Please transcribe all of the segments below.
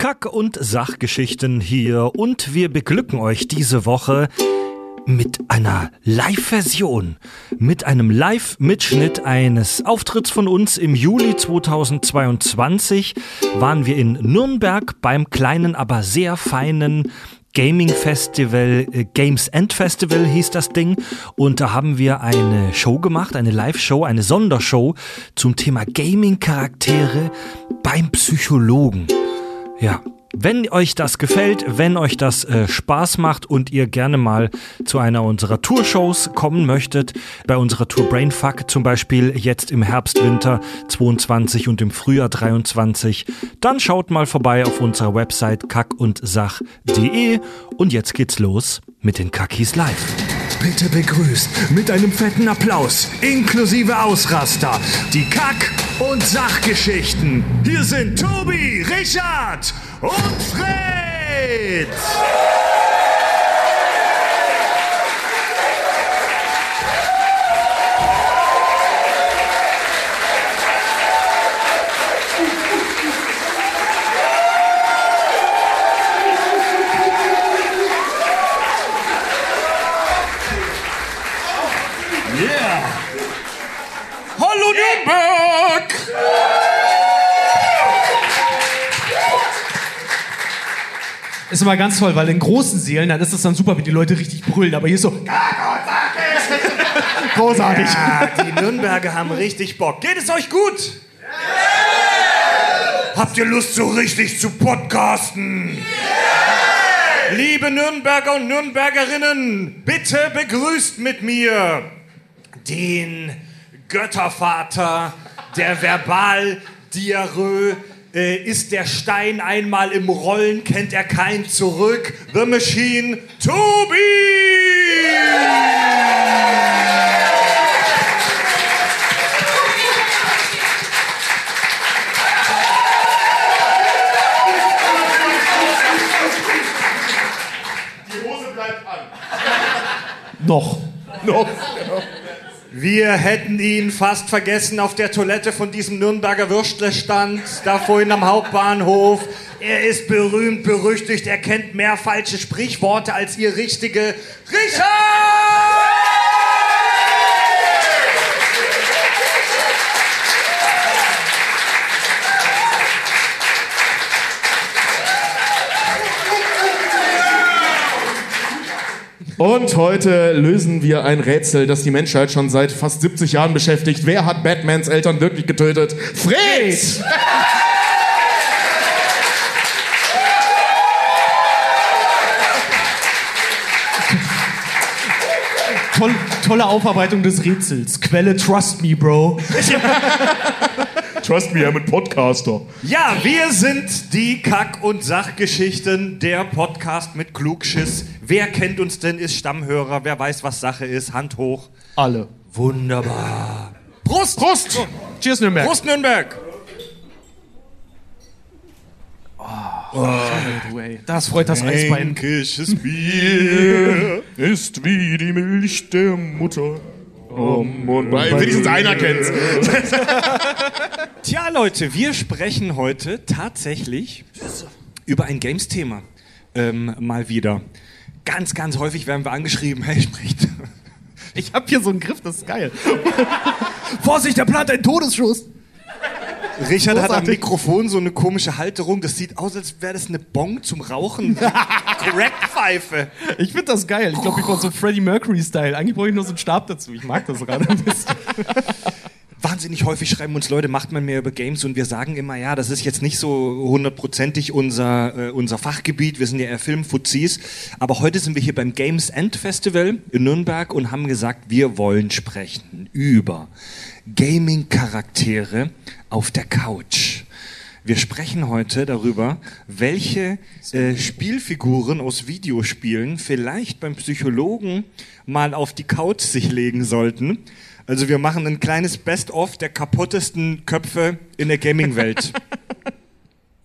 Kack- und Sachgeschichten hier und wir beglücken euch diese Woche mit einer Live-Version, mit einem Live-Mitschnitt eines Auftritts von uns im Juli 2022 waren wir in Nürnberg beim kleinen, aber sehr feinen Gaming Festival, äh, Games End Festival hieß das Ding. Und da haben wir eine Show gemacht, eine Live-Show, eine Sondershow zum Thema Gaming-Charaktere beim Psychologen. Ja, wenn euch das gefällt, wenn euch das äh, Spaß macht und ihr gerne mal zu einer unserer Tourshows kommen möchtet, bei unserer Tour Brainfuck zum Beispiel jetzt im Herbst, Winter 22 und im Frühjahr 23, dann schaut mal vorbei auf unserer Website kackundsach.de und jetzt geht's los mit den Kackis live. Bitte begrüßt mit einem fetten Applaus, inklusive Ausraster, die Kack- und Sachgeschichten. Hier sind Tobi, Richard und Fred. Nürnberg! Ist immer ganz toll, weil in großen Seelen, dann ist es dann super, wie die Leute richtig brüllen. Aber hier ist so. Großartig. Ja, die Nürnberger haben richtig Bock. Geht es euch gut? Habt ihr Lust, so richtig zu podcasten? Liebe Nürnberger und Nürnbergerinnen, bitte begrüßt mit mir den Göttervater der Verbaldiarö. Äh, ist der Stein einmal im Rollen, kennt er kein zurück. The Machine, Tobi! Noch. Noch. Wir hätten ihn fast vergessen auf der Toilette von diesem Nürnberger Würstlestand, da vorhin am Hauptbahnhof. Er ist berühmt, berüchtigt, er kennt mehr falsche Sprichworte als ihr richtige. Richard! Und heute lösen wir ein Rätsel, das die Menschheit schon seit fast 70 Jahren beschäftigt. Wer hat Batmans Eltern wirklich getötet? Fred! Toll, tolle Aufarbeitung des Rätsels. Quelle Trust Me, Bro. Trust me, I'm a Podcaster. Ja, wir sind die Kack- und Sachgeschichten, der Podcast mit Klugschiss. Wer kennt uns denn, ist Stammhörer, wer weiß, was Sache ist, Hand hoch. Alle. Wunderbar. Prost! Prost! Cheers, Nürnberg. Prost, Nürnberg! Das freut das Eisbein. Fränkisches Bier. Ist wie die Milch der Mutter. Oh, Mund. Wenigstens einer kennt's. Tja, Leute, wir sprechen heute tatsächlich über ein Games-Thema. Ähm, mal wieder. Ganz, ganz häufig werden wir angeschrieben, hey, spricht. Ich hab hier so einen Griff, das ist geil. Vorsicht, der plant einen Todesschuss. Richard hat am Großartig. Mikrofon so eine komische Halterung. Das sieht aus, als wäre das eine Bong zum Rauchen. Crackpfeife. Ich finde das geil. Ich glaube, ich brauche so Freddie Mercury-Style. Eigentlich brauche ich nur so einen Stab dazu. Ich mag das gerade ein bisschen. Wahnsinnig häufig schreiben uns Leute, macht man mehr über Games und wir sagen immer, ja, das ist jetzt nicht so hundertprozentig unser, äh, unser Fachgebiet, wir sind ja eher Filmfuzis, aber heute sind wir hier beim Games End Festival in Nürnberg und haben gesagt, wir wollen sprechen über Gaming-Charaktere auf der Couch. Wir sprechen heute darüber, welche äh, Spielfiguren aus Videospielen vielleicht beim Psychologen mal auf die Couch sich legen sollten. Also wir machen ein kleines Best-of der kaputtesten Köpfe in der Gaming-Welt.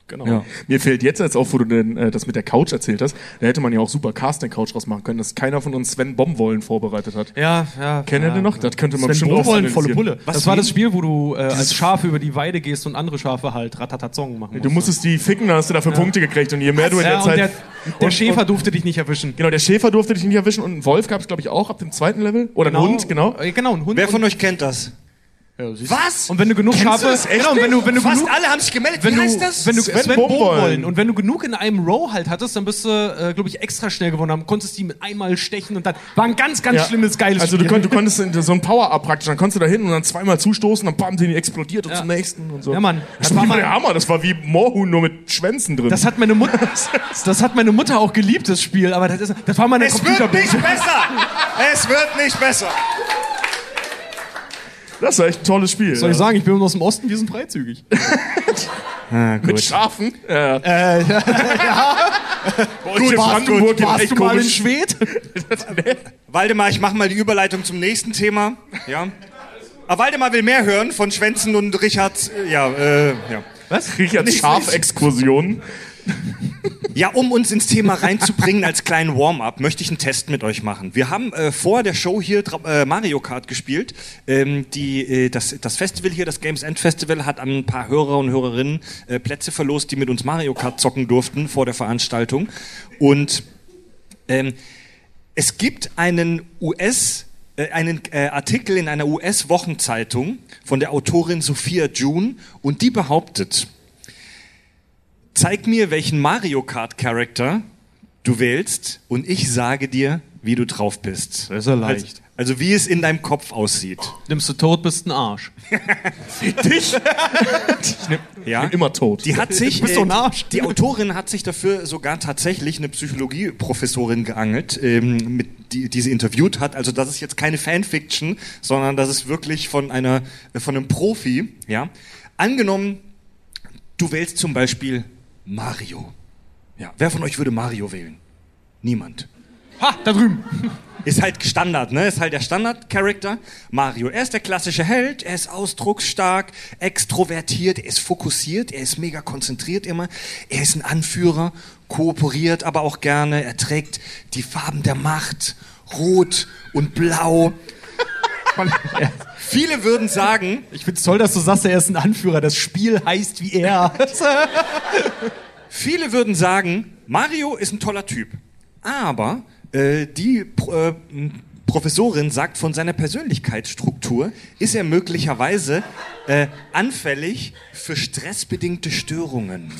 Genau. Ja. Mir fällt jetzt als auf, wo du denn, äh, das mit der Couch erzählt hast, da hätte man ja auch super Casting-Couch draus machen können, dass keiner von uns Sven Bombwollen vorbereitet hat. Ja, ja. Kennen ja. ihr den noch? Das könnte man Sven bestimmt auch Wohlwollen, volle. Pulle. Was, das war das Spiel, wo du äh, als Schaf über die Weide gehst und andere Schafe halt Ratatatzong machen musst. Du musstest die ficken, dann hast du dafür Punkte gekriegt und je mehr du in ja, der Zeit... der, der und- Schäfer und- durfte dich nicht erwischen. Genau, der Schäfer durfte dich nicht erwischen und einen Wolf gab es, glaube ich, auch ab dem zweiten Level. Oder einen Hund, genau. Äh, Genau, ein Hund. Wer von euch kennt das? Was? und wenn du genug Kennst du Schafe, genau, und wenn du, wenn du Fast genug, alle haben sich gemeldet. wenn Wie du, heißt das? wenn du Sven Sven. Bombwollen. Und wenn du genug in einem Row halt hattest, dann bist du, äh, glaube ich, extra schnell gewonnen haben. Konntest die mit einmal stechen und dann war ein ganz, ganz Ja. schlimmes, geiles Also du, Spiel. konnt, du konntest so ein Power-Up praktisch, dann konntest du da hin und dann zweimal zustoßen, dann bam, den die explodiert und Ja. zum nächsten und so. Ja, Mann. Das, Das war mal der Hammer, das war wie Moorhuhn, nur mit Schwänzen drin. Das hat meine Mutter, das hat meine Mutter auch geliebt, das Spiel, aber das, ist, das war meine es wird nicht besser. Es wird nicht besser. Das war echt ein tolles Spiel. Soll ich sagen, ich bin aus dem Osten, wir sind freizügig. Mit Schafen. Ja. Äh, ja. Gut, in Brandenburg geht warst du mal in. Schwedt? Waldemar, ich mache mal die Überleitung zum nächsten Thema. Ja. Aber Waldemar will mehr hören von Schwänzen und Richard. äh, Ja, äh, ja. Was? Richards Schafexkursion. Ja, um uns ins Thema reinzubringen als kleinen Warm-up, möchte ich einen Test mit euch machen. Wir haben äh, vor der Show hier äh, Mario Kart gespielt. Ähm, die, äh, das, das Festival hier, das Games End Festival, hat an ein paar Hörer und Hörerinnen äh, Plätze verlost, die mit uns Mario Kart zocken durften vor der Veranstaltung. Und ähm, es gibt einen US, äh, einen äh, Artikel in einer US-Wochenzeitung von der Autorin Sophia June und die behauptet, zeig mir, welchen Mario Kart Charakter du wählst und ich sage dir, wie du drauf bist. Das ist ja Also, leicht. also wie es in deinem Kopf aussieht. Nimmst du tot, bist ein Arsch. Dich? Ja? bin immer tot. Die hat sich, Du bist doch ein Arsch. die Autorin hat sich dafür sogar tatsächlich eine Psychologieprofessorin geangelt, ähm, mit, die, die sie interviewt hat. Also das ist jetzt keine Fanfiction, sondern das ist wirklich von einer, äh, von einem Profi. Ja, angenommen, du wählst zum Beispiel Mario. Ja, wer von euch würde Mario wählen? Niemand. Ha, da drüben. Ist halt Standard, ne? Ist halt der Standard-Charakter. Mario. Er ist der klassische Held, er ist ausdrucksstark, extrovertiert, er ist fokussiert, er ist mega konzentriert immer. Er ist ein Anführer, kooperiert aber auch gerne. Er trägt die Farben der Macht, rot und blau. Viele würden sagen, Ich find's toll, dass du sagst, er ist ein Anführer. Das Spiel heißt wie er. Viele würden sagen, Mario ist ein toller Typ. Aber äh, die Pro äh, Professorin sagt, von seiner Persönlichkeitsstruktur ist er möglicherweise äh, anfällig für stressbedingte Störungen.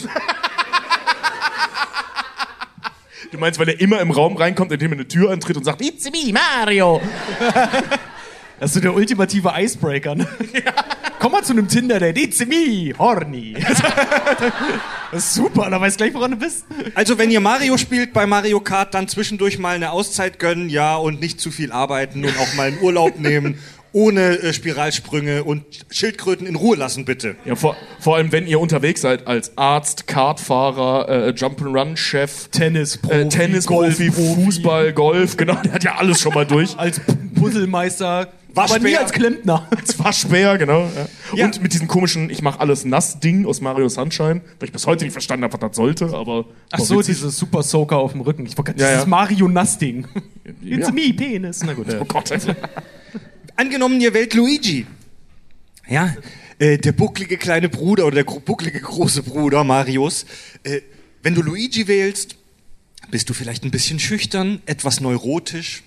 Du meinst, weil er immer im Raum reinkommt, indem er eine Tür antritt und sagt, It's me, Mario. Das ist so der ultimative Icebreaker. Ne? Komm mal zu einem Tinder-Date. It's me, horny. Das ist super, da weißt gleich, woran du bist. Also wenn ihr Mario spielt bei Mario Kart, dann zwischendurch mal eine Auszeit gönnen, ja, und nicht zu viel arbeiten und auch mal einen Urlaub nehmen, ohne äh, Spiralsprünge und Schildkröten in Ruhe lassen, bitte. Ja, vor, vor allem, wenn ihr unterwegs seid als Arzt, Kartfahrer, äh, Jump'n'Run-Chef, Tennisprofi, äh, Tennisprofi, Golfprofi. Fußball, Golf, genau, der hat ja alles schon mal durch. Als P- Puzzlemeister, aber nie Waschbär. als Klempner. Als Waschbär, genau. Ja. Ja. Und mit diesem komischen Ich mach alles nass Ding aus Mario Sunshine, weil ich bis heute nicht verstanden habe, was das sollte, aber. Ach so, witzig. dieses Super Soaker auf dem Rücken. Ich gerade Ja, dieses ja. Mario Nass-Ding. It's Ja. me, Penis. Na gut. Oh Gott. Also. Angenommen, ihr wählt Luigi. Ja, äh, der bucklige kleine Bruder oder der bucklige große Bruder Marios. Äh, wenn du Luigi wählst, bist du vielleicht ein bisschen schüchtern, etwas neurotisch.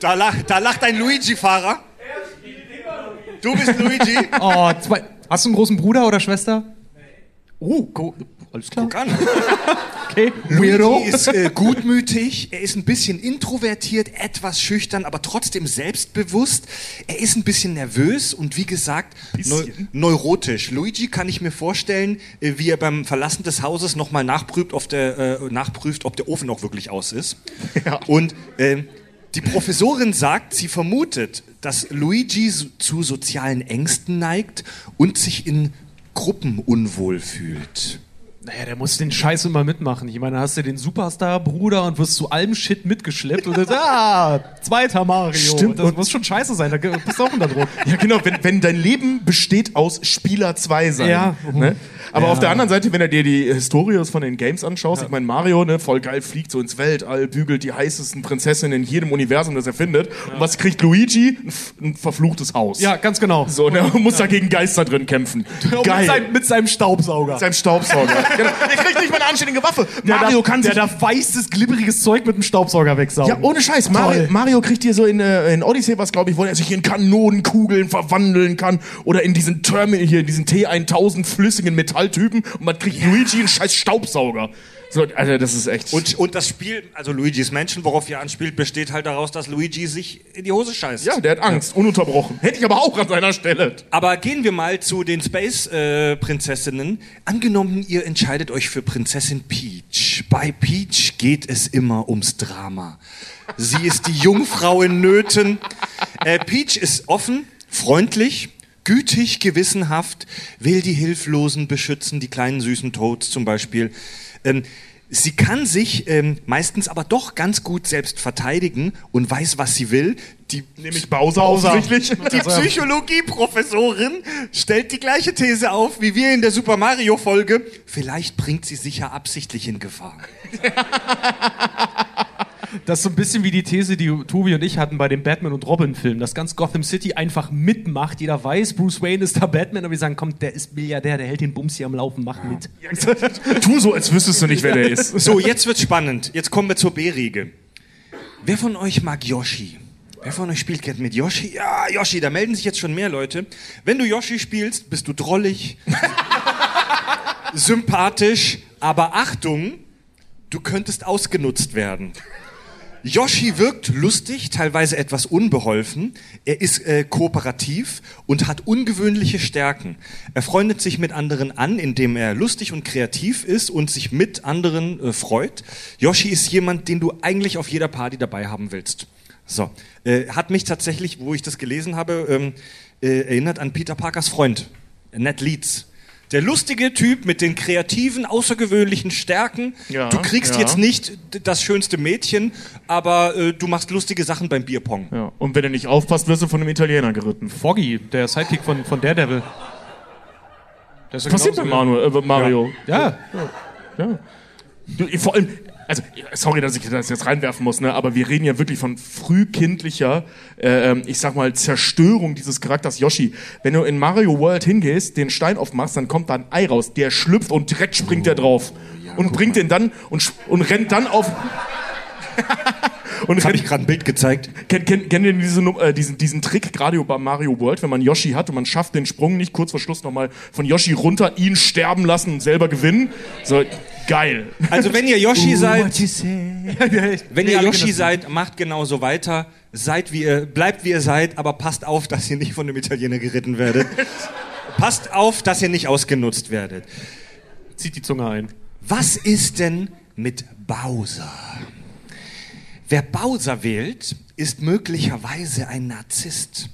Da, lach, da lacht ein Luigi-Fahrer. Du bist Luigi. Oh, zwei. Hast du einen großen Bruder oder Schwester? Oh, go, alles klar. Guck an. Okay. Weirdo. Luigi ist äh, gutmütig, er ist ein bisschen introvertiert, etwas schüchtern, aber trotzdem selbstbewusst. Er ist ein bisschen nervös und wie gesagt neu neurotisch. Luigi kann ich mir vorstellen, äh, wie er beim Verlassen des Hauses nochmal nachprüft, ob der, äh, nachprüft, ob der Ofen auch wirklich aus ist. Ja. Und äh, die Professorin sagt, sie vermutet, dass Luigi zu sozialen Ängsten neigt und sich in Gruppen unwohl fühlt. Naja, der muss den Scheiß immer mitmachen. Ich meine, da hast du den Superstar-Bruder und wirst zu allem Shit mitgeschleppt und dann, ah, zweiter Mario. Stimmt. Das Und- muss schon scheiße sein, da bist du auch unter Druck. Ja, genau, wenn, wenn dein Leben besteht aus Spieler 2 sein. Ja. Ne? Aber Ja. auf der anderen Seite, wenn du dir die Historios von den Games anschaust, ich meine, Mario, ne, voll geil, fliegt so ins Weltall, bügelt die heißesten Prinzessinnen in jedem Universum, das er findet. Und was kriegt Luigi? Ein, ein verfluchtes Haus. Ja, ganz genau. So, ne, und muss da gegen Geister drin kämpfen. Geil. Mit, seinem, mit seinem Staubsauger. Mit seinem Staubsauger. genau. Der kriegt nicht mal eine anständige Waffe. Der Mario darf, kann sich Der darf weißes, glibberiges Zeug mit dem Staubsauger wegsaugen. Ja, ohne Scheiß. Mario. Mario kriegt hier so in, äh, in Odyssey was, glaube ich, wo er sich in Kanonenkugeln verwandeln kann. Oder in diesen Terminal hier, in diesen T1000 flüssigen Metalltypen. Und man kriegt Luigi einen scheiß Staubsauger. So, Alter, das ist echt. Und, und das Spiel, also Luigi's Mansion, worauf ihr anspielt, besteht halt daraus, dass Luigi sich in die Hose scheißt. ja, der hat Angst, ununterbrochen. Hätte ich aber auch an seiner Stelle. Aber gehen wir mal zu den Space-Prinzessinnen. Angenommen, ihr entscheidet euch für Prinzessin Peach. Bei Peach geht es immer ums Drama. Sie ist die Jungfrau in Nöten. Äh, Peach ist offen, freundlich, gütig, gewissenhaft, will die Hilflosen beschützen, die kleinen süßen Toads zum Beispiel. Ähm, Sie kann sich ähm, meistens aber doch ganz gut selbst verteidigen und weiß, was sie will. Die Nämlich Bowser, offensichtlich. die Psychologieprofessorin stellt die gleiche These auf wie wir in der Super Mario Folge. Vielleicht bringt sie sich ja absichtlich in Gefahr. Das ist so ein bisschen wie die These, die Tobi und ich hatten bei dem Batman und Robin Film, dass ganz Gotham City einfach mitmacht. Jeder weiß, Bruce Wayne ist der Batman, aber wir sagen, komm, der ist Milliardär, der hält den Bums hier am Laufen, mach mit. tu so, als wüsstest du nicht, wer der ist. So, jetzt wird's spannend. Jetzt kommen wir zur B-Riege. Wer von euch mag Yoshi? Wer von euch spielt gerne mit Yoshi? Ja, Yoshi, da melden sich jetzt schon mehr Leute. Wenn du Yoshi spielst, bist du drollig, sympathisch, aber Achtung, du könntest ausgenutzt werden. Yoshi wirkt lustig, teilweise etwas unbeholfen. Er ist äh, kooperativ und hat ungewöhnliche Stärken. Er freundet sich mit anderen an, indem er lustig und kreativ ist und sich mit anderen äh, freut. Yoshi ist jemand, den du eigentlich auf jeder Party dabei haben willst. So, äh, hat mich tatsächlich, wo ich das gelesen habe, ähm, äh, erinnert an Peter Parkers Freund, Ned Leeds. Der lustige Typ mit den kreativen, außergewöhnlichen Stärken. Ja, du kriegst ja. jetzt nicht das schönste Mädchen, aber äh, du machst lustige Sachen beim Bierpong. Ja. Und wenn du nicht aufpasst, wirst du von einem Italiener geritten. Foggy, der Sidekick von, von Daredevil. Der ist ja Passiert bei Manuel, äh, Mario. Ja, Ja. Du, vor allem, also sorry, dass ich das jetzt reinwerfen muss, ne, aber wir reden ja wirklich von frühkindlicher, äh, ähm, ich sag mal, Zerstörung dieses Charakters Yoshi. Wenn du in Mario World hingehst, den Stein aufmachst, dann kommt da ein Ei raus, der schlüpft und direkt springt der drauf. und bringt den dann und, und rennt dann auf. und Habe ich gerade ein Bild gezeigt. kennt, kennt, kennt ihr diese, äh, diesen, diesen Trick gerade bei Mario World, wenn man Yoshi hat und man schafft den Sprung nicht kurz vor Schluss nochmal von Yoshi runter, ihn sterben lassen und selber gewinnen? So, geil. Also wenn ihr Yoshi seid, wenn Nee, ihr alle Yoshi das seid, macht genauso weiter. Seid wie ihr, bleibt wie ihr seid, aber passt auf, dass ihr nicht von einem Italiener geritten werdet. passt auf, dass ihr nicht ausgenutzt werdet. Zieht die Zunge ein. Was ist denn mit Bowser? Wer Bowser wählt, ist möglicherweise ein Narzisst.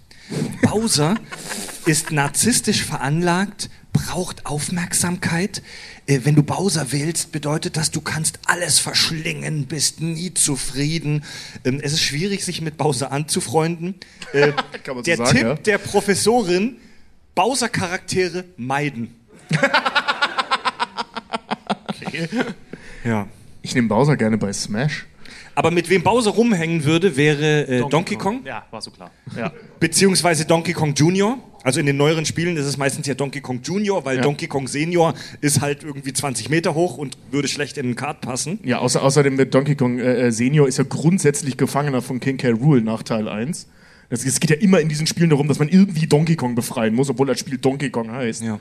Bowser ist narzisstisch veranlagt, braucht Aufmerksamkeit. Äh, Wenn du Bowser wählst, bedeutet das, du kannst alles verschlingen, bist nie zufrieden. Ähm, Es ist schwierig, sich mit Bowser anzufreunden. Äh, man so Der sagen, Tipp ja. der Professorin, Bowser-Charaktere meiden. Ja. Ich nehme Bowser gerne bei Smash. Aber mit wem Bowser rumhängen würde, wäre äh, Donkey, Kong, Ja, war so klar. Ja. beziehungsweise Donkey Kong Junior. Also in den neueren Spielen ist es meistens ja Donkey Kong Junior, weil Ja. Donkey Kong Senior ist halt irgendwie 20 Meter hoch und würde schlecht in einen Kart passen. Ja, außer, außerdem wird Donkey Kong äh, äh, Senior ist ja grundsätzlich Gefangener von King K. Rool nach Teil 1. Das, es geht ja immer in diesen Spielen darum, dass man irgendwie Donkey Kong befreien muss, obwohl das Spiel Donkey Kong heißt. Ja.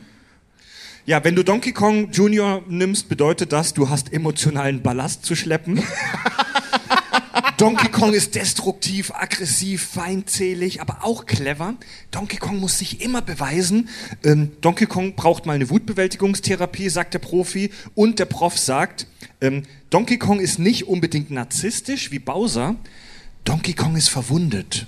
Ja, wenn du Donkey Kong Junior nimmst, bedeutet das, du hast emotionalen Ballast zu schleppen. Donkey Kong ist destruktiv, aggressiv, feindselig, aber auch clever. Donkey Kong muss sich immer beweisen. Ähm, Donkey Kong braucht mal eine Wutbewältigungstherapie, sagt der Profi. Und der Prof sagt, ähm, Donkey Kong ist nicht unbedingt narzisstisch wie Bowser. Donkey Kong ist verwundet.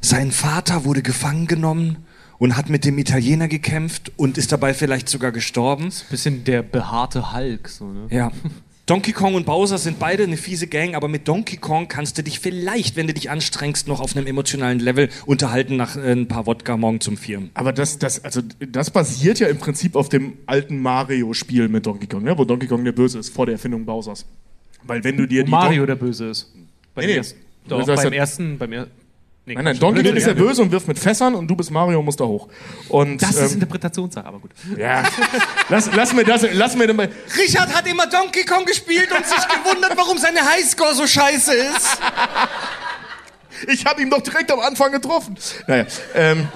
Sein Vater wurde gefangen genommen und hat mit dem Italiener gekämpft und ist dabei vielleicht sogar gestorben. Bisschen der behaarte Hulk. So, ne? Ja. Donkey Kong und Bowser sind beide eine fiese Gang, aber mit Donkey Kong kannst du dich vielleicht, wenn du dich anstrengst, noch auf einem emotionalen Level unterhalten nach äh, ein paar Wodka morgen zum Vieren. Aber das, das, also, das basiert ja im Prinzip auf dem alten Mario-Spiel mit Donkey Kong, ne? wo Donkey Kong der Böse ist, vor der Erfindung Bowsers. Weil wenn du dir Wo die Mario Don der Böse ist. Beim Nee, nee. ersten. Doch, beim ersten, beim er nee, Nein, nein. Donkey Kong ist der ja. Böse und wirft mit Fässern und du bist Mario und musst da hoch. Und, Das ist ähm, Interpretationssache, aber gut. ja, lass, lass mir das, lass mir dabei. Richard hat immer Donkey Kong gespielt und sich gewundert, warum seine Highscore so scheiße ist. Ich habe ihn doch direkt am Anfang getroffen. Naja, ähm,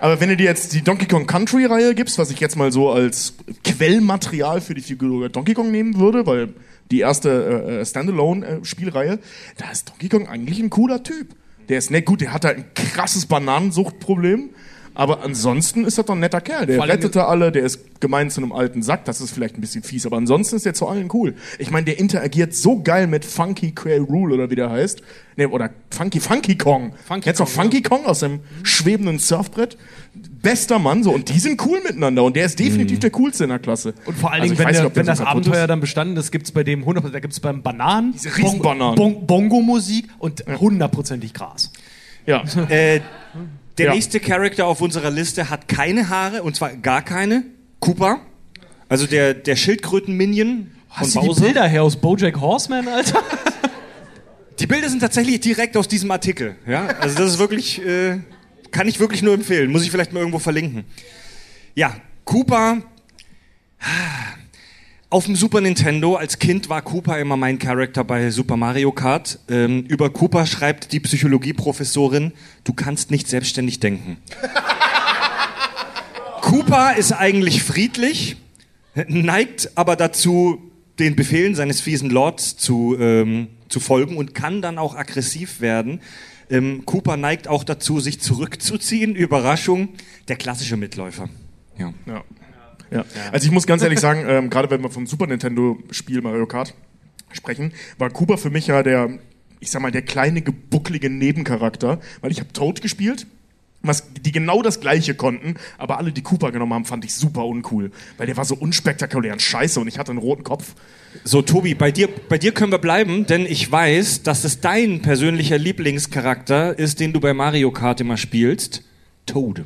aber wenn du dir jetzt die Donkey Kong Country Reihe gibst, was ich jetzt mal so als Quellmaterial für die Figur Donkey Kong nehmen würde, weil die erste äh, Standalone äh, Spielreihe, da ist Donkey Kong eigentlich ein cooler Typ. Der ist nett, gut, der hat halt ein krasses Bananensuchtproblem. Aber ansonsten ist er doch ein netter Kerl. Der Vor allem- rettet da alle, der ist gemein zu einem alten Sack, das ist vielleicht ein bisschen fies, aber ansonsten ist der zu allen cool. Ich meine, der interagiert so geil mit Funky Quail Rule oder wie der heißt. Nee, oder Funky Funky Kong. Funky Kennst du Funky Kong aus dem schwebenden Surfbrett? Bester Mann, so. Und die sind cool miteinander. Und der ist definitiv der coolste in der Klasse. Und vor allen Also Dingen, ich wenn, der, nicht, ob der wenn das so Abenteuer ist. dann bestanden ist, gibt es bei dem 100%, da gibt es beim Bananen, Diese Riesenbananen. Bon, Bongo-Musik und hundertprozentig Gras. Ja. Äh, der Ja. nächste Charakter auf unserer Liste hat keine Haare, und zwar gar keine. Koopa. Also der, der Schildkröten-Minion von Hast du die Bowser. Bilder her aus Bojack Horseman, Alter? Die Bilder sind tatsächlich direkt aus diesem Artikel. Ja? Also das ist wirklich, äh, kann ich wirklich nur empfehlen. Muss ich vielleicht mal irgendwo verlinken. Ja, Koopa. Auf dem Super Nintendo als Kind war Koopa immer mein Charakter bei Super Mario Kart. Ähm, über Koopa schreibt die Psychologieprofessorin, du kannst nicht selbstständig denken. Koopa ist eigentlich friedlich, neigt aber dazu, den Befehlen seines fiesen Lords zu, ähm, zu folgen und kann dann auch aggressiv werden. Ähm, Cooper neigt auch dazu, sich zurückzuziehen. Überraschung, der klassische Mitläufer. Ja. Ja. Ja. Also ich muss ganz ehrlich sagen, ähm, gerade wenn wir vom Super Nintendo Spiel Mario Kart sprechen, war Cooper für mich ja der, ich sag mal, der kleine gebucklige Nebencharakter, weil ich habe Toad gespielt. Was, die genau das gleiche konnten, aber alle, die Cooper genommen haben, fand ich super uncool. Weil der war so unspektakulär und scheiße und ich hatte einen roten Kopf. So, Tobi, bei dir, bei dir können wir bleiben, denn ich weiß, dass es dein persönlicher Lieblingscharakter ist, den du bei Mario Kart immer spielst. Toad.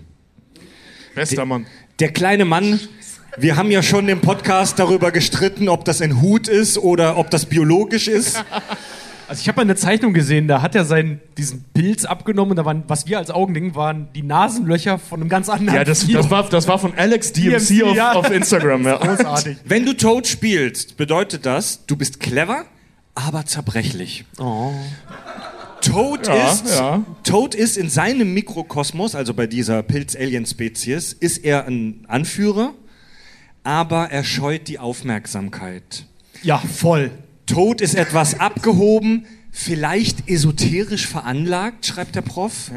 Bester Mann. Der kleine Mann, wir haben ja schon im Podcast darüber gestritten, ob das ein Hut ist oder ob das biologisch ist. Also ich habe mal eine Zeichnung gesehen, da hat er seinen, diesen Pilz abgenommen und da waren, was wir als Augending waren, die Nasenlöcher von einem ganz anderen Ja, das, das, war, das war von Alex DMC, DMC, auf, ja. auf Instagram. Ja. großartig. Wenn du Toad spielst, bedeutet das, du bist clever, aber zerbrechlich. Toad, Ja, ist, ja. Toad ist in seinem Mikrokosmos, also bei dieser Pilz-Alien-Spezies, ist er ein Anführer, aber er scheut die Aufmerksamkeit. Ja, voll. Toad ist etwas abgehoben, vielleicht esoterisch veranlagt, schreibt der Prof.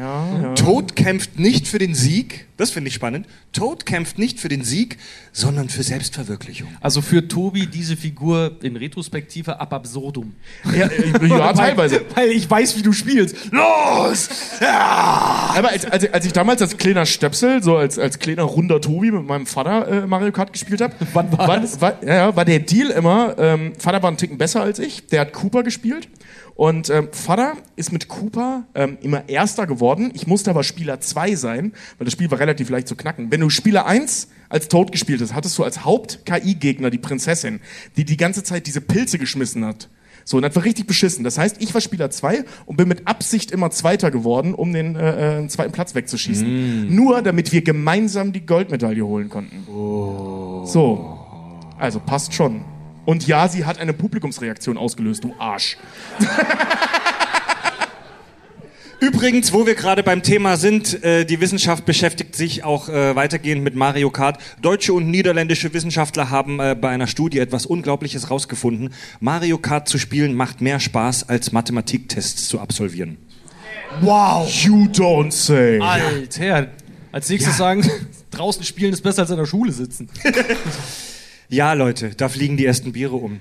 Toad kämpft nicht für den Sieg, das finde ich spannend. Toad kämpft nicht für den Sieg, sondern für Selbstverwirklichung. Also für Tobi diese Figur in Retrospektive ab absurdum. Ja, äh, ja, teilweise. Weil, weil ich weiß, wie du spielst. Los! Aber als, als, als ich damals als kleiner Stöpsel, so als, als kleiner runder Tobi mit meinem Vater äh, Mario Kart gespielt habe, Wann war das? War, ja, ja, war der Deal immer, ähm, Vater war einen Ticken besser als ich, der hat Cooper gespielt und ähm, Vater ist mit Cooper ähm, immer Erster geworden. Ich musste aber Spieler 2 sein, weil das Spiel war relativ leicht zu knacken. Wenn du Spieler 1 als Toad gespielt hast, hattest du als Haupt-KI-Gegner die Prinzessin, die die ganze Zeit diese Pilze geschmissen hat. So, und das war richtig beschissen. Das heißt, ich war Spieler 2 und bin mit Absicht immer Zweiter geworden, um den äh, äh, zweiten Platz wegzuschießen. Nur damit wir gemeinsam die Goldmedaille holen konnten. So. Also passt schon. Und ja, sie hat eine Publikumsreaktion ausgelöst, du Arsch. Übrigens, wo wir gerade beim Thema sind, äh, die Wissenschaft beschäftigt sich auch äh, weitergehend mit Mario Kart. Deutsche und niederländische Wissenschaftler haben äh, bei einer Studie etwas Unglaubliches rausgefunden. Mario Kart zu spielen macht mehr Spaß, als Mathematiktests zu absolvieren. Wow! You don't say. Alter. Als nächstes sagen, draußen spielen ist besser als in der Schule sitzen. Ja, Leute, da fliegen die ersten Biere um.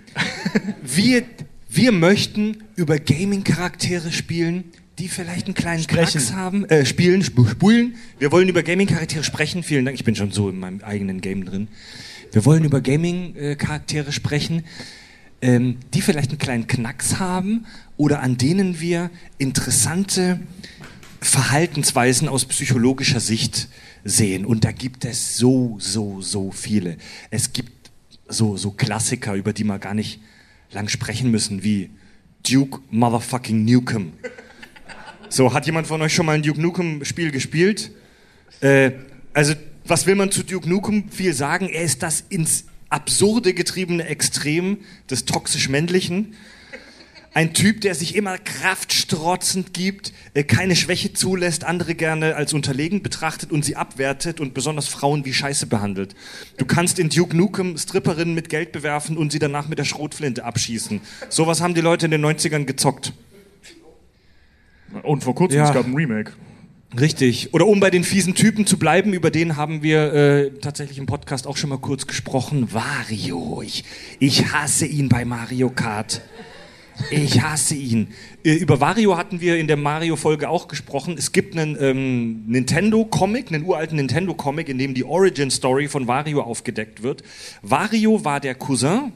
Wir, wir möchten über Gaming-Charaktere spielen, die vielleicht einen kleinen Sprechen. Knacks haben, äh, spielen, sp spulen. Wir wollen über Gaming-Charaktere sprechen. Vielen Dank, ich bin schon so in meinem eigenen Game drin. Wir wollen über Gaming-Charaktere sprechen, ähm, die vielleicht einen kleinen Knacks haben oder an denen wir interessante Verhaltensweisen aus psychologischer Sicht sehen. Und da gibt es so, so, so viele. Es gibt so, so Klassiker, über die wir gar nicht lang sprechen müssen, wie Duke Motherfucking Nukem. So, hat jemand von euch schon mal ein Duke Nukem Spiel gespielt? Äh, also, was will man zu Duke Nukem viel sagen? Er ist das ins Absurde getriebene Extrem des toxisch-männlichen. Ein Typ, der sich immer kraftstrotzend gibt, äh, keine Schwäche zulässt, andere gerne als unterlegen betrachtet und sie abwertet und besonders Frauen wie Scheiße behandelt. Du kannst in Duke Nukem Stripperinnen mit Geld bewerfen und sie danach mit der Schrotflinte abschießen. Sowas haben die Leute in den 90ern gezockt. Und vor kurzem, Ja. es gab ein Remake. Richtig. Oder um bei den fiesen Typen zu bleiben, über den haben wir äh, tatsächlich im Podcast auch schon mal kurz gesprochen. Wario. Ich, ich hasse ihn bei Mario Kart. Ich hasse ihn. Äh, über Wario hatten wir in der Mario-Folge auch gesprochen. Es gibt einen ähm, Nintendo-Comic, einen uralten Nintendo-Comic, in dem die Origin-Story von Wario aufgedeckt wird. Wario war der Cousin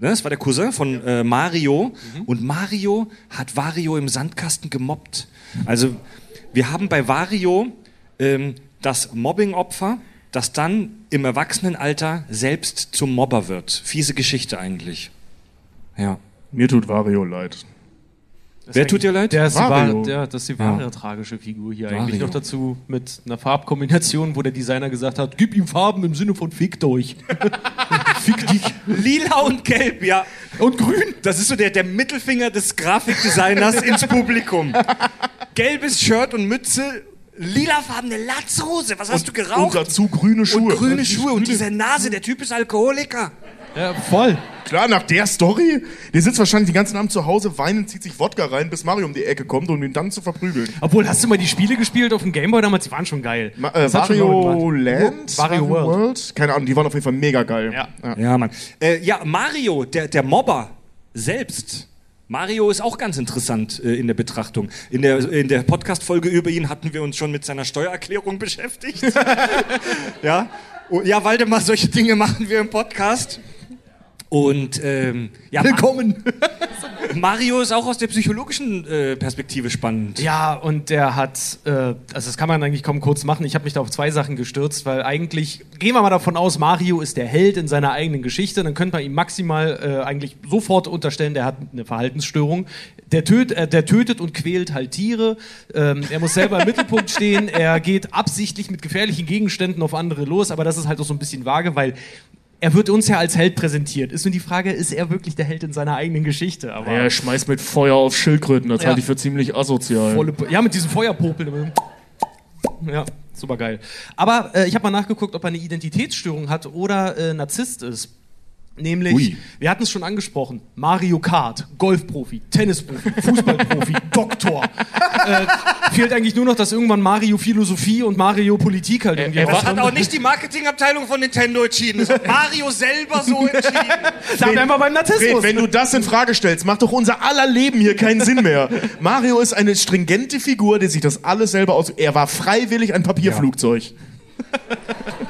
Ne, Das war der Cousin von äh, Mario. Und Mario hat Wario im Sandkasten gemobbt. Also wir haben bei Wario ähm, das Mobbing-Opfer, das dann im Erwachsenenalter selbst zum Mobber wird. Fiese Geschichte eigentlich. Ja. Mir tut Wario leid. Wer tut dir leid? Der ist die Wario. wahre, ja, das ist die wahre tragische Figur hier eigentlich. Wario. Noch dazu mit einer Farbkombination, wo der Designer gesagt hat, gib ihm Farben im Sinne von fickt euch. Fick dich. Lila und gelb, ja. Und grün. Das ist so der, der Mittelfinger des Grafikdesigners ins Publikum. Gelbes Shirt und Mütze, lilafarbene Latzhose. Was hast du Und geraucht? dazu grüne Schuhe. Und grüne Schuhe und diese Nase. Der Typ ist Alkoholiker. Ja, voll. Klar, nach der Story, der sitzt wahrscheinlich den ganzen Abend zu Hause, weinend, zieht sich Wodka rein, bis Mario um die Ecke kommt, um ihn dann zu verprügeln. Obwohl, hast du mal die Spiele gespielt auf dem Gameboy damals? Die waren schon geil. Ma äh, gemacht. Land? Wario World. Keine Ahnung, die waren auf jeden Fall mega geil. Ja. Ja, Mann. Äh, ja, Mario, der, der Mobber selbst. Mario ist auch ganz interessant äh, in der Betrachtung. In der, in der Podcast-Folge über ihn hatten wir uns schon mit seiner Steuererklärung beschäftigt. ja? Oh, ja, Waldemar, solche Dinge machen wir im Podcast. Und ähm, ja, Willkommen. Mario ist auch aus der psychologischen äh, Perspektive spannend. Ja, und der hat, äh, also das kann man eigentlich kaum kurz machen. Ich habe mich da auf zwei Sachen gestürzt, weil eigentlich, gehen wir mal davon aus, Mario ist der Held in seiner eigenen Geschichte, dann könnte man ihm maximal äh, eigentlich sofort unterstellen, der hat eine Verhaltensstörung. Der, töt, äh, der tötet und quält halt Tiere, ähm, er muss selber im Mittelpunkt stehen, er geht absichtlich mit gefährlichen Gegenständen auf andere los, aber das ist halt auch so ein bisschen vage, weil er wird uns ja als Held präsentiert. Ist nur die Frage, ist er wirklich der Held in seiner eigenen Geschichte? Aber Er schmeißt mit Feuer auf Schildkröten, das Ja. halte ich für ziemlich asozial. Volle, ja, mit diesem Feuerpopel. Ja, super geil. Aber äh, ich habe mal nachgeguckt, ob er eine Identitätsstörung hat oder äh, Narzisst ist. Nämlich, Ui. wir hatten es schon angesprochen, Mario Kart, Golfprofi, Tennisprofi, Fußballprofi, Doktor. Äh, fehlt eigentlich nur noch, dass irgendwann Mario Philosophie und Mario Politik halt irgendwie er war- Das hat auch nicht die Marketingabteilung von Nintendo entschieden. Das hat Mario selber so entschieden. Da wären wir beim Fred, Narzissmus. wenn du das in Frage stellst, macht doch unser aller Leben hier keinen Sinn mehr. Mario ist eine stringente Figur, die sich das alles selber aus. Er war freiwillig ein Papierflugzeug. Ja,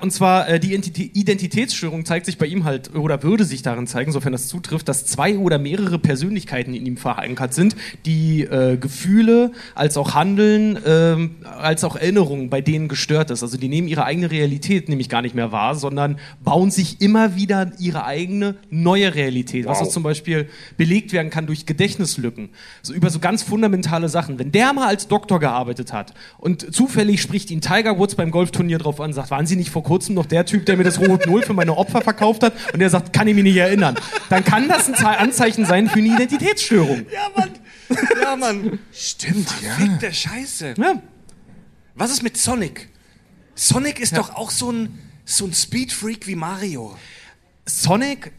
und zwar äh, die Identi- Identitätsstörung zeigt sich bei ihm halt, oder würde sich darin zeigen, sofern das zutrifft, dass zwei oder mehrere Persönlichkeiten in ihm verankert sind, die äh, Gefühle als auch Handeln, ähm, als auch Erinnerungen bei denen gestört ist. Also die nehmen ihre eigene Realität nämlich gar nicht mehr wahr, sondern bauen sich immer wieder ihre eigene neue Realität, was auch zum Beispiel belegt werden kann durch Gedächtnislücken. So über so ganz fundamentale Sachen. Wenn der mal als Doktor gearbeitet hat und zufällig spricht ihn Tiger Woods beim Golfturnier drauf an, sagt, waren Sie nicht vor kurzem noch der Typ, der mir das Rot Null für meine Opfer verkauft hat? Und der sagt, kann ich mich nicht erinnern. Dann kann das ein Ze- Anzeichen sein für eine Identitätsstörung. Ja, Mann. Ja, Mann. Stimmt, ja. Verfickte Scheiße. Ja. Was ist mit Sonic? Sonic ist doch auch so ein, so ein Speedfreak wie Mario. Sonic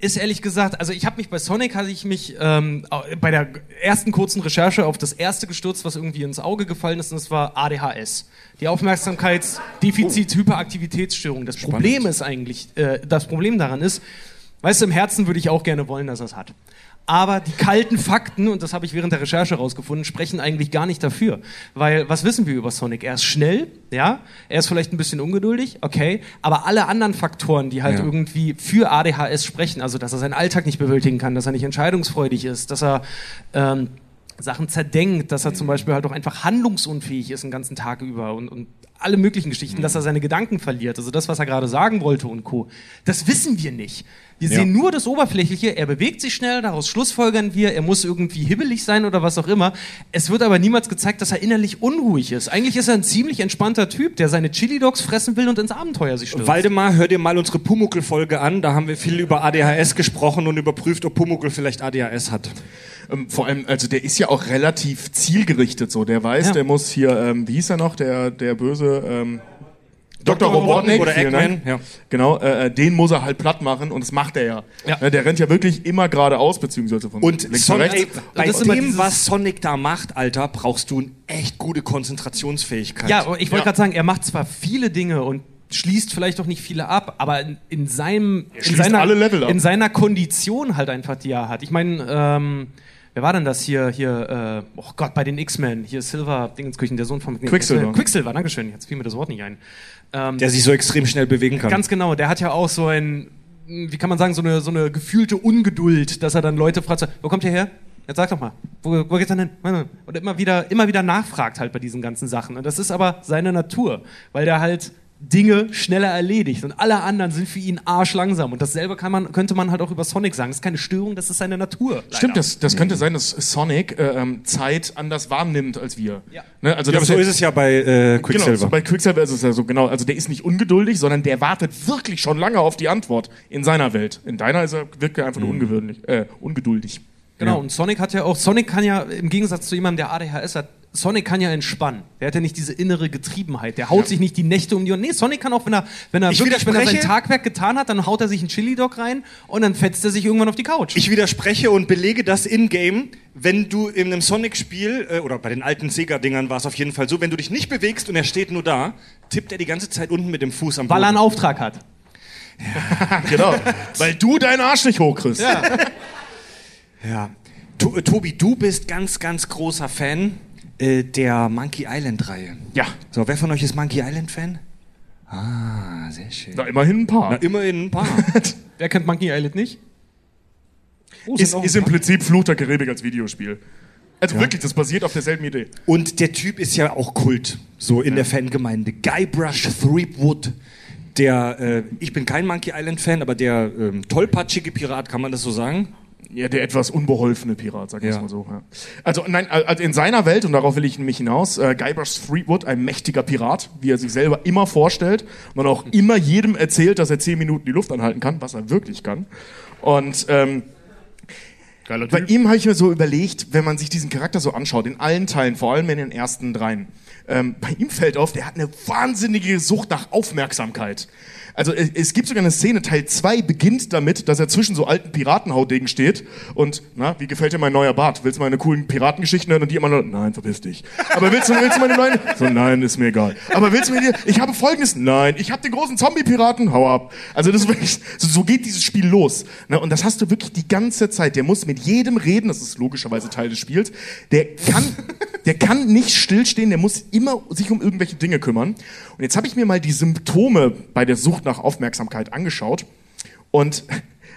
ist ehrlich gesagt, also ich habe mich bei Sonic hatte ich mich ähm, bei der ersten kurzen Recherche auf das erste gestürzt, was irgendwie ins Auge gefallen ist, und das war ADHS, die Aufmerksamkeitsdefizit-Hyperaktivitätsstörung. Das Problem ist eigentlich, äh, das Problem daran ist, weißt du, im Herzen würde ich auch gerne wollen, dass er es hat. Aber die kalten Fakten, und das habe ich während der Recherche rausgefunden, sprechen eigentlich gar nicht dafür. Weil, was wissen wir über Sonic? Er ist schnell, ja, er ist vielleicht ein bisschen ungeduldig, okay, aber alle anderen Faktoren, die halt Ja. irgendwie für ADHS sprechen, also dass er seinen Alltag nicht bewältigen kann, dass er nicht entscheidungsfreudig ist, dass er ähm, Sachen zerdenkt, dass er zum Beispiel halt auch einfach handlungsunfähig ist den ganzen Tag über und, und alle möglichen Geschichten, dass er seine Gedanken verliert. Also das, was er gerade sagen wollte und Co. Das wissen wir nicht. Wir sehen nur das Oberflächliche, er bewegt sich schnell, daraus schlussfolgern wir, er muss irgendwie hibbelig sein oder was auch immer. Es wird aber niemals gezeigt, dass er innerlich unruhig ist. Eigentlich ist er ein ziemlich entspannter Typ, der seine Chili Dogs fressen will und ins Abenteuer sich stürzt. Waldemar, hör dir mal unsere Pumuckel-Folge an. Da haben wir viel über ADHS gesprochen und überprüft, ob Pumuckel vielleicht ADHS hat. Ähm, vor allem, also der ist ja auch relativ zielgerichtet so. Der weiß, Ja. der muss hier, ähm, wie hieß er noch, der, der böse ähm, Dr. Robotnik oder vielen Eggman, ja. Genau, äh, äh, den muss er halt platt machen und das macht er ja. Ja. Ne, Der rennt ja wirklich immer geradeaus, beziehungsweise von Und links Sonic, nach ey, rechts. bei das ist immer dem, was Sonic da macht, Alter, brauchst du eine echt gute Konzentrationsfähigkeit. Ja, ich wollte Ja. gerade sagen, er macht zwar viele Dinge und schließt vielleicht auch nicht viele ab, aber in, in seinem in schließt seiner, alle Level ab. in seiner Kondition halt einfach, die er hat. Ich meine, ähm, wer war denn das hier? Hier, äh, oh Gott, bei den X-Men, hier Silver Dingensküchen, der Sohn von Quicksilver. Quicksilver, Dankeschön. Jetzt fiel mir das Wort nicht ein. Ähm, Der sich so extrem schnell bewegen kann. Ganz genau, der hat ja auch so ein, wie kann man sagen, so eine, so eine gefühlte Ungeduld, dass er dann Leute fragt, so, wo kommt ihr her? Jetzt sag doch mal, wo, wo geht's denn hin? Und immer wieder, immer wieder nachfragt halt bei diesen ganzen Sachen. Und das ist aber seine Natur, weil der halt Dinge schneller erledigt und alle anderen sind für ihn arschlangsam. Und dasselbe kann man, könnte man halt auch über Sonic sagen. Das ist keine Störung, das ist seine Natur. Stimmt, das, das könnte sein, dass Sonic äh, ähm, Zeit anders wahrnimmt als wir. Ja. Ne? Also Ja, so ist es ja bei äh, Quicksilver. Genau, so bei Quicksilver ist es ja so, genau. Also der ist nicht ungeduldig, sondern der wartet wirklich schon lange auf die Antwort in seiner Welt. In deiner ist er, wirkt er einfach nur ungewöhnlich, äh, ungeduldig. Genau, und Sonic hat ja auch, Sonic kann ja im Gegensatz zu jemandem, der ADHS hat, Sonic kann ja entspannen. Der hat ja nicht diese innere Getriebenheit. Der haut sich nicht die Nächte um die Ohren. Nee, Sonic kann auch, wenn er, wenn er Ich wirklich, wenn er sein Tagwerk getan hat, dann haut er sich einen Chili-Dog rein und dann fetzt er sich irgendwann auf die Couch. Ich widerspreche und belege das in-game, wenn du in einem Sonic-Spiel, äh, oder bei den alten Sega-Dingern war es auf jeden Fall so, wenn du dich nicht bewegst und er steht nur da, tippt er die ganze Zeit unten mit dem Fuß am weil er einen Boden. Auftrag hat. genau. Weil du deinen Arsch nicht hochkriegst. Ja. Ja. Äh, Tobi, du bist ganz, ganz großer Fan äh, der Monkey Island-Reihe. Ja. So, wer von euch ist Monkey Island-Fan? Ah, sehr schön. Na, immerhin ein paar. Na, immerhin ein paar. Wer kennt Monkey Island nicht? Oh, ist, ist im. Prinzip Fluch der Karibik als Videospiel. Also wirklich, das basiert auf derselben Idee. Und der Typ ist ja auch Kult, so in der Fangemeinde. Guybrush Threepwood, der, äh, ich bin kein Monkey Island-Fan, aber der ähm, tollpatschige Pirat, kann man das so sagen? Ja, der etwas unbeholfene Pirat, sag ich Ja. mal so. Ja. Also, nein, also in seiner Welt, und darauf will ich nämlich hinaus, äh, Guybrush Threepwood, ein mächtiger Pirat, wie er sich selber immer vorstellt und auch immer jedem erzählt, dass er zehn Minuten die Luft anhalten kann, was er wirklich kann. Und ähm, bei ihm habe ich mir so überlegt, wenn man sich diesen Charakter so anschaut, in allen Teilen, vor allem in den ersten dreien, ähm, bei ihm fällt auf, der hat eine wahnsinnige Sucht nach Aufmerksamkeit. Also es, gibt sogar eine Szene, Teil 2 beginnt damit, dass er zwischen so alten Piratenhaudegen steht und, na, wie gefällt dir mein neuer Bart? Willst du meine coolen Piratengeschichten hören? Und die immer nur, nein, verpiss dich. Aber willst du, willst du meine neuen? So, nein, ist mir egal. Aber willst du mir ich habe folgendes, nein, ich habe den großen Zombie-Piraten, hau ab. Also das ist wirklich, so, so geht dieses Spiel los. Ne? Und das hast du wirklich die ganze Zeit. Der muss mit jedem reden, das ist logischerweise Teil des Spiels. Der kann, der kann nicht stillstehen, der muss immer sich um irgendwelche Dinge kümmern. Und jetzt habe ich mir mal die Symptome bei der Sucht nach Aufmerksamkeit angeschaut. Und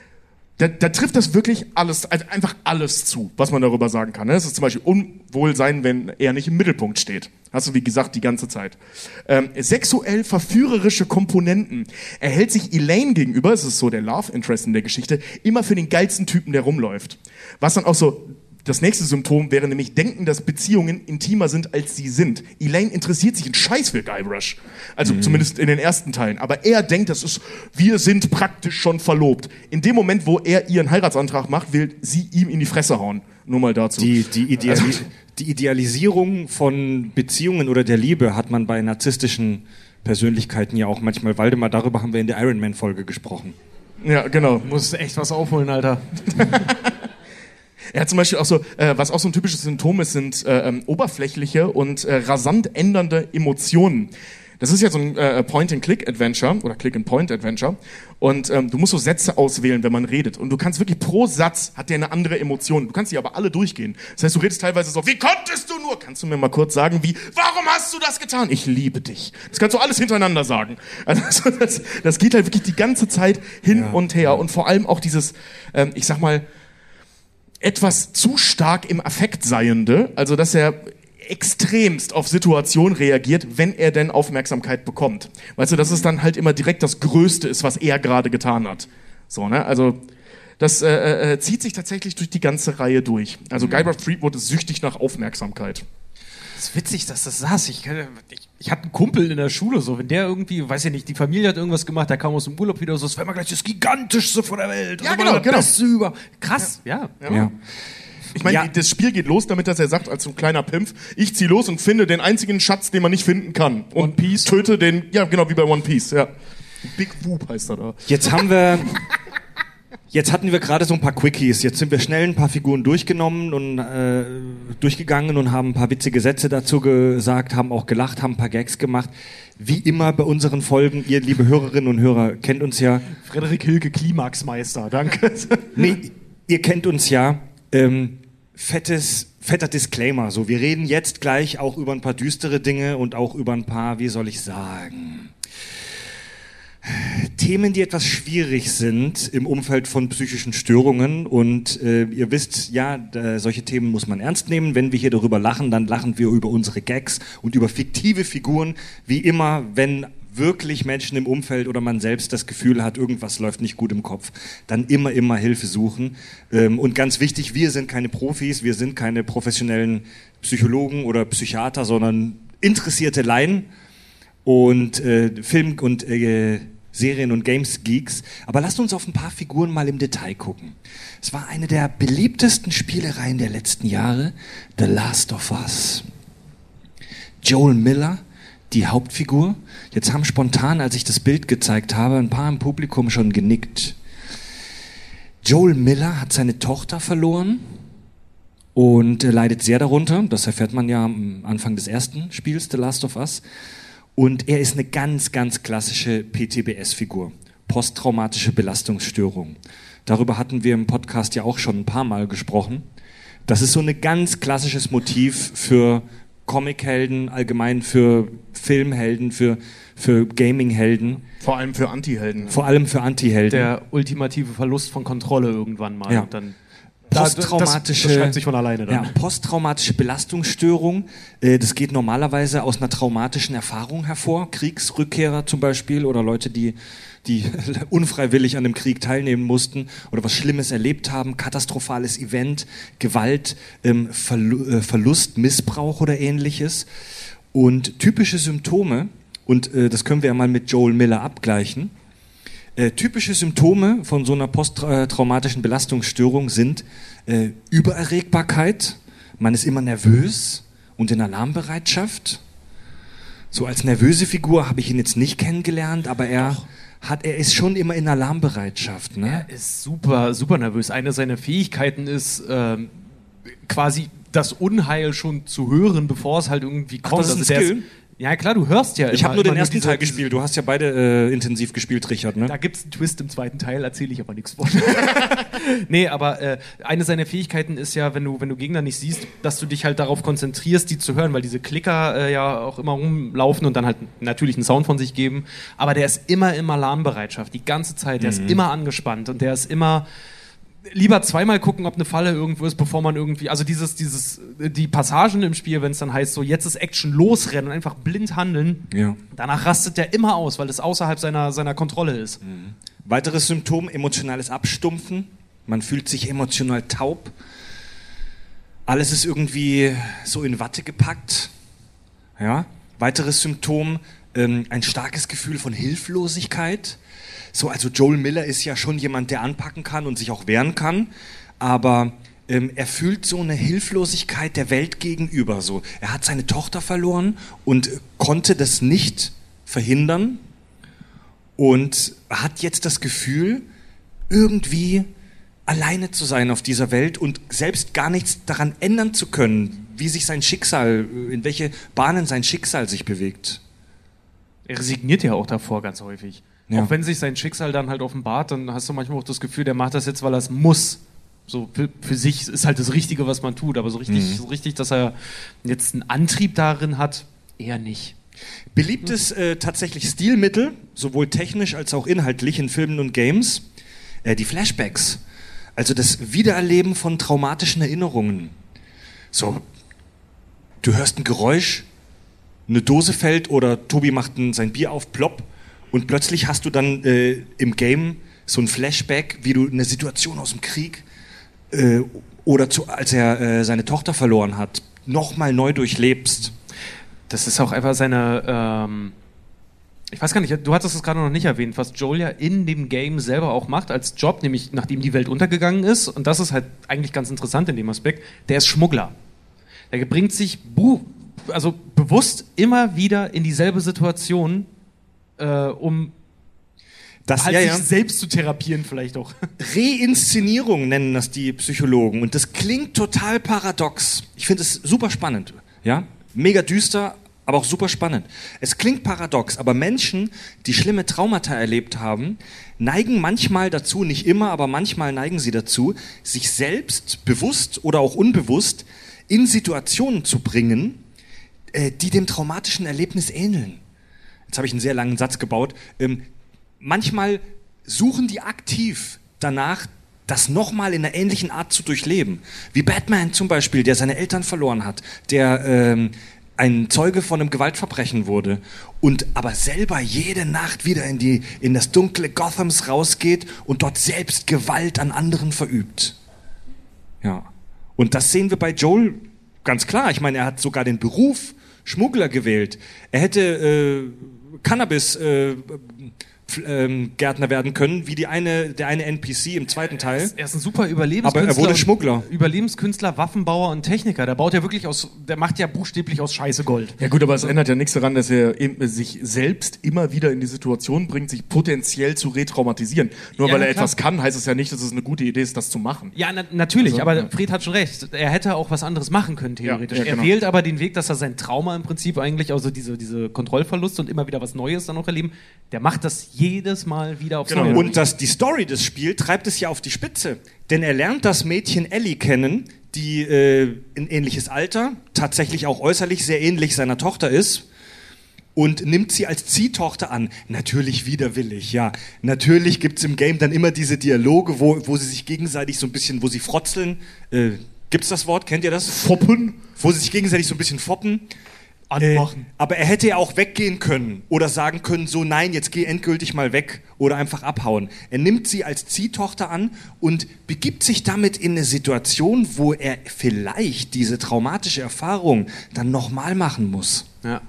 da, da trifft das wirklich alles, also einfach alles zu, was man darüber sagen kann. ne? Es ist zum Beispiel Unwohlsein, wenn er nicht im Mittelpunkt steht. Hast du, wie gesagt, die ganze Zeit. Ähm, sexuell verführerische Komponenten. Er hält sich Elaine gegenüber, es ist so der Love Interest in der Geschichte, immer für den geilsten Typen, der rumläuft. Was dann auch so das nächste Symptom wäre nämlich Denken, dass Beziehungen intimer sind, als sie sind. Elaine interessiert sich einen Scheiß für Guybrush. Also zumindest in den ersten Teilen. Aber er denkt, das ist, wir sind praktisch schon verlobt. In dem Moment, wo er ihren Heiratsantrag macht, will sie ihm in die Fresse hauen. Nur mal dazu. Die, die, Ideali Also- die Idealisierung von Beziehungen oder der Liebe hat man bei narzisstischen Persönlichkeiten ja auch manchmal. Waldemar, darüber haben wir in der Iron Man-Folge gesprochen. ja, genau. Muss echt was aufholen, Alter. Er hat zum Beispiel auch so, äh, was auch so ein typisches Symptom ist, sind äh, ähm, oberflächliche und äh, rasant ändernde Emotionen. Das ist ja so ein äh, Point-and-Click-Adventure oder Click-and-Point-Adventure. Und ähm, du musst so Sätze auswählen, wenn man redet. Und du kannst wirklich pro Satz hat der eine andere Emotion. Du kannst die aber alle durchgehen. Das heißt, du redest teilweise so, wie konntest du nur? Kannst du mir mal kurz sagen, wie, warum hast du das getan? Ich liebe dich. Das kannst du alles hintereinander sagen. Also das, das geht halt wirklich die ganze Zeit hin ja. und her. Und vor allem auch dieses, ähm, ich sag mal, etwas zu stark im Affekt seiende, also dass er extremst auf Situation reagiert, wenn er denn Aufmerksamkeit bekommt. Weißt du, dass es dann halt immer direkt das Größte ist, was er gerade getan hat. So, ne? Also das äh, äh, zieht sich tatsächlich durch die ganze Reihe durch. Also mhm. Guybrush Threepwood ist süchtig nach Aufmerksamkeit. Das ist witzig, dass das saß. Ich, ich, ich hatte einen Kumpel in der Schule, so, wenn der irgendwie, weiß ich nicht, die Familie hat irgendwas gemacht, der kam aus dem Urlaub wieder so, das wäre mal gleich das Gigantischste von der Welt. Ja, genau, genau. Über. Krass, ja. ja. ja. Ich meine, ja. das Spiel geht los damit, dass er sagt, als so ein kleiner Pimpf, ich zieh los und finde den einzigen Schatz, den man nicht finden kann. Und One Piece. töte den, ja, genau, wie bei One Piece, ja. Big Whoop heißt er da. Jetzt haben wir, jetzt hatten wir gerade so ein paar Quickies. Jetzt sind wir schnell ein paar Figuren durchgenommen und äh, durchgegangen und haben ein paar witzige Sätze dazu gesagt, haben auch gelacht, haben ein paar Gags gemacht. Wie immer bei unseren Folgen, ihr liebe Hörerinnen und Hörer kennt uns ja. Frederik Hilke, Klimaxmeister, danke. nee, ihr kennt uns ja. Ähm, fettes, fetter Disclaimer. So, wir reden jetzt gleich auch über ein paar düstere Dinge und auch über ein paar, wie soll ich sagen, Themen, die etwas schwierig sind im Umfeld von psychischen Störungen. Und äh, ihr wisst, ja, da, solche Themen muss man ernst nehmen. Wenn wir hier darüber lachen, dann lachen wir über unsere Gags und über fiktive Figuren. Wie immer, wenn wirklich Menschen im Umfeld oder man selbst das Gefühl hat, irgendwas läuft nicht gut im Kopf, dann immer, immer Hilfe suchen. Ähm, und ganz wichtig, wir sind keine Profis, wir sind keine professionellen Psychologen oder Psychiater, sondern interessierte Laien und äh, Film- und äh, Serien- und Games-Geeks. Aber lasst uns auf ein paar Figuren mal im Detail gucken. Es war eine der beliebtesten Spielereien der letzten Jahre, The Last of Us. Joel Miller die Hauptfigur. Jetzt haben spontan, als ich das Bild gezeigt habe, ein paar im Publikum schon genickt. Joel Miller hat seine Tochter verloren und leidet sehr darunter. Das erfährt man ja am Anfang des ersten Spiels, The Last of Us. Und er ist eine ganz, ganz klassische PTBS-Figur. Posttraumatische Belastungsstörung. Darüber hatten wir im Podcast ja auch schon ein paar Mal gesprochen. Das ist so ein ganz klassisches Motiv für Comichelden, allgemein für Filmhelden, für, für Gaminghelden. Vor allem für Antihelden. Vor allem für Antihelden. Der ultimative Verlust von Kontrolle irgendwann mal. Ja. dann posttraumatische, das, das sich von alleine dann. Ja, posttraumatische Belastungsstörung. Äh, das geht normalerweise aus einer traumatischen Erfahrung hervor. Kriegsrückkehrer zum Beispiel oder Leute, die die unfreiwillig an dem Krieg teilnehmen mussten oder was Schlimmes erlebt haben, katastrophales Event, Gewalt, ähm, äh, Verlust, Missbrauch oder ähnliches. Und typische Symptome, und äh, das können wir ja mal mit Joel Miller abgleichen, äh, typische Symptome von so einer posttraumatischen Belastungsstörung sind äh, Übererregbarkeit, man ist immer nervös und in Alarmbereitschaft. So als nervöse Figur habe ich ihn jetzt nicht kennengelernt, aber er Doch hat, er ist schon immer in Alarmbereitschaft. Ne? Er ist super, super nervös. Eine seiner Fähigkeiten ist ähm, quasi das Unheil schon zu hören, bevor es halt irgendwie kommt. Ach, das ist ein also Skill? Ja, klar, du hörst ja. Ich habe nur den ersten diese, Teil gespielt. Du hast ja beide äh, intensiv gespielt, Richard. Ne? Da gibt es einen Twist im zweiten Teil, erzähle ich aber nichts von. nee, aber äh, eine seiner Fähigkeiten ist ja, wenn du, wenn du Gegner nicht siehst, dass du dich halt darauf konzentrierst, die zu hören, weil diese Klicker äh, ja auch immer rumlaufen und dann halt natürlich einen Sound von sich geben. Aber der ist immer im Alarmbereitschaft, die ganze Zeit. Der mhm. ist immer angespannt und der ist immer lieber zweimal gucken, ob eine Falle irgendwo ist, bevor man irgendwie, also dieses, dieses, die Passagen im Spiel, wenn es dann heißt, so jetzt ist Action losrennen und einfach blind handeln, ja. danach rastet der immer aus, weil es außerhalb seiner, seiner Kontrolle ist. Mhm. Weiteres Symptom, emotionales Abstumpfen. Man fühlt sich emotional taub. Alles ist irgendwie so in Watte gepackt. Ja. Weiteres Symptom, ähm, ein starkes Gefühl von Hilflosigkeit. So, also Joel Miller ist ja schon jemand, der anpacken kann und sich auch wehren kann, aber ähm, er fühlt so eine Hilflosigkeit der Welt gegenüber. So, er hat seine Tochter verloren und konnte das nicht verhindern und hat jetzt das Gefühl, irgendwie alleine zu sein auf dieser Welt und selbst gar nichts daran ändern zu können, wie sich sein Schicksal, in welche Bahnen sein Schicksal sich bewegt. Er resigniert ja auch davor ganz häufig. Ja. Auch wenn sich sein Schicksal dann halt offenbart, dann hast du manchmal auch das Gefühl, der macht das jetzt, weil er es muss. So für, für sich ist halt das Richtige, was man tut. Aber so richtig, Mhm. so richtig, dass er jetzt einen Antrieb darin hat, eher nicht. Beliebtes äh, tatsächlich Stilmittel, sowohl technisch als auch inhaltlich in Filmen und Games, äh, die Flashbacks. Also das Wiedererleben von traumatischen Erinnerungen. So, du hörst ein Geräusch, eine Dose fällt oder Tobi macht ein, sein Bier auf, plopp, und plötzlich hast du dann äh, im Game so ein Flashback, wie du eine Situation aus dem Krieg äh, oder zu, als er äh, seine Tochter verloren hat, nochmal neu durchlebst. Das ist auch einfach seine. Ähm, ich weiß gar nicht, du hattest es gerade noch nicht erwähnt, was Joel ja in dem Game selber auch macht als Job, nämlich nachdem die Welt untergegangen ist. Und das ist halt eigentlich ganz interessant in dem Aspekt. Der ist Schmuggler. Der bringt sich also bewusst immer wieder in dieselbe Situation, äh, um Das, halt ja, sich ja. selbst zu therapieren, vielleicht auch. Reinszenierung nennen das die Psychologen. Und das klingt total paradox. Ich finde es super spannend. Ja? Mega düster, aber auch super spannend. Es klingt paradox, aber Menschen, die schlimme Traumata erlebt haben, neigen manchmal dazu, nicht immer, aber manchmal neigen sie dazu, sich selbst bewusst oder auch unbewusst in Situationen zu bringen, äh, die dem traumatischen Erlebnis ähneln. Jetzt habe ich einen sehr langen Satz gebaut. Ähm, manchmal suchen die aktiv danach, das nochmal in einer ähnlichen Art zu durchleben. Wie Batman zum Beispiel, der seine Eltern verloren hat, der ähm, ein Zeuge von einem Gewaltverbrechen wurde und aber selber jede Nacht wieder in, die, in das dunkle Gothams rausgeht und dort selbst Gewalt an anderen verübt. Ja. Und das sehen wir bei Joel ganz klar. Ich meine, er hat sogar den Beruf Schmuggler gewählt. Er hätte äh, Cannabis äh, ähm, Gärtner werden können, wie die eine, der eine NPC im zweiten Teil. Er ist ein super Überlebenskünstler. Aber er wurde Schmuggler. Überlebenskünstler, Waffenbauer und Techniker. Der baut ja wirklich aus, der macht ja buchstäblich aus Scheiße Gold. Ja gut, aber es ändert ja nichts daran, dass er sich selbst immer wieder in die Situation bringt, sich potenziell zu retraumatisieren. Nur Ja, weil er klar. etwas kann, heißt es ja nicht, dass es eine gute Idee ist, das zu machen. Ja, na, natürlich, Also, aber ja. Fred hat schon recht. Er hätte auch was anderes machen können, theoretisch. Ja, ja, genau. Er wählt aber den Weg, dass er sein Trauma im Prinzip eigentlich, also diese, diese Kontrollverlust und immer wieder was Neues dann noch erleben, der macht das jedes Mal wieder aufs Genau. Neue. Und das, die Story des Spiels treibt es ja auf die Spitze. Denn er lernt das Mädchen Ellie kennen, die äh, in ähnliches Alter, tatsächlich auch äußerlich sehr ähnlich seiner Tochter ist. Und nimmt sie als Ziehtochter an. Natürlich widerwillig, ja. Natürlich gibt's im Game dann immer diese Dialoge, wo, wo sie sich gegenseitig so ein bisschen, wo sie frotzeln. Äh, gibt's das Wort? Kennt ihr das? Foppen? Wo sie sich gegenseitig so ein bisschen foppen. Anmachen. Äh, aber er hätte ja auch weggehen können oder sagen können, so nein, jetzt geh endgültig mal weg oder einfach abhauen. Er nimmt sie als Ziehtochter an und begibt sich damit in eine Situation, wo er vielleicht diese traumatische Erfahrung dann nochmal machen muss. Ja.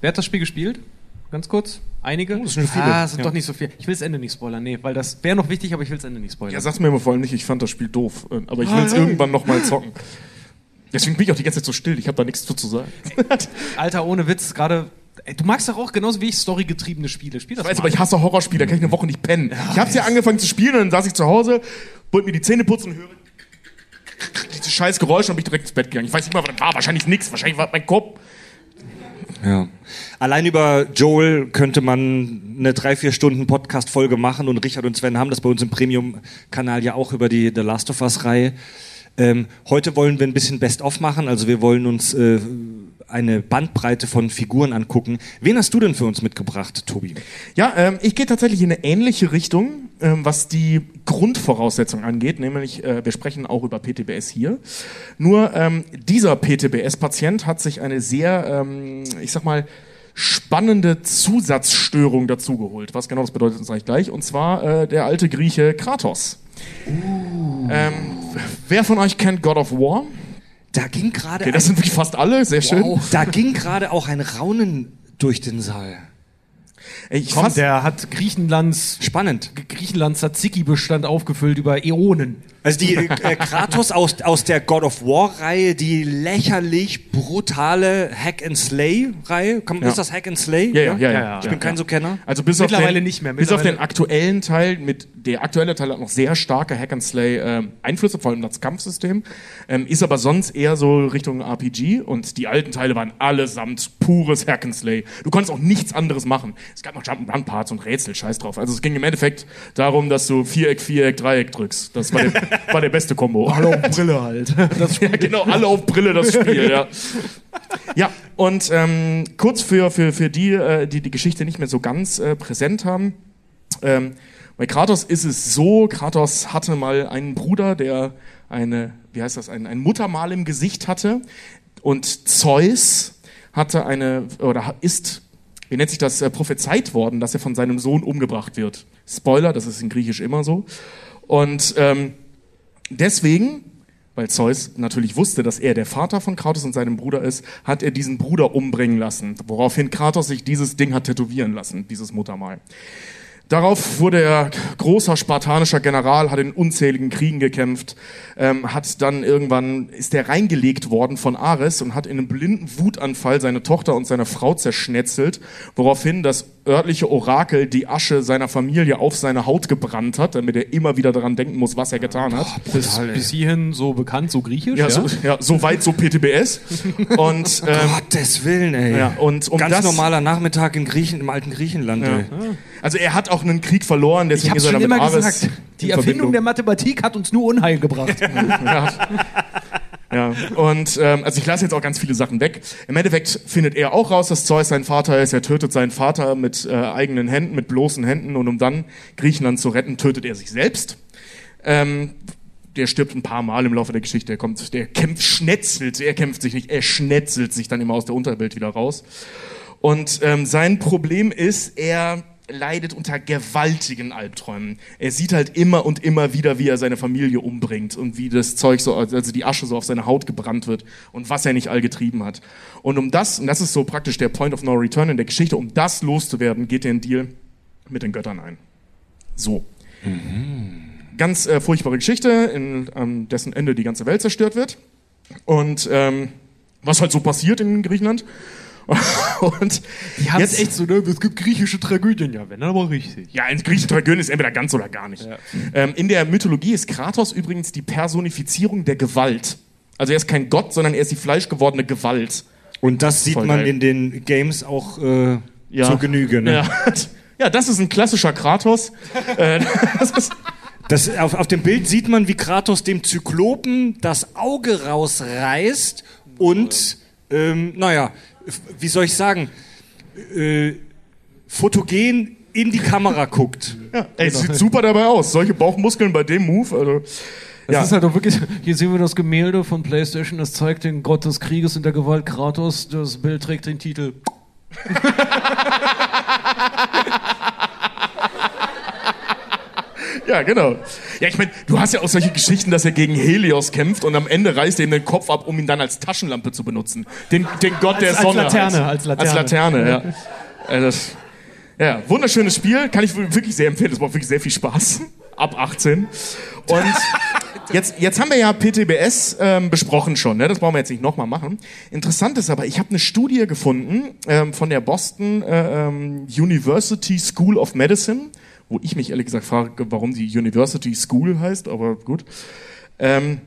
Wer hat das Spiel gespielt? Ganz kurz. Einige? Oh, das sind viele. Ah, sind Ja. doch nicht so viel. Ich will das Ende nicht spoilern. Nee, weil das wäre noch wichtig, aber ich will das Ende nicht spoilern. Ja, sag's mir aber vor allem nicht, ich fand das Spiel doof. Äh, Aber ich will es irgendwann nochmal zocken. Deswegen bin ich auch die ganze Zeit so still, ich habe da nichts zu, zu sagen. Alter, ohne Witz, gerade. Du magst doch auch genauso wie ich storygetriebene Spiele. Spiel das Ich weiß, mal. aber ich hasse Horrorspiele, da kann ich eine Woche nicht pennen. ich habe ja angefangen zu spielen und dann saß ich zu Hause, wollte mir die Zähne putzen und höre dieses scheiß Geräusch und dann bin ich direkt ins Bett gegangen. Ich weiß nicht mal, was das war. Wahrscheinlich nichts. Wahrscheinlich war mein Kopf. Ja. Allein über Joel könnte man eine drei, vier Stunden Podcast-Folge machen und Richard und Sven haben das bei uns im Premium-Kanal ja auch über die The Last of Us-Reihe. Ähm, heute wollen wir ein bisschen Best-of machen, also wir wollen uns äh, eine Bandbreite von Figuren angucken. Wen hast du denn für uns mitgebracht, Tobi? Ja, ähm, ich gehe tatsächlich in eine ähnliche Richtung, ähm, was die Grundvoraussetzung angeht, nämlich äh, wir sprechen auch über PTBS hier. Nur ähm, dieser PTBS-Patient hat sich eine sehr, ähm, ich sag mal, spannende Zusatzstörung dazugeholt. Was genau das bedeutet, sage ich gleich. Und zwar äh, der alte Grieche Kratos. Ähm, wer von euch kennt God of War? Da ging gerade Okay, das sind wirklich fast alle, sehr schön. da ging gerade auch ein Raunen durch den Saal. Ich Komm, der hat Griechenlands, Spannend. Griechenlands Tzatziki-Bestand aufgefüllt über Äonen. Also die äh, Kratos aus, aus der God of War-Reihe, die lächerlich brutale Hack and Slay-Reihe. Ja. Ist das Hack and Slay? Ja, ja, ja, ja, ja, Ich ja, bin kein ja. so Kenner. Also bis Mittlerweile auf den, nicht mehr. Bis auf den aktuellen Teil, mit der aktuelle Teil hat noch sehr starke Hack and Slay ähm, Einflüsse, vor allem das Kampfsystem, ähm, ist aber sonst eher so Richtung RPG und die alten Teile waren allesamt pures Hack and Slay. Du konntest auch nichts anderes machen. Es gab noch Jump'n'Run Parts und Rätsel, scheiß drauf. Also es ging im Endeffekt darum, dass du Viereck, Viereck, Dreieck drückst. Das war der, war der beste Kombo. Hallo, Brille halt. Ja, genau, alle auf Brille das Spiel, ja. Ja, und ähm, kurz für, für, für die, äh, die die Geschichte nicht mehr so ganz äh, präsent haben. Ähm, bei Kratos ist es so, Kratos hatte mal einen Bruder, der eine, wie heißt das, ein, ein Muttermal im Gesicht hatte. Und Zeus hatte eine, oder ist, wie nennt sich das, äh, prophezeit worden, dass er von seinem Sohn umgebracht wird. Spoiler, das ist in Griechisch immer so. Und ähm, deswegen weil Zeus natürlich wusste, dass er der Vater von Kratos und seinem Bruder ist, hat er diesen Bruder umbringen lassen, woraufhin Kratos sich dieses Ding hat tätowieren lassen, dieses Muttermal. Darauf wurde er großer spartanischer General, hat in unzähligen Kriegen gekämpft, ähm, hat dann irgendwann, ist er reingelegt worden von Ares und hat in einem blinden Wutanfall seine Tochter und seine Frau zerschnetzelt, woraufhin das örtliche Orakel die Asche seiner Familie auf seine Haut gebrannt hat, damit er immer wieder daran denken muss, was er getan hat. bis, bis hierhin so bekannt, so griechisch. Ja, so, ja, so weit, so PTBS. Und, ähm, Gottes Willen, ey. ja, und um Ganz das, normaler Nachmittag in Griechen, im alten Griechenland, ey. also er hat auch einen Krieg verloren, deswegen ist er schon damit immer Ares gesagt, die in Erfindung Verbindung. der Mathematik hat uns nur Unheil gebracht. Ja, und ähm, also ich lasse jetzt auch ganz viele Sachen weg. Im Endeffekt findet er auch raus, dass Zeus sein Vater ist. Er tötet seinen Vater mit äh, eigenen Händen, mit bloßen Händen und um dann Griechenland zu retten, tötet er sich selbst. Ähm, der stirbt ein paar Mal im Laufe der Geschichte. Der kommt, der kämpft, schnetzelt. Er kämpft sich nicht, er schnetzelt sich dann immer aus der Unterwelt wieder raus. Und ähm, sein Problem ist, er leidet unter gewaltigen Albträumen. Er sieht halt immer und immer wieder, wie er seine Familie umbringt und wie das Zeug so, also die Asche so auf seine Haut gebrannt wird und was er nicht all getrieben hat. Und um das, und das ist so praktisch der Point of No Return in der Geschichte, um das loszuwerden, geht er einen Deal mit den Göttern ein. So. Ganz äh, furchtbare Geschichte, in ähm, dessen Ende die ganze Welt zerstört wird. Und ähm, was halt so passiert in Griechenland. und jetzt echt so, ne? Es gibt griechische Tragödien, ja, wenn aber richtig. Ja, ein griechische Tragödie ist entweder ganz oder gar nicht. Ähm, in der Mythologie ist Kratos übrigens die Personifizierung der Gewalt. Also er ist kein Gott, sondern er ist die fleischgewordene Gewalt. Und das sieht Voll man geil. in den Games auch äh, zur Genüge. Ne? Ja. ja, das ist ein klassischer Kratos. äh, das ist, Das, auf, auf dem Bild sieht man, wie Kratos dem Zyklopen das Auge rausreißt und, ähm, naja, wie soll ich sagen, äh, fotogen in die Kamera guckt. ja, ey, sieht super dabei aus. Solche Bauchmuskeln bei dem Move. Also, Das ja. ist halt auch wirklich, hier sehen wir das Gemälde von PlayStation, das zeigt den Gott des Krieges und der Gewalt Kratos. Das Bild trägt den Titel. Ja, genau. Ja, ich meine, du hast ja auch solche Geschichten, dass er gegen Helios kämpft und am Ende reißt er ihm den Kopf ab, um ihn dann als Taschenlampe zu benutzen. Den, den Gott der als Sonne. Laterne, als Laterne. Als Laterne, ja. Also das, ja, wunderschönes Spiel, kann ich wirklich sehr empfehlen. Das macht wirklich sehr viel Spaß. Ab 18. Und jetzt, jetzt haben wir ja PTBS ähm, besprochen schon, ne? das brauchen wir jetzt nicht nochmal machen. Interessant ist aber, ich habe eine Studie gefunden ähm, von der Boston äh, ähm, University School of Medicine, wo ich mich ehrlich gesagt frage, warum die University School heißt, aber gut. Ähm,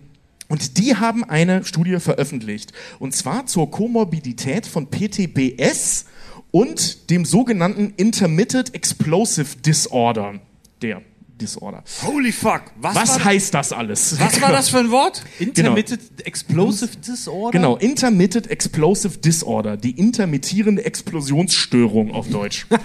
und die haben eine Studie veröffentlicht. Und zwar zur Komorbidität von PTBS und dem sogenannten Intermittent Explosive Disorder. Der Disorder. Holy fuck, was, Was war, heißt das alles? was war das für ein Wort? Intermittent Explosive Disorder? Genau, Intermittent Explosive Disorder, die intermittierende Explosionsstörung auf Deutsch.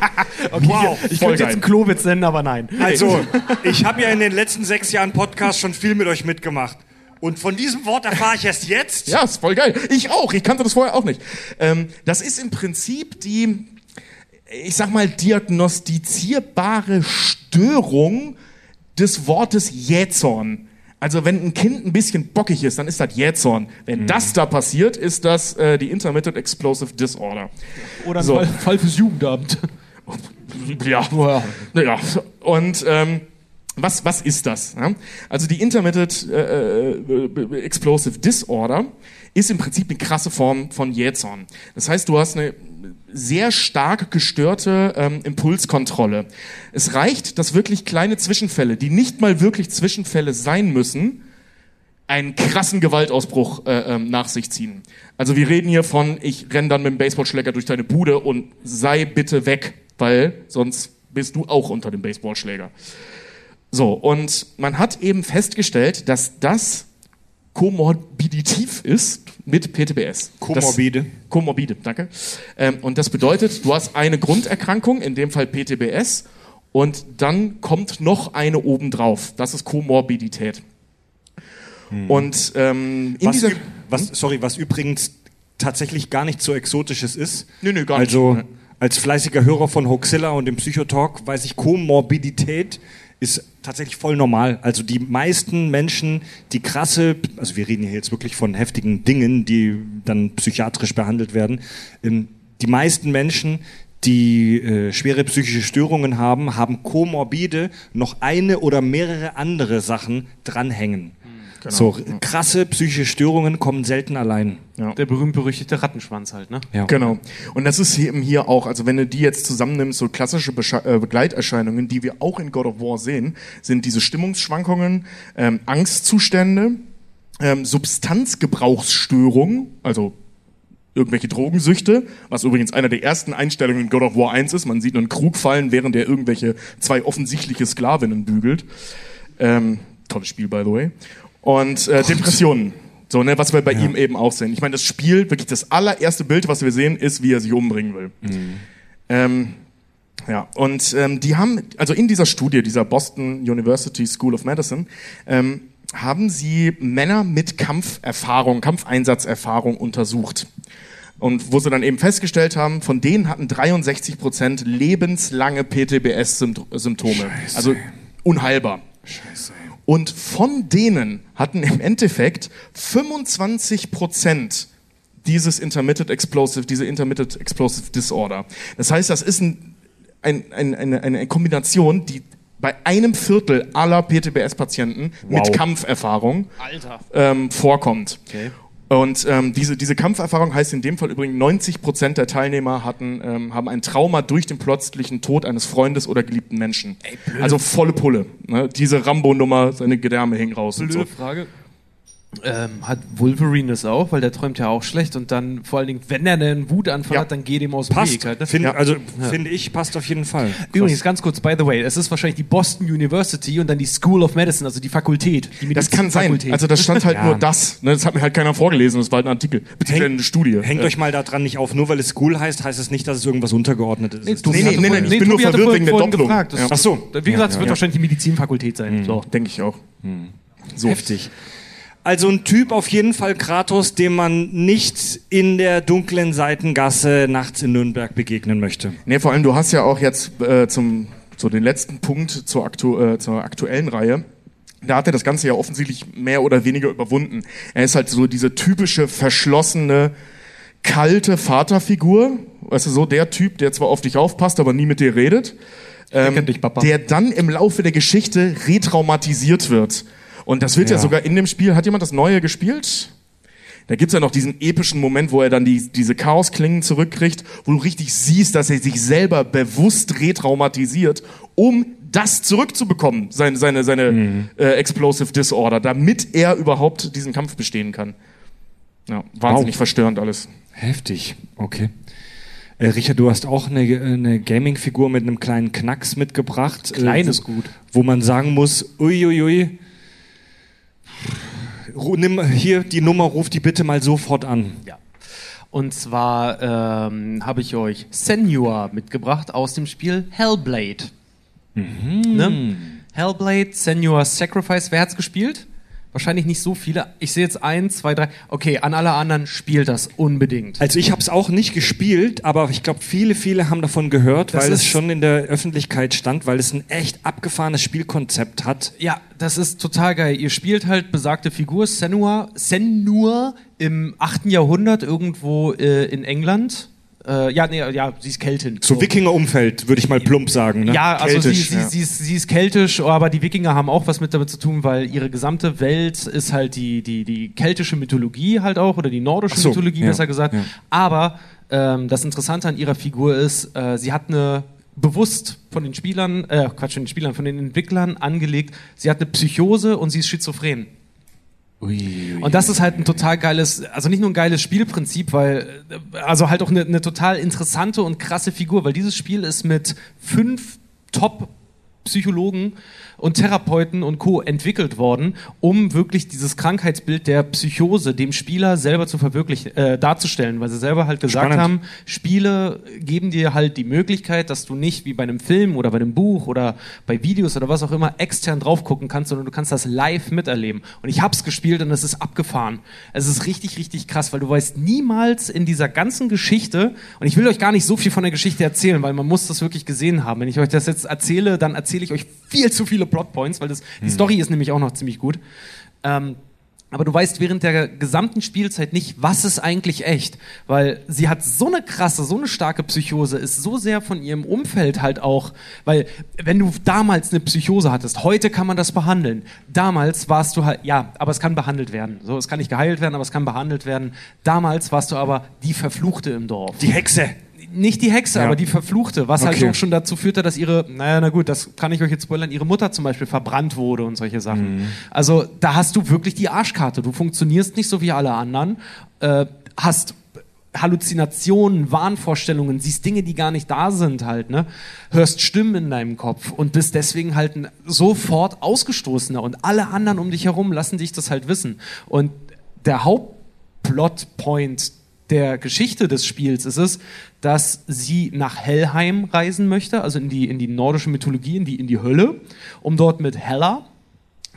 Wow, Ich könnte geil. jetzt einen Klowitz nennen, aber nein. Also, ich habe ja in den letzten sechs Jahren Podcast schon viel mit euch mitgemacht. Und von diesem Wort erfahre ich erst jetzt. Ja, ist voll geil. Ich auch. Ich kannte das vorher auch nicht. Ähm, das ist im Prinzip die, ich sag mal, diagnostizierbare Störung des Wortes Jähzorn. Also wenn ein Kind ein bisschen bockig ist, dann ist das Jähzorn. Wenn das da passiert, ist das äh, die Intermittent Explosive Disorder. Oder ein So. Fall, Fall fürs Jugendamt. ja, ja. Und ähm, was, was ist das? Ja? Also die Intermittent äh, äh, Explosive Disorder ist im Prinzip eine krasse Form von Jähzorn. Das heißt, du hast eine sehr stark gestörte ähm, Impulskontrolle. Es reicht, dass wirklich kleine Zwischenfälle, die nicht mal wirklich Zwischenfälle sein müssen, einen krassen Gewaltausbruch äh, ähm, nach sich ziehen. Also wir reden hier von, ich renn dann mit dem Baseballschläger durch deine Bude und sei bitte weg, weil sonst bist du auch unter dem Baseballschläger. So, und man hat eben festgestellt, dass das komorbiditiv ist mit PTBS. Komorbide. Das, komorbide, danke. Ähm, und das bedeutet, du hast eine Grunderkrankung, in dem Fall PTBS, und dann kommt noch eine obendrauf. Das ist Komorbidität. Hm. Und ähm, in was, dieser, was, sorry, was übrigens tatsächlich gar nicht so exotisches ist. Nö, nö, gar also, nicht. als fleißiger Hörer von Hoaxilla und dem Psychotalk weiß ich, Komorbidität ist tatsächlich voll normal. Also die meisten Menschen, die krasse, also wir reden hier jetzt wirklich von heftigen Dingen, die dann psychiatrisch behandelt werden, ähm, die meisten Menschen, die äh, schwere psychische Störungen haben, haben komorbide noch eine oder mehrere andere Sachen dranhängen. Genau. So krasse psychische Störungen kommen selten allein. Ja. Der berühmt-berüchtigte Rattenschwanz halt, ne? Ja. Genau. Und das ist eben hier auch, also wenn du die jetzt zusammennimmst, so klassische Besche äh, Begleiterscheinungen, die wir auch in God of War sehen, sind diese Stimmungsschwankungen, ähm, Angstzustände, ähm, Substanzgebrauchsstörungen, also irgendwelche Drogensüchte, was übrigens einer der ersten Einstellungen in God of War 1 ist. Man sieht einen Krug fallen, während er irgendwelche zwei offensichtliche Sklavinnen bügelt. Ähm, tolles Spiel, by the way und äh, Depressionen. So, ne, was wir bei ja. ihm eben auch sehen. Ich meine, das Spiel, wirklich das allererste Bild, was wir sehen, ist, wie er sich umbringen will. Mhm. Ähm, ja, und ähm, die haben, also in dieser Studie, dieser Boston University School of Medicine, ähm, haben sie Männer mit Kampferfahrung, Kampfeinsatzerfahrung untersucht. Und wo sie dann eben festgestellt haben, von denen hatten 63 Prozent lebenslange PTBS-Symptome. Also unheilbar. Scheiße. Und von denen hatten im Endeffekt 25 Prozent dieses Intermittent Explosive, diese Intermittent Explosive Disorder. Das heißt, das ist ein, ein, ein, eine, eine Kombination, die bei einem Viertel aller PTBS-Patienten wow. mit Kampferfahrung ähm, vorkommt. Okay. Und ähm, diese, diese Kampferfahrung heißt in dem Fall übrigens, 90 Prozent der Teilnehmer hatten, ähm, haben ein Trauma durch den plötzlichen Tod eines Freundes oder geliebten Menschen. Ey, also volle Pulle. Ne? Diese Rambo-Nummer, seine Gedärme hingen raus. Blöde und so. Frage. Ähm, hat Wolverine das auch, weil der träumt ja auch schlecht und dann vor allen Dingen, wenn er einen Wutanfall ja. hat, dann geht ihm aus dem passt. Weg. Halt, ne? Find, ja. Also ja. finde ich, passt auf jeden Fall. Übrigens, ganz kurz, by the way, es ist wahrscheinlich die Boston University und dann die School of Medicine, also die Fakultät. Die das kann sein. Also das stand halt nur das. Ne? Das hat mir halt keiner vorgelesen, das war halt ein Artikel, beziehungsweise eine Studie. Hängt euch mal daran nicht auf, nur weil es School heißt, heißt es nicht, dass es irgendwas Untergeordnetes ist. Nee, nee, nee, nee, ich bin nur verwirrt wegen der Doppelung. Ach so. Wie gesagt, es wird wahrscheinlich die Medizinfakultät sein. Hm. So. Denke ich auch. Hm. So. Heftig. Also ein Typ auf jeden Fall Kratos, dem man nicht in der dunklen Seitengasse nachts in Nürnberg begegnen möchte. Nee, vor allem du hast ja auch jetzt äh, zum so den letzten Punkt zur, aktu äh, zur aktuellen Reihe. Da hat er das Ganze ja offensichtlich mehr oder weniger überwunden. Er ist halt so diese typische verschlossene, kalte Vaterfigur. Weißt du, so der Typ, der zwar auf dich aufpasst, aber nie mit dir redet. Ähm, dich, der dann im Laufe der Geschichte retraumatisiert wird und das wird ja. ja sogar in dem Spiel, hat jemand das Neue gespielt? Da gibt's ja noch diesen epischen Moment, wo er dann die, diese Chaosklingen zurückkriegt, wo du richtig siehst, dass er sich selber bewusst retraumatisiert, um das zurückzubekommen, seine, seine, seine mhm. äh, Explosive Disorder, damit er überhaupt diesen Kampf bestehen kann. Ja, wahnsinnig wow. verstörend alles. Heftig, okay. Äh, Richard, du hast auch eine, eine Gaming-Figur mit einem kleinen Knacks mitgebracht. Klein äh, ist gut. Wo man sagen muss, uiuiui, ui, ui, nimm hier die Nummer, ruf die bitte mal sofort an. Ja. Und zwar ähm, habe ich euch Senua mitgebracht aus dem Spiel Hellblade. Mhm. Ne? Hellblade, Senua Sacrifice. Wer hat's gespielt? Wahrscheinlich nicht so viele. Ich sehe jetzt eins, zwei, drei. Okay, an alle anderen spielt das unbedingt. Also ich habe es auch nicht gespielt, aber ich glaube, viele, viele haben davon gehört, das weil es schon in der Öffentlichkeit stand, weil es ein echt abgefahrenes Spielkonzept hat. Ja, das ist total geil. Ihr spielt halt besagte Figur Senua, Senua im 8. Jahrhundert irgendwo äh, in England Äh, ja, nee, ja, sie ist Keltin. So, Wikinger-Umfeld, würde ich mal plump sagen. Ne? Ja, also sie, Keltisch, sie, ja. Sie, ist, sie ist keltisch, aber die Wikinger haben auch was mit damit zu tun, weil ihre gesamte Welt ist halt die, die, die keltische Mythologie halt auch, oder die nordische so, Mythologie ja, besser gesagt. ja. Aber ähm, das Interessante an ihrer Figur ist, äh, sie hat eine bewusst von den Spielern, äh, Quatsch, von den Spielern, von den Entwicklern angelegt, sie hat eine Psychose und sie ist schizophren. Und das ist halt ein total geiles, also nicht nur ein geiles Spielprinzip, weil, also halt auch eine, eine total interessante und krasse Figur, weil dieses Spiel ist mit fünf Top-Psychologen und Therapeuten und Co. entwickelt worden, um wirklich dieses Krankheitsbild der Psychose dem Spieler selber zu verwirklichen, äh, darzustellen, weil sie selber halt gesagt Spannend. haben, Spiele geben dir halt die Möglichkeit, dass du nicht wie bei einem Film oder bei einem Buch oder bei Videos oder was auch immer extern drauf gucken kannst, sondern du kannst das live miterleben. Und ich hab's gespielt und es ist abgefahren. Es ist richtig, richtig krass, weil du weißt niemals in dieser ganzen Geschichte, und ich will euch gar nicht so viel von der Geschichte erzählen, weil man muss das wirklich gesehen haben. Wenn ich euch das jetzt erzähle, dann erzähle ich euch viel zu viele Plotpoints, weil das, die Story ist nämlich auch noch ziemlich gut. Ähm, aber du weißt während der gesamten Spielzeit nicht, was ist eigentlich echt. Weil sie hat so eine krasse, so eine starke Psychose, ist so sehr von ihrem Umfeld halt auch, weil wenn du damals eine Psychose hattest, heute kann man das behandeln. Damals warst du halt, ja, aber es kann behandelt werden. So, es kann nicht geheilt werden, aber es kann behandelt werden. Damals warst du aber die Verfluchte im Dorf Die Hexe. Nicht die Hexe, Ja. aber die Verfluchte, was halt Okay. auch schon dazu führte, dass ihre, naja, na gut, das kann ich euch jetzt spoilern, ihre Mutter zum Beispiel verbrannt wurde und solche Sachen. Mhm. Also da hast du wirklich die Arschkarte. Du funktionierst nicht so wie alle anderen, äh, hast Halluzinationen, Wahnvorstellungen, siehst Dinge, die gar nicht da sind halt, ne? Hörst Stimmen in deinem Kopf und bist deswegen halt ein sofort ausgestoßener und alle anderen um dich herum lassen dich das halt wissen. Und der Hauptplotpoint der Geschichte des Spiels ist es, dass sie nach Helheim reisen möchte, also in die, in die nordische Mythologie, in die, in die Hölle, um dort mit Hela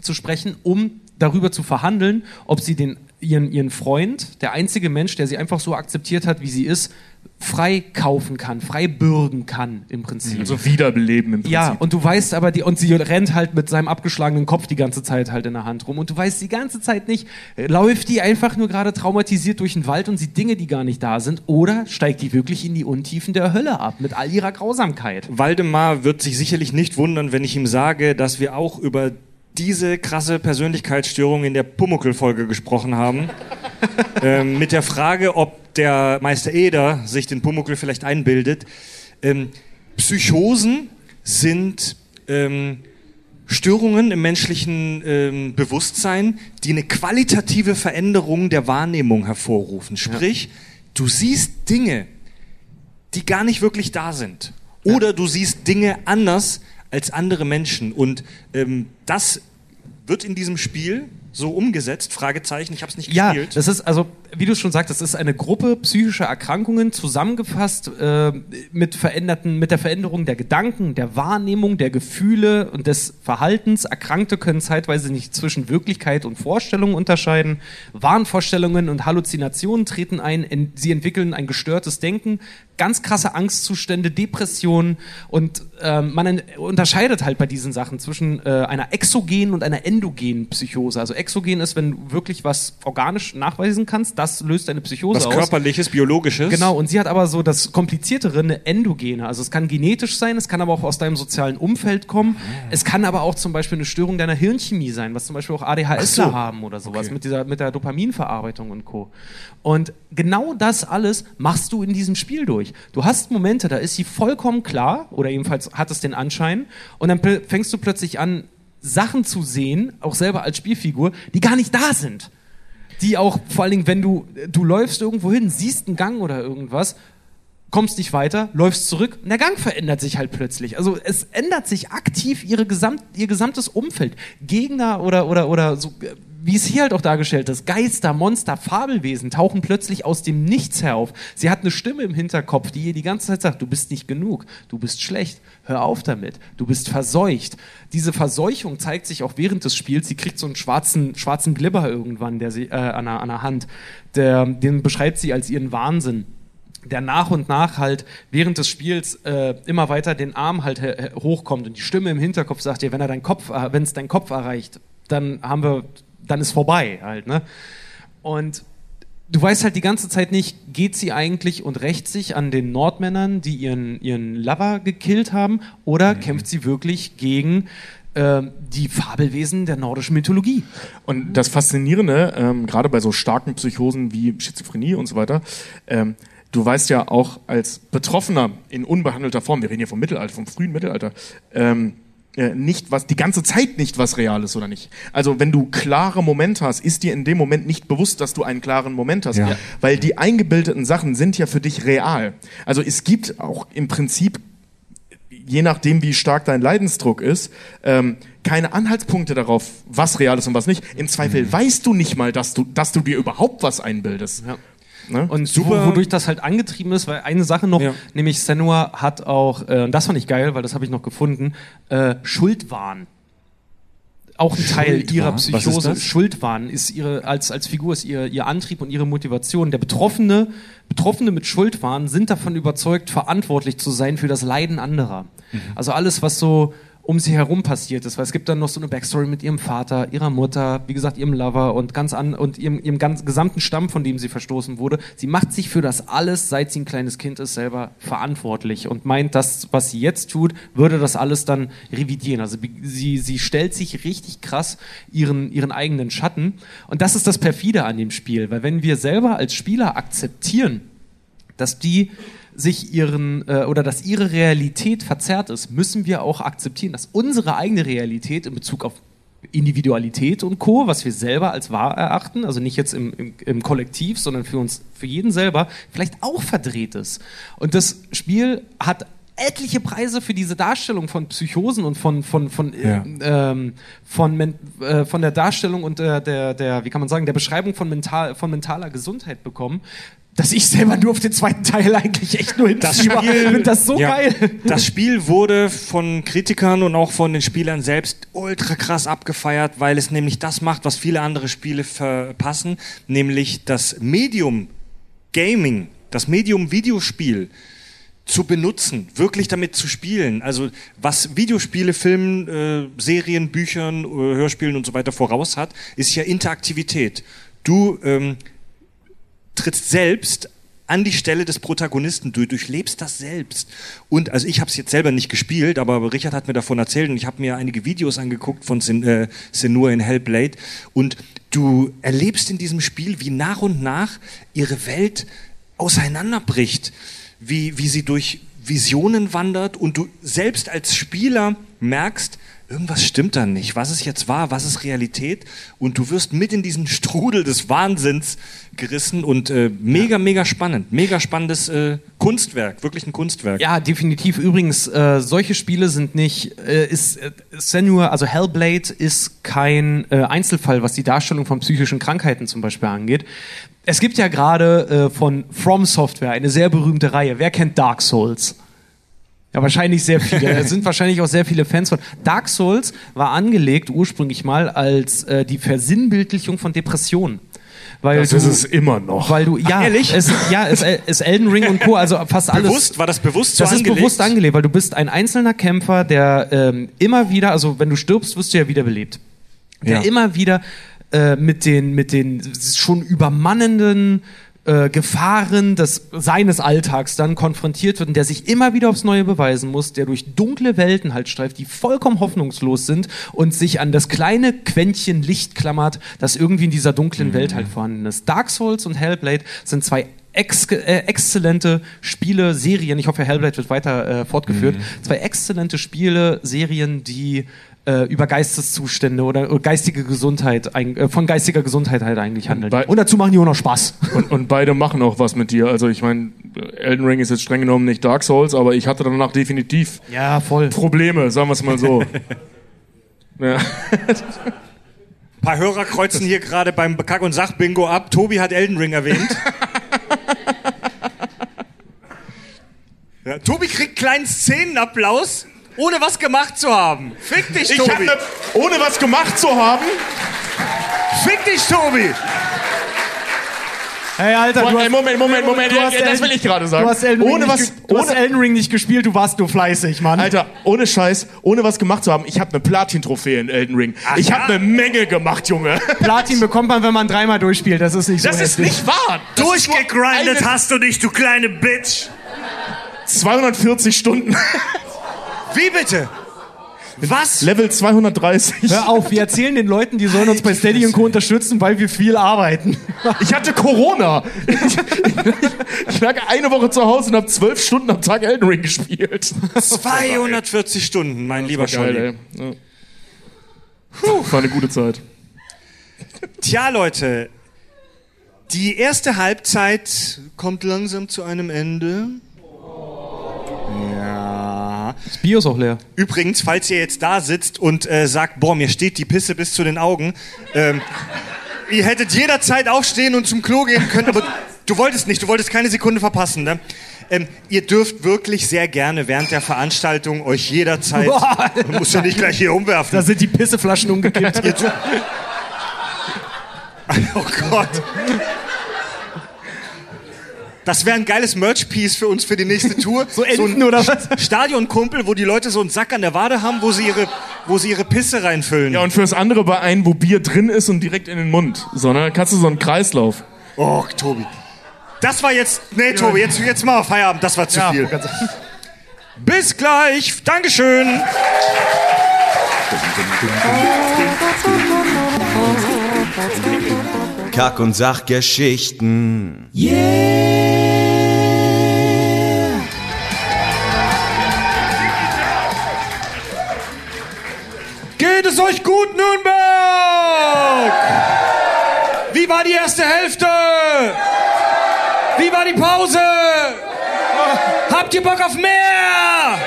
zu sprechen, um darüber zu verhandeln, ob sie den, ihren, ihren Freund, der einzige Mensch, der sie einfach so akzeptiert hat, wie sie ist, frei kaufen kann, frei bürgen kann im Prinzip. Also wiederbeleben im Prinzip. Ja, und du weißt aber, die, und sie rennt halt mit seinem abgeschlagenen Kopf die ganze Zeit halt in der Hand rum. Und du weißt die ganze Zeit nicht, äh, läuft die einfach nur gerade traumatisiert durch den Wald und sieht Dinge, die gar nicht da sind, oder steigt die wirklich in die Untiefen der Hölle ab mit all ihrer Grausamkeit? Waldemar wird sich sicherlich nicht wundern, wenn ich ihm sage, dass wir auch über diese krasse Persönlichkeitsstörung in der Pumuckel-Folge gesprochen haben. ähm, mit der Frage, ob der Meister Eder sich den Pumuckel vielleicht einbildet. Ähm, Psychosen sind ähm, Störungen im menschlichen ähm, Bewusstsein, die eine qualitative Veränderung der Wahrnehmung hervorrufen. Sprich, du siehst Dinge, die gar nicht wirklich da sind. Oder du siehst Dinge anders als andere Menschen. Und ähm, das wird in diesem Spiel so umgesetzt? Fragezeichen, ich habe es nicht Ja, gespielt. das ist also, wie du schon sagst, das ist eine Gruppe psychischer Erkrankungen zusammengefasst äh, mit veränderten, mit der Veränderung der Gedanken, der Wahrnehmung, der Gefühle und des Verhaltens. Erkrankte können zeitweise nicht zwischen Wirklichkeit und Vorstellung unterscheiden. Wahnvorstellungen und Halluzinationen treten ein. Sie entwickeln ein gestörtes Denken, ganz krasse Angstzustände, Depressionen und ähm, man unterscheidet halt bei diesen Sachen zwischen äh, einer exogenen und einer endogenen Psychose. Also exogen ist, wenn du wirklich was organisch nachweisen kannst, das löst eine Psychose Was aus. körperliches, biologisches. Genau, und sie hat aber so das kompliziertere, eine endogene. Also es kann genetisch sein, es kann aber auch aus deinem sozialen Umfeld kommen. Es kann aber auch zum Beispiel eine Störung deiner Hirnchemie sein, was zum Beispiel auch ADHSler so. haben oder sowas Okay. mit dieser mit der Dopaminverarbeitung und Co. Und genau das alles machst du in diesem Spiel durch. Du hast Momente, da ist sie vollkommen klar oder jedenfalls hat es den Anschein und dann fängst du plötzlich an Sachen zu sehen, auch selber als Spielfigur, die gar nicht da sind. Die auch vor allen Dingen, wenn du du läufst irgendwo hin, siehst einen Gang oder irgendwas, kommst nicht weiter, läufst zurück und der Gang verändert sich halt plötzlich. Also es ändert sich aktiv ihre gesamt, ihr gesamtes Umfeld. Gegner oder oder oder so wie es hier halt auch dargestellt ist, Geister, Monster, Fabelwesen tauchen plötzlich aus dem Nichts herauf. Sie hat eine Stimme im Hinterkopf, die ihr die ganze Zeit sagt, du bist nicht genug, du bist schlecht, hör auf damit, du bist verseucht. Diese Verseuchung zeigt sich auch während des Spiels. Sie kriegt so einen schwarzen, schwarzen Glibber irgendwann der sie, äh, an, der, an der Hand. Der, den beschreibt sie als ihren Wahnsinn der nach und nach halt während des Spiels äh, immer weiter den Arm halt he- hochkommt und die Stimme im Hinterkopf sagt dir, wenn er deinen Kopf, äh, wenn es deinen Kopf erreicht, dann haben wir, dann ist vorbei halt, ne? Und du weißt halt die ganze Zeit nicht, geht sie eigentlich und rächt sich an den Nordmännern, die ihren, ihren Lover gekillt haben, oder mhm. kämpft sie wirklich gegen äh, die Fabelwesen der nordischen Mythologie? Und das Faszinierende, ähm, gerade bei so starken Psychosen wie Schizophrenie und so weiter, ähm, du weißt ja auch als Betroffener in unbehandelter Form, wir reden hier vom Mittelalter, vom frühen Mittelalter, ähm, äh, nicht was, die ganze Zeit nicht was real ist oder nicht. Also wenn du klare Momente hast, ist dir in dem Moment nicht bewusst, dass du einen klaren Moment hast. Ja. Weil die eingebildeten Sachen sind ja für dich real. Also es gibt auch im Prinzip, je nachdem wie stark dein Leidensdruck ist, ähm, keine Anhaltspunkte darauf, was real ist und was nicht. Im Zweifel mhm. weißt du nicht mal, dass du, dass du dir überhaupt was einbildest. Ja. Ne? Und Super. wodurch das halt angetrieben ist, weil eine Sache noch, ja. nämlich Senua hat auch, äh, und das fand ich geil, weil das habe ich noch gefunden, äh, Schuldwahn auch ein Teil ihrer Psychose. Ist Schuldwahn ist ihre, als, als Figur ist ihr, ihr Antrieb und ihre Motivation. Der Betroffene, Betroffene mit Schuldwahn sind davon überzeugt, verantwortlich zu sein für das Leiden anderer. Mhm. Also alles, was so um sie herum passiert ist, weil es gibt dann noch so eine Backstory mit ihrem Vater, ihrer Mutter, wie gesagt, ihrem Lover und ganz an und ihrem, ihrem ganz, gesamten Stamm, von dem sie verstoßen wurde. Sie macht sich für das alles, seit sie ein kleines Kind ist, selber verantwortlich und meint, das, was sie jetzt tut, würde das alles dann revidieren. Also sie, sie stellt sich richtig krass ihren, ihren eigenen Schatten. Und das ist das perfide an dem Spiel, weil wenn wir selber als Spieler akzeptieren, dass die sich ihren äh, oder dass ihre Realität verzerrt ist, müssen wir auch akzeptieren, dass unsere eigene Realität in Bezug auf Individualität und Co., was wir selber als wahr erachten, also nicht jetzt im, im, im, Kollektiv, sondern für uns, für jeden selber, vielleicht auch verdreht ist. Und das Spiel hat etliche Preise für diese Darstellung von Psychosen und von von von ja. ähm, von, äh, von der Darstellung und der, der der wie kann man sagen der Beschreibung von mental von mentaler Gesundheit bekommen dass ich selber nur auf den zweiten Teil eigentlich echt nur das Spiel, finde das so ja, geil. Das Spiel wurde von Kritikern und auch von den Spielern selbst ultra krass abgefeiert, weil es nämlich das macht, was viele andere Spiele verpassen, nämlich das Medium Gaming, das Medium Videospiel zu benutzen, wirklich damit zu spielen. Also was Videospiele, Filmen, äh, Serien, Büchern, äh, Hörspielen und so weiter voraus hat, ist ja Interaktivität. Du ähm, trittst selbst an die Stelle des Protagonisten, du durchlebst das selbst. Und also ich habe es jetzt selber nicht gespielt, aber Richard hat mir davon erzählt und ich habe mir einige Videos angeguckt von Sen äh, Senua in Hellblade und du erlebst in diesem Spiel, wie nach und nach ihre Welt auseinanderbricht, wie, wie sie durch Visionen wandert und du selbst als Spieler merkst, irgendwas stimmt da nicht. Was ist jetzt wahr? Was ist Realität? Und du wirst mit in diesen Strudel des Wahnsinns gerissen und äh, mega, mega spannend. Mega spannendes äh, Kunstwerk, wirklich ein Kunstwerk. Ja, definitiv. Übrigens, äh, solche Spiele sind nicht, äh, ist äh, Senua, also Hellblade ist kein äh, Einzelfall, was die Darstellung von psychischen Krankheiten zum Beispiel angeht. Es gibt ja gerade von From Software eine sehr berühmte Reihe. Wer kennt Dark Souls? Ja, wahrscheinlich sehr viele. Es sind wahrscheinlich auch sehr viele Fans von. Dark Souls war angelegt ursprünglich mal als äh, die Versinnbildlichung von Depressionen. Weil das du, ist es immer noch. Weil du, ja, Ach, ehrlich? Es, ja, es ist Elden Ring und Co., also fast alles. Bewusst, war das bewusst so Das angelegt? ist bewusst angelegt, weil du bist ein einzelner Kämpfer, der ähm, immer wieder, also wenn du stirbst, wirst du ja wiederbelebt. Der ja. immer wieder äh, mit den, mit den schon übermannenden äh, Gefahren des, seines Alltags dann konfrontiert wird und der sich immer wieder aufs Neue beweisen muss, der durch dunkle Welten halt streift, die vollkommen hoffnungslos sind und sich an das kleine Quäntchen Licht klammert, das irgendwie in dieser dunklen mhm. Welt halt vorhanden ist. Dark Souls und Hellblade sind zwei ex äh, exzellente Spiele, Serien, ich hoffe, Hellblade wird weiter äh, fortgeführt, mhm. zwei exzellente Spiele, Serien, die äh, über Geisteszustände oder geistige Gesundheit, äh, von geistiger Gesundheit halt eigentlich handeln. Und, und dazu machen die auch noch Spaß. Und, und, beide machen auch was mit dir. Also ich meine, Elden Ring ist jetzt streng genommen nicht Dark Souls, aber ich hatte danach definitiv ja, voll. Probleme, sagen wir es mal so. ja. Ein paar Hörer kreuzen hier gerade beim Kack- und Sach-Bingo ab. Tobi hat Elden Ring erwähnt. ja, Tobi kriegt kleinen Szenenapplaus ohne was gemacht zu haben. Fick dich, Tobi. Ich hatte, ohne was gemacht zu haben? Fick dich, Tobi. Hey, Alter, du Ey, hast, Moment, Moment, Moment, du hast ja, das Elden- will ich gerade sagen. Du hast Elden Ring, Ohne nicht, was- du hast ohne- Elden Ring nicht gespielt, du warst nur fleißig, Mann. Alter, ohne Scheiß, ohne was gemacht zu haben, ich habe eine Platin-Trophäe in Elden Ring. ich habe eine Menge gemacht, Junge. Platin bekommt man, wenn man dreimal durchspielt, das ist nicht so Das ist heftig. nicht wahr. Das Durchgegrindet eine- hast du nicht, du kleine Bitch. 240 Stunden. Wie bitte? Was? Level 230. Hör auf, wir erzählen den Leuten, die sollen uns bei Steady Co. unterstützen, weil wir viel arbeiten. Ich hatte Corona. Ich, ich lag eine Woche zu Hause und habe zwölf Stunden am Tag Elden Ring gespielt. 240 Stunden, mein lieber Scholli. ey. Ja. Puh, war eine gute Zeit. Tja, Leute, die erste Halbzeit kommt langsam zu einem Ende. Das Bier ist auch leer. Übrigens, falls ihr jetzt da sitzt und äh, sagt, boah, mir steht die Pisse bis zu den Augen, ähm, ihr hättet jederzeit aufstehen und zum Klo gehen können, aber du wolltest nicht, du wolltest keine Sekunde verpassen. Ne? Ähm, ihr dürft wirklich sehr gerne während der Veranstaltung euch jederzeit, Boah, man muss ja nicht gleich hier umwerfen. Da sind die Pisseflaschen umgekippt. Ihr oh Gott. Das wäre ein geiles Merch-Piece für uns für die nächste Tour. So Enten ein oder was? Stadionkumpel, wo die Leute so einen Sack an der Wade haben, wo sie ihre, wo sie ihre Pisse reinfüllen. Ja, und fürs andere bei einem, wo Bier drin ist und direkt in den Mund. So, ne? Dann kannst du so einen Kreislauf. Oh, Tobi. Das war jetzt. Nee, Tobi, jetzt, jetzt mal Feierabend. Das war zu Ja, viel. ganz- Bis gleich. Dankeschön. Kack- und Sachgeschichten. Geht es euch gut, Nürnberg? Wie war die erste Hälfte? Wie war die Pause? Habt ihr Bock auf mehr?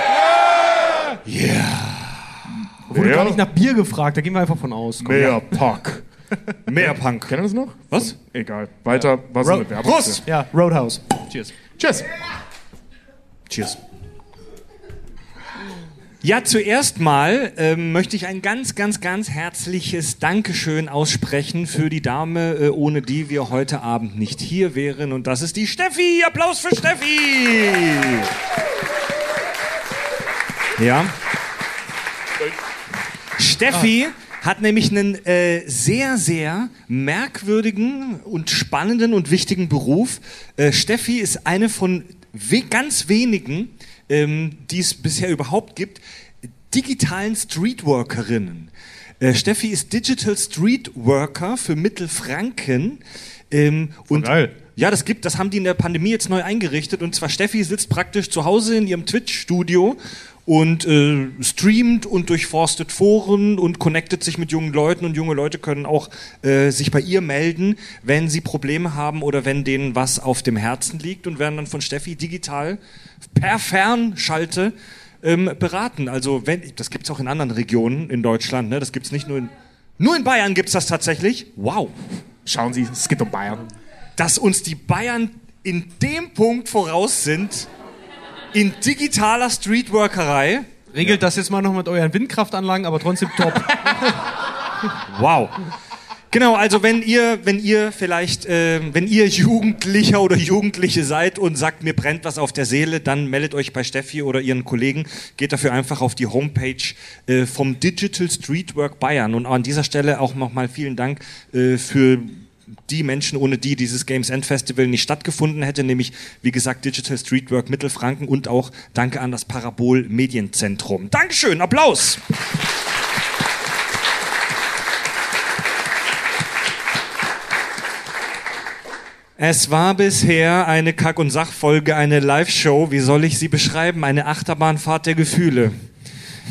Wurde Ja. gar nicht nach Bier gefragt, da gehen wir einfach von aus. Komm. Mehr Pack. Mehr Punk. Kennen wir das noch? Was? Egal. Weiter. Was Ro- Werbung? Prost. Ja, Roadhouse. Cheers. Tschüss. Cheers. Ja, zuerst mal ähm, möchte ich ein ganz, ganz, ganz herzliches Dankeschön aussprechen für die Dame, äh, ohne die wir heute Abend nicht hier wären. Und das ist die Steffi. Applaus für Steffi. Ja. Steffi hat nämlich einen äh, sehr, sehr merkwürdigen und spannenden und wichtigen Beruf. Äh, Steffi ist eine von we ganz wenigen, ähm, die es bisher überhaupt gibt, digitalen Streetworkerinnen. Äh, Steffi ist Digital Streetworker für Mittelfranken. Ähm, und geil. ja, das gibt, das haben die in der Pandemie jetzt neu eingerichtet. Und zwar Steffi sitzt praktisch zu Hause in ihrem Twitch-Studio und äh, streamt und durchforstet Foren und connectet sich mit jungen Leuten. Und junge Leute können auch äh, sich bei ihr melden, wenn sie Probleme haben oder wenn denen was auf dem Herzen liegt und werden dann von Steffi digital per Fernschalte ähm, beraten. Also wenn, das gibt's auch in anderen Regionen in Deutschland. Ne? Das gibt's nicht nur in, nur in Bayern gibt's das tatsächlich. Wow Schauen Sie, es geht um Bayern. dass uns die Bayern in dem Punkt voraus sind, in digitaler Streetworkerei. Regelt das jetzt mal noch mit euren Windkraftanlagen, aber trotzdem top. Wow. Genau, also wenn ihr, wenn ihr vielleicht, äh, wenn ihr Jugendlicher oder Jugendliche seid und sagt, mir brennt was auf der Seele, dann meldet euch bei Steffi oder ihren Kollegen. Geht dafür einfach auf die Homepage äh, vom Digital Streetwork Bayern. Und an dieser Stelle auch nochmal vielen Dank äh, für die Menschen, ohne die dieses Games End Festival nicht stattgefunden hätte, nämlich wie gesagt Digital Streetwork Mittelfranken und auch danke an das Parabol Medienzentrum. Dankeschön, Applaus. Es war bisher eine Kack- und Sachfolge, eine Live-Show. Wie soll ich sie beschreiben? Eine Achterbahnfahrt der Gefühle.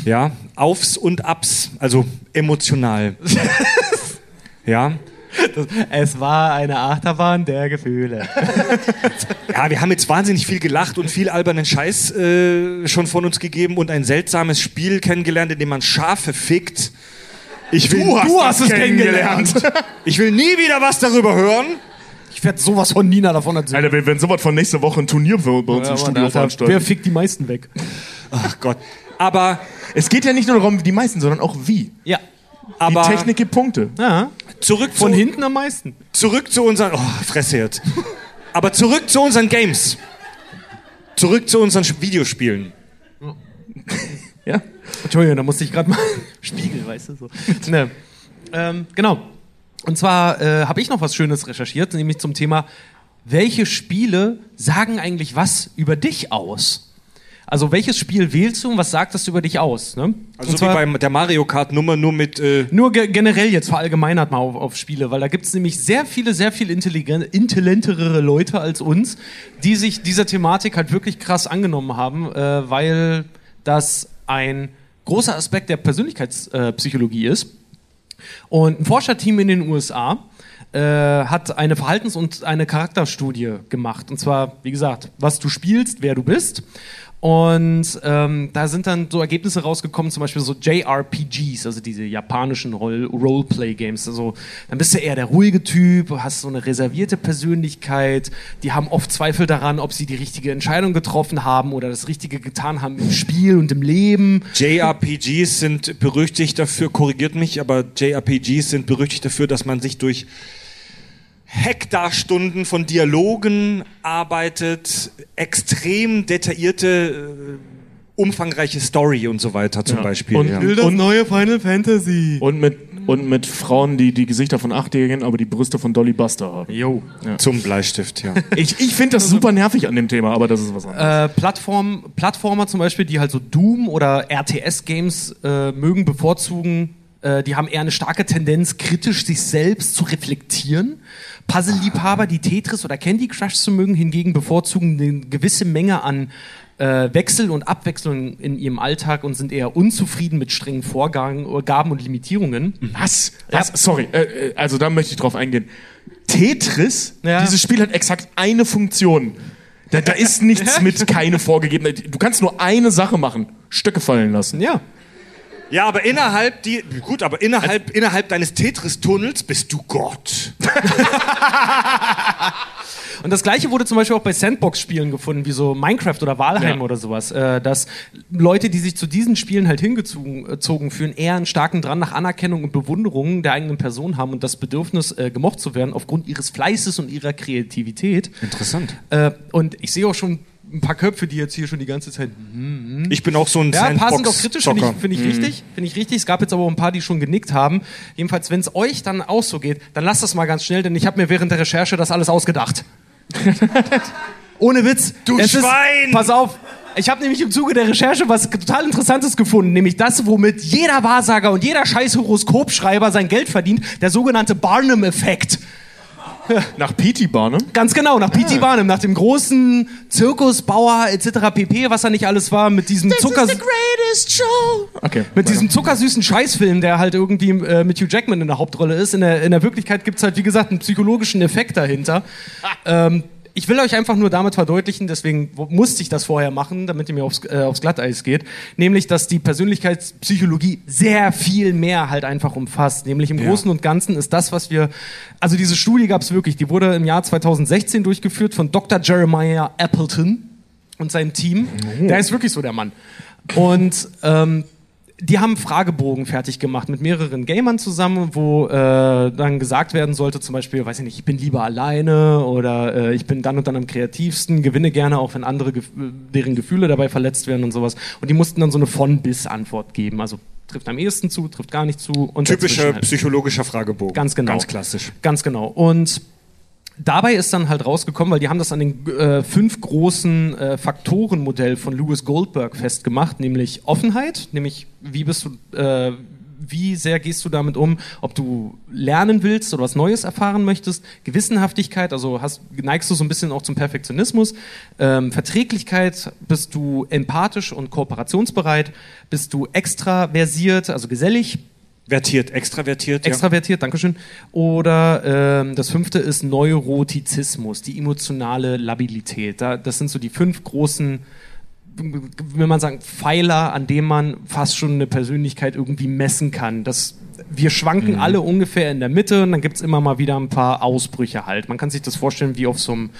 Ja, Aufs und Abs, also emotional. ja, es war eine Achterbahn der Gefühle. Ja, wir haben jetzt wahnsinnig viel gelacht und viel albernen Scheiß äh, schon von uns gegeben und ein seltsames Spiel kennengelernt, in dem man Schafe fickt. Ich will, Du hast es kennengelernt. Ich will nie wieder was darüber hören. Ich werde sowas von Nina davon erzählen. Alter, wir werden sowas von nächste Woche ein Turnier bei uns im Studio Wer veranstalten. fickt die meisten weg? Ach Gott. Aber, Es geht ja nicht nur darum, die meisten, sondern auch wie. Ja. Aber die Technik gibt Punkte. Ja. zurück Von zu, hinten am meisten. zurück zu unseren. Oh, Fresse jetzt. Aber zurück zu unseren Games. Zurück zu unseren Videospielen. Ja? Entschuldigung, da musste ich gerade mal Spiegel, weißt du so. ne. ähm, genau. Und zwar äh, habe ich noch was Schönes recherchiert, nämlich zum Thema, welche Spiele sagen eigentlich was über dich aus? Also welches Spiel wählst du und was sagt das über dich aus? Ne? Also so wie bei der Mario Kart Nummer nur mit. Äh, nur ge generell jetzt verallgemeinert mal auf, auf Spiele, weil da gibt es nämlich sehr viele, sehr viel intelligen- intelligentere Leute als uns, die sich dieser Thematik halt wirklich krass angenommen haben, äh, weil das ein großer Aspekt der Persönlichkeitspsychologie äh, ist. Und ein Forscherteam in den USA äh, hat eine Verhaltens- und eine Charakterstudie gemacht. Und zwar, wie gesagt, was du spielst, wer du bist. Und ähm, da sind dann so Ergebnisse rausgekommen, zum Beispiel so JRPGs, also diese japanischen Roll Roleplay-Games. Also dann bist du eher der ruhige Typ, hast so eine reservierte Persönlichkeit. Die haben oft Zweifel daran, ob sie die richtige Entscheidung getroffen haben oder das Richtige getan haben im Spiel und im Leben. JRPGs sind berüchtigt dafür, korrigiert mich, aber JRPGs sind berüchtigt dafür, dass man sich durch Hektarstunden von Dialogen arbeitet, extrem detaillierte, äh, umfangreiche Story und so weiter zum Beispiel. Und- ja. Und- neue Final Fantasy. Und mit, und mit Frauen, die die Gesichter von Achtjährigen, aber die Brüste von Dolly Buster haben. Jo. Zum Bleistift, ja. Ich, ich finde das super nervig an dem Thema, aber das ist was anderes. Äh, Plattform, Plattformer zum Beispiel, die halt so Doom oder RTS-Games äh, mögen, bevorzugen, äh, die haben eher eine starke Tendenz, kritisch sich selbst zu reflektieren. Puzzle-Liebhaber, die Tetris oder Candy Crush zu mögen, hingegen bevorzugen eine gewisse Menge an äh, Wechsel und Abwechslung in ihrem Alltag und sind eher unzufrieden mit strengen Vorgaben und Limitierungen. Was? Was? Sorry, äh, äh, also da möchte ich drauf eingehen. Tetris, Ja. dieses Spiel hat exakt eine Funktion. Da, da ist nichts mit keine vorgegebene. Du kannst nur eine Sache machen: Stöcke fallen lassen. Ja. Ja, aber innerhalb die gut, aber innerhalb innerhalb deines Tetris-Tunnels bist du Gott. Und das gleiche wurde zum Beispiel auch bei Sandbox-Spielen gefunden, wie so Minecraft oder Valheim Ja. oder sowas, äh, dass Leute, die sich zu diesen Spielen halt hingezogen zogen fühlen, eher einen starken Drang nach Anerkennung und Bewunderung der eigenen Person haben und das Bedürfnis, äh, gemocht zu werden, aufgrund ihres Fleißes und ihrer Kreativität. Interessant. Äh, und ich sehe auch schon ein paar Köpfe, die jetzt hier schon die ganze Zeit. Ich bin auch so ein Ja, ein paar sind auch kritisch, finde ich, find ich richtig. Finde ich richtig. Es gab jetzt aber auch ein paar, die schon genickt haben. Jedenfalls, wenn es euch dann auch so geht, dann lasst das mal ganz schnell, denn ich habe mir während der Recherche das alles ausgedacht. Ohne Witz. Du Es Schwein! Ist, pass auf. Ich habe nämlich im Zuge der Recherche was total Interessantes gefunden, nämlich das, womit jeder Wahrsager und jeder scheiß Horoskopschreiber sein Geld verdient, der sogenannte Barnum-Effekt. Nach P.T. Barnum? Ganz genau, nach P.T. Barnum, nach dem großen Zirkusbauer etc. pp., was er nicht alles war, mit diesem Zucker... Okay. Mit diesem zuckersüßen Scheißfilm, der halt irgendwie äh, mit Hugh Jackman in der Hauptrolle ist. In der, in der Wirklichkeit gibt es halt, wie gesagt, einen psychologischen Effekt dahinter. ähm, ich will euch einfach nur damit verdeutlichen, deswegen musste ich das vorher machen, damit ihr mir aufs, äh, aufs Glatteis geht, nämlich, dass die Persönlichkeitspsychologie sehr viel mehr halt einfach umfasst. Nämlich im Großen und Ganzen ist das, was wir, also diese Studie gab es wirklich, die wurde im Jahr 2016 durchgeführt von Dr. Jeremiah Appleton und seinem Team. Der ist wirklich so der Mann. Und ähm, die haben einen Fragebogen fertig gemacht mit mehreren Gamern zusammen, wo äh, dann gesagt werden sollte, zum Beispiel, weiß ich nicht, ich bin lieber alleine oder äh, ich bin dann und dann am kreativsten, gewinne gerne auch, wenn andere, deren Gefühle dabei verletzt werden und sowas. Und die mussten dann so eine von-bis-Antwort geben. Also trifft am ehesten zu, trifft gar nicht zu. Und Typischer halt. psychologischer Fragebogen. Ganz genau. Ganz klassisch. Ganz genau. Und dabei ist dann halt rausgekommen, weil die haben das an den äh, fünf großen äh, Faktorenmodell von Lewis Goldberg festgemacht, nämlich Offenheit, nämlich wie bist du, äh, wie sehr gehst du damit um, ob du lernen willst oder was Neues erfahren möchtest, Gewissenhaftigkeit, also hast, neigst du so ein bisschen auch zum Perfektionismus, ähm, Verträglichkeit, bist du empathisch und kooperationsbereit, bist du extraversiert, also gesellig, Vertiert, extravertiert. Extravertiert, Dankeschön. Oder ähm, das fünfte ist Neurotizismus, die emotionale Labilität. Da, das sind so die fünf großen, wenn man sagen, Pfeiler, an denen man fast schon eine Persönlichkeit irgendwie messen kann. Das, wir schwanken alle ungefähr in der Mitte und dann gibt's immer mal wieder ein paar Ausbrüche halt. Man kann sich das vorstellen wie auf so einem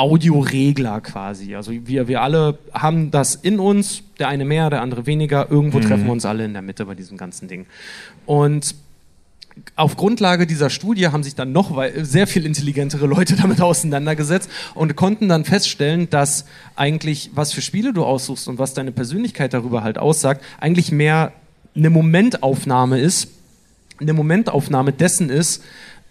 Audioregler quasi. Also wir, wir alle haben das in uns, der eine mehr, der andere weniger. Irgendwo treffen wir uns alle in der Mitte bei diesem ganzen Ding. Und auf Grundlage dieser Studie haben sich dann noch sehr viel intelligentere Leute damit auseinandergesetzt und konnten dann feststellen, dass eigentlich, was für Spiele du aussuchst und was deine Persönlichkeit darüber halt aussagt, eigentlich mehr eine Momentaufnahme ist, eine Momentaufnahme dessen ist,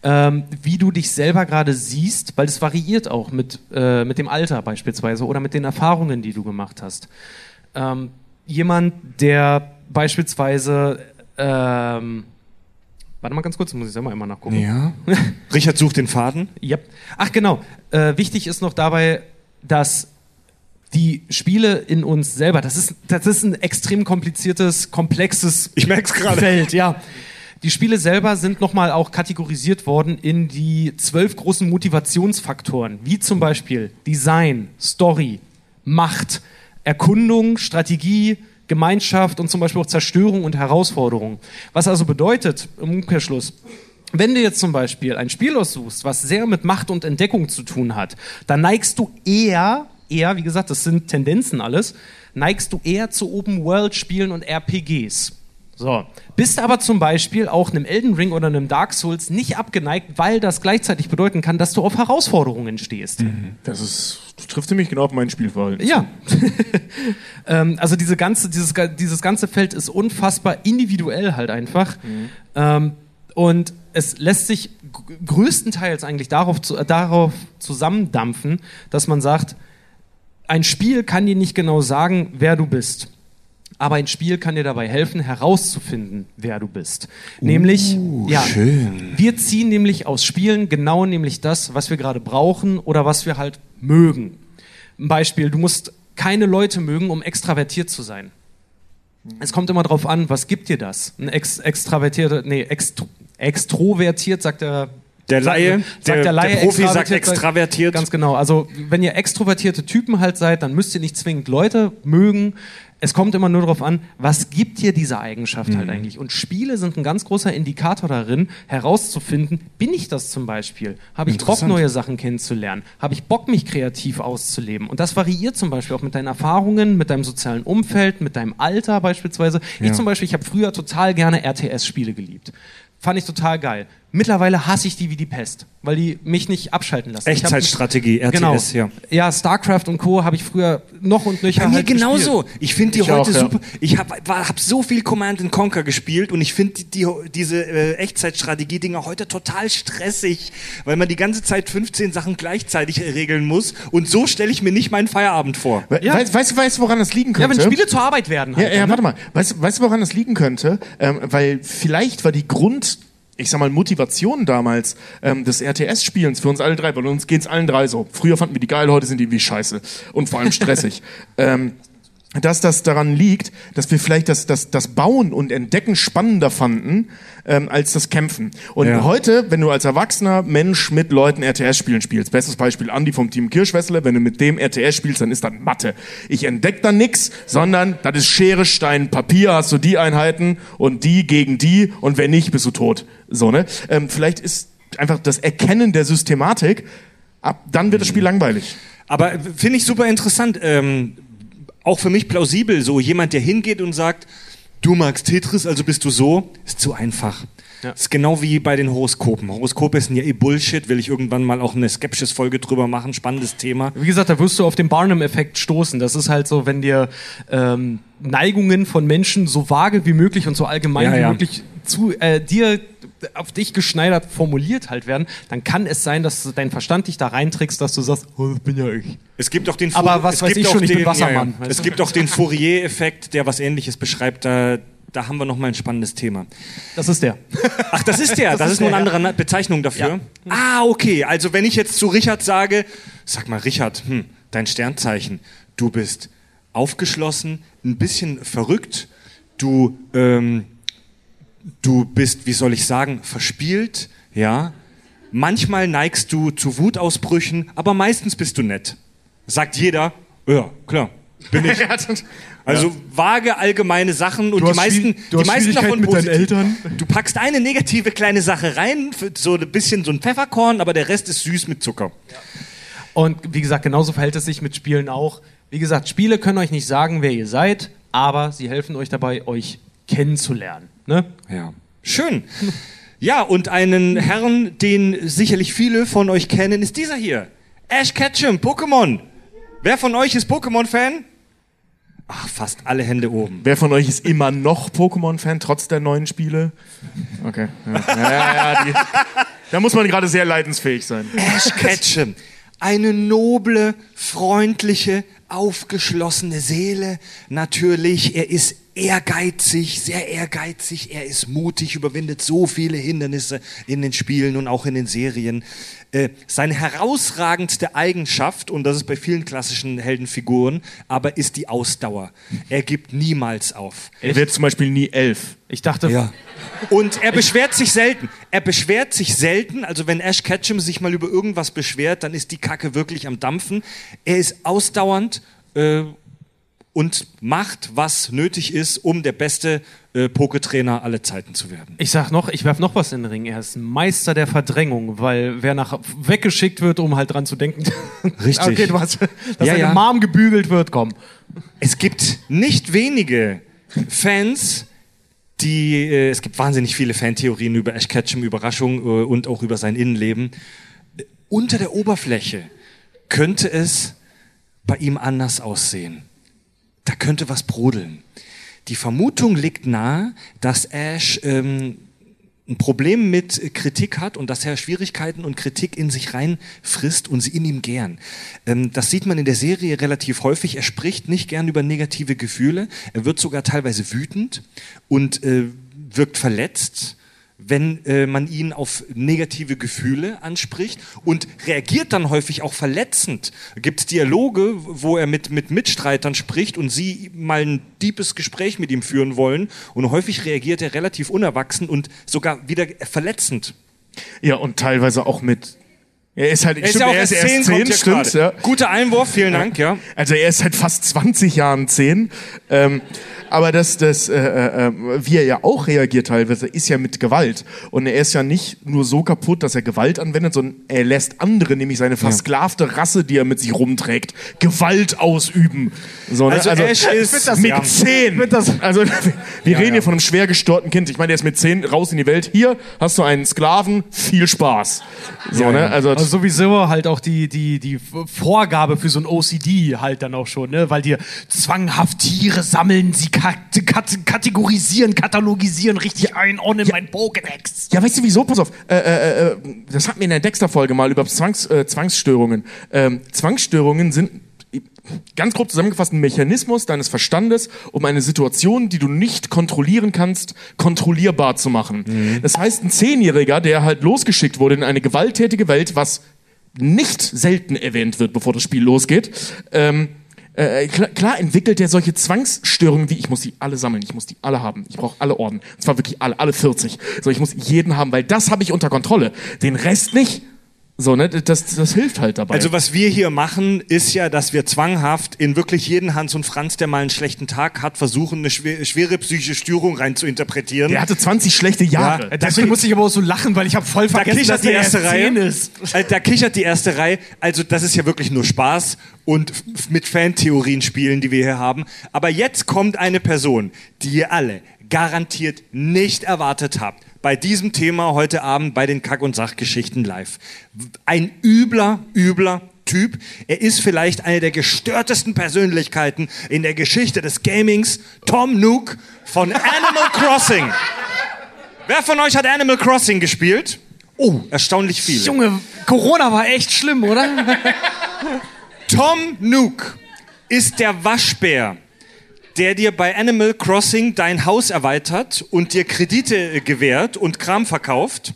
ähm, wie du dich selber gerade siehst, weil es variiert auch mit, äh, mit dem Alter beispielsweise oder mit den Erfahrungen, die du gemacht hast. Ähm, jemand, der beispielsweise, ähm, warte mal ganz kurz, muss ich selber einmal nachgucken. Ja. Richard sucht den Faden. Yep. Ach genau, äh, wichtig ist noch dabei, dass die Spiele in uns selber, das ist, das ist ein extrem kompliziertes, komplexes Ich merk's gerade. Feld, ja. Die Spiele selber sind nochmal auch kategorisiert worden in die zwölf großen Motivationsfaktoren, wie zum Beispiel Design, Story, Macht, Erkundung, Strategie, Gemeinschaft und zum Beispiel auch Zerstörung und Herausforderung. Was also bedeutet, im Umkehrschluss, wenn du jetzt zum Beispiel ein Spiel aussuchst, was sehr mit Macht und Entdeckung zu tun hat, dann neigst du eher, eher, wie gesagt, das sind Tendenzen alles, neigst du eher zu Open-World-Spielen und RPGs. So. Bist aber zum Beispiel auch einem Elden Ring oder einem Dark Souls nicht abgeneigt, weil das gleichzeitig bedeuten kann, dass du auf Herausforderungen stehst. Das ist, das trifft ziemlich genau auf mein Spielverhalten. Ja. ähm, also diese ganze, dieses, dieses ganze Feld ist unfassbar individuell halt einfach. Ähm, und es lässt sich größtenteils eigentlich darauf, zu, äh, darauf zusammendampfen, dass man sagt, ein Spiel kann dir nicht genau sagen, wer du bist. Aber ein Spiel kann dir dabei helfen, herauszufinden, wer du bist. nämlich, ja, schön. wir ziehen nämlich aus Spielen genau nämlich das, was wir gerade brauchen oder was wir halt mögen. Ein Beispiel, du musst keine Leute mögen, um extravertiert zu sein. Es kommt immer drauf an, was gibt dir das? Ein ex extravertierte, nee, extro extrovertiert, sagt der Der Laie, sagt der- der, Laie der Profi sagt extravertiert. Ganz genau. Also, wenn ihr extrovertierte Typen halt seid, dann müsst ihr nicht zwingend Leute mögen. Es kommt immer nur darauf an, was gibt dir diese Eigenschaft Mhm. halt eigentlich? Und Spiele sind ein ganz großer Indikator darin, herauszufinden, bin ich das zum Beispiel? Habe ich Bock, neue Sachen kennenzulernen? Habe ich Bock, mich kreativ auszuleben? Und das variiert zum Beispiel auch mit deinen Erfahrungen, mit deinem sozialen Umfeld, mit deinem Alter beispielsweise. Ich Ja. zum Beispiel, ich habe früher total gerne RTS-Spiele geliebt. Fand ich total geil. Mittlerweile hasse ich die wie die Pest, weil die mich nicht abschalten lassen. Echtzeitstrategie, RTS, genau. ja. Ja, StarCraft und Co. habe ich früher noch und nöcher Bei mir halt genauso. gespielt. Ich finde die Ich heute auch, ja. super. Ich habe hab so viel Command and Conquer gespielt und ich finde die, die, diese äh, Echtzeitstrategie-Dinger heute total stressig, weil man die ganze Zeit 15 Sachen gleichzeitig äh, regeln muss und so stelle ich mir nicht meinen Feierabend vor. We Ja. Weißt, weißt du, weißt, du, woran das liegen Ja, könnte? wenn Spiele zur Arbeit werden. Ja, Halt, ja, ne? warte mal. Weißt, weißt du, woran das liegen könnte? Ähm, weil vielleicht war die Grund, ich sag mal, Motivation damals ähm, des RTS-Spielens für uns alle drei, weil uns geht's allen drei so. Früher fanden wir die geil, heute sind die wie scheiße. Und vor allem stressig. ähm, dass das daran liegt, dass wir vielleicht das, das, das Bauen und Entdecken spannender fanden ähm, als das Kämpfen. Und Ja. heute, wenn du als erwachsener Mensch mit Leuten RTS-Spielen spielst, bestes Beispiel Andi vom Team Kirschwässle, wenn du mit dem RTS spielst, dann ist das Mathe. Ich entdeck da nix, sondern das ist Schere, Stein, Papier, hast du die Einheiten und die gegen die und wenn nicht, bist du tot. So, ne? Ähm, vielleicht ist einfach das Erkennen der Systematik, ab dann wird das Spiel langweilig. Aber finde ich super interessant. Ähm, auch für mich plausibel, so jemand, der hingeht und sagt, du magst Tetris, also bist du so, ist zu einfach. Ja. Ist genau wie bei den Horoskopen. Horoskope sind ja eh Bullshit, will ich irgendwann mal auch eine Skepsis-Folge drüber machen, spannendes Thema. Wie gesagt, da wirst du auf den Barnum-Effekt stoßen. Das ist halt so, wenn dir ähm, Neigungen von Menschen so vage wie möglich und so allgemein Ja, wie ja. möglich zu äh, dir auf dich geschneidert formuliert halt werden, dann kann es sein, dass du dein Verstand dich da reintrickst, dass du sagst, oh, das bin ja ich. Es gibt auch den Aber was es weiß gibt ich schon, ich bin den, Wassermann, weißt Es gibt auch den Fourier-Effekt, der was ähnliches beschreibt. Da, da haben wir noch mal ein spannendes Thema. Das ist der. Ach, das ist der. Das, Das ist ist nur eine ja. andere Na- Bezeichnung dafür. Ah, okay. Also wenn ich jetzt zu Richard sage, sag mal, Richard, hm, dein Sternzeichen, du bist aufgeschlossen, ein bisschen verrückt, du, ähm, du bist, wie soll ich sagen, verspielt, ja. Manchmal neigst du zu Wutausbrüchen, aber meistens bist du nett. Sagt jeder, ja, klar, bin ich. Also vage allgemeine Sachen und die meisten, die meisten davon mit deinen. Eltern. Du packst eine negative kleine Sache rein, so ein bisschen so ein Pfefferkorn, aber der Rest ist süß mit Zucker. Und wie gesagt, genauso verhält es sich mit Spielen auch. Wie gesagt, Spiele können euch nicht sagen, wer ihr seid, aber sie helfen euch dabei, euch kennenzulernen. Ne? Ja. Schön. Ja, und einen Herrn, den sicherlich viele von euch kennen, ist dieser hier. Ash Ketchum, Pokémon. Wer von euch ist Pokémon-Fan? Ach, fast alle Hände oben. Wer von euch ist immer noch Pokémon-Fan, trotz der neuen Spiele? Okay. Ja, ja, ja, die, da muss man gerade sehr leidensfähig sein. Ash Ketchum. Eine noble, freundliche, aufgeschlossene Seele. Natürlich, er ist ehrgeizig, sehr ehrgeizig, er ist mutig, überwindet so viele Hindernisse in den Spielen und auch in den Serien. Äh, seine herausragendste Eigenschaft, und das ist bei vielen klassischen Heldenfiguren, aber ist die Ausdauer. Er gibt niemals auf. Er wird zum Beispiel nie elf. Ich dachte, Ja. Und er beschwert sich selten. Er beschwert sich selten. Also wenn Ash Ketchum sich mal über irgendwas beschwert, dann ist die Kacke wirklich am Dampfen. Er ist ausdauernd äh, und macht, was nötig ist, um der beste äh, Poketrainer aller Zeiten zu werden. Ich sag noch, ich werf noch was in den Ring. Er ist ein Meister der Verdrängung, weil wer nach weggeschickt wird, um halt dran zu denken, Richtig. okay, hast, dass Ja, seine ja. Mom gebügelt wird, komm. Es gibt nicht wenige Fans, die, äh, es gibt wahnsinnig viele Fantheorien über Ash Ketchum, Überraschung äh, und auch über sein Innenleben. Unter der Oberfläche könnte es bei ihm anders aussehen. Da könnte was brodeln. Die Vermutung liegt nahe, dass Ash ähm, ein Problem mit Kritik hat und dass er Schwierigkeiten und Kritik in sich reinfrisst und sie in ihm gern. Ähm, das sieht man in der Serie relativ häufig. Er spricht nicht gern über negative Gefühle. Er wird sogar teilweise wütend und äh, wirkt verletzt wenn äh, man ihn auf negative Gefühle anspricht und reagiert dann häufig auch verletzend. Gibt es Dialoge, wo er mit, mit Mitstreitern spricht und sie mal ein deepes Gespräch mit ihm führen wollen und häufig reagiert er relativ unerwachsen und sogar wieder verletzend. Ja, und teilweise auch mit. Er ist halt, Er ist stimmt, ja er ist erst erst 10, 10, kommt ja stimmt, ja. Guter Einwurf, vielen Dank, ja. Also er ist seit fast 20 Jahren 10. Ähm, aber das, das, äh, äh, wie er ja auch reagiert teilweise, ist ja mit Gewalt. Und er ist ja nicht nur so kaputt, dass er Gewalt anwendet, sondern er lässt andere, nämlich seine versklavte Rasse, die er mit sich rumträgt, Gewalt ausüben. So, ne? Also Ash ist- mit, das, mit ja. 10. also wir reden hier von einem schwer gestörten Kind. Ich meine, der ist mit 10 raus in die Welt. Hier hast du einen Sklaven, viel Spaß. So, ne? Also, Also sowieso halt auch die, die, die Vorgabe für so ein OCD halt dann auch schon, ne? Weil dir zwanghaft Tiere sammeln, sie kat kat kategorisieren, katalogisieren, richtig einordnen in mein Pokédex. Ja, weißt du wieso? Pass auf. Äh, äh, äh, das hatten wir in der Dexter-Folge mal über Zwangs, äh, Zwangsstörungen. Ähm, Zwangsstörungen sind äh, ganz grob zusammengefasst ein Mechanismus deines Verstandes, um eine Situation, die du nicht kontrollieren kannst, kontrollierbar zu machen. Das heißt, ein Zehnjähriger, der halt losgeschickt wurde in eine gewalttätige Welt, was nicht selten erwähnt wird, bevor das Spiel losgeht, ähm, äh, klar, klar entwickelt er solche Zwangsstörungen wie ich muss die alle sammeln, ich muss die alle haben, ich brauche alle Orden, und zwar wirklich alle, alle 40. So, ich muss jeden haben, weil das habe ich unter Kontrolle, den Rest nicht. So, ne, das, das hilft halt dabei. Also was wir hier machen, ist ja, dass wir zwanghaft in wirklich jeden Hans und Franz, der mal einen schlechten Tag hat, versuchen, eine schwer, schwere psychische Störung rein zu interpretieren. der hatte 20 schlechte Jahre. Ja. Deswegen muss ich aber auch so lachen, weil ich habe voll Da vergessen, kichert dass die der erste erst Reihe. 10 ist. Äh, Da kichert die erste Reihe. Also das ist ja wirklich nur Spaß und mit Fantheorien spielen, die wir hier haben. Aber jetzt kommt eine Person, die ihr alle garantiert nicht erwartet habt. Bei diesem Thema heute Abend bei den Kack- und Sachgeschichten live. Ein übler, übler Typ. Er ist vielleicht eine der gestörtesten Persönlichkeiten in der Geschichte des Gamings. Tom Nook von Animal Crossing. Wer von euch hat Animal Crossing gespielt? Oh, erstaunlich viele. Junge, Corona war echt schlimm, oder? Tom Nook ist der Waschbär, der dir bei Animal Crossing dein Haus erweitert und dir Kredite äh, gewährt und Kram verkauft.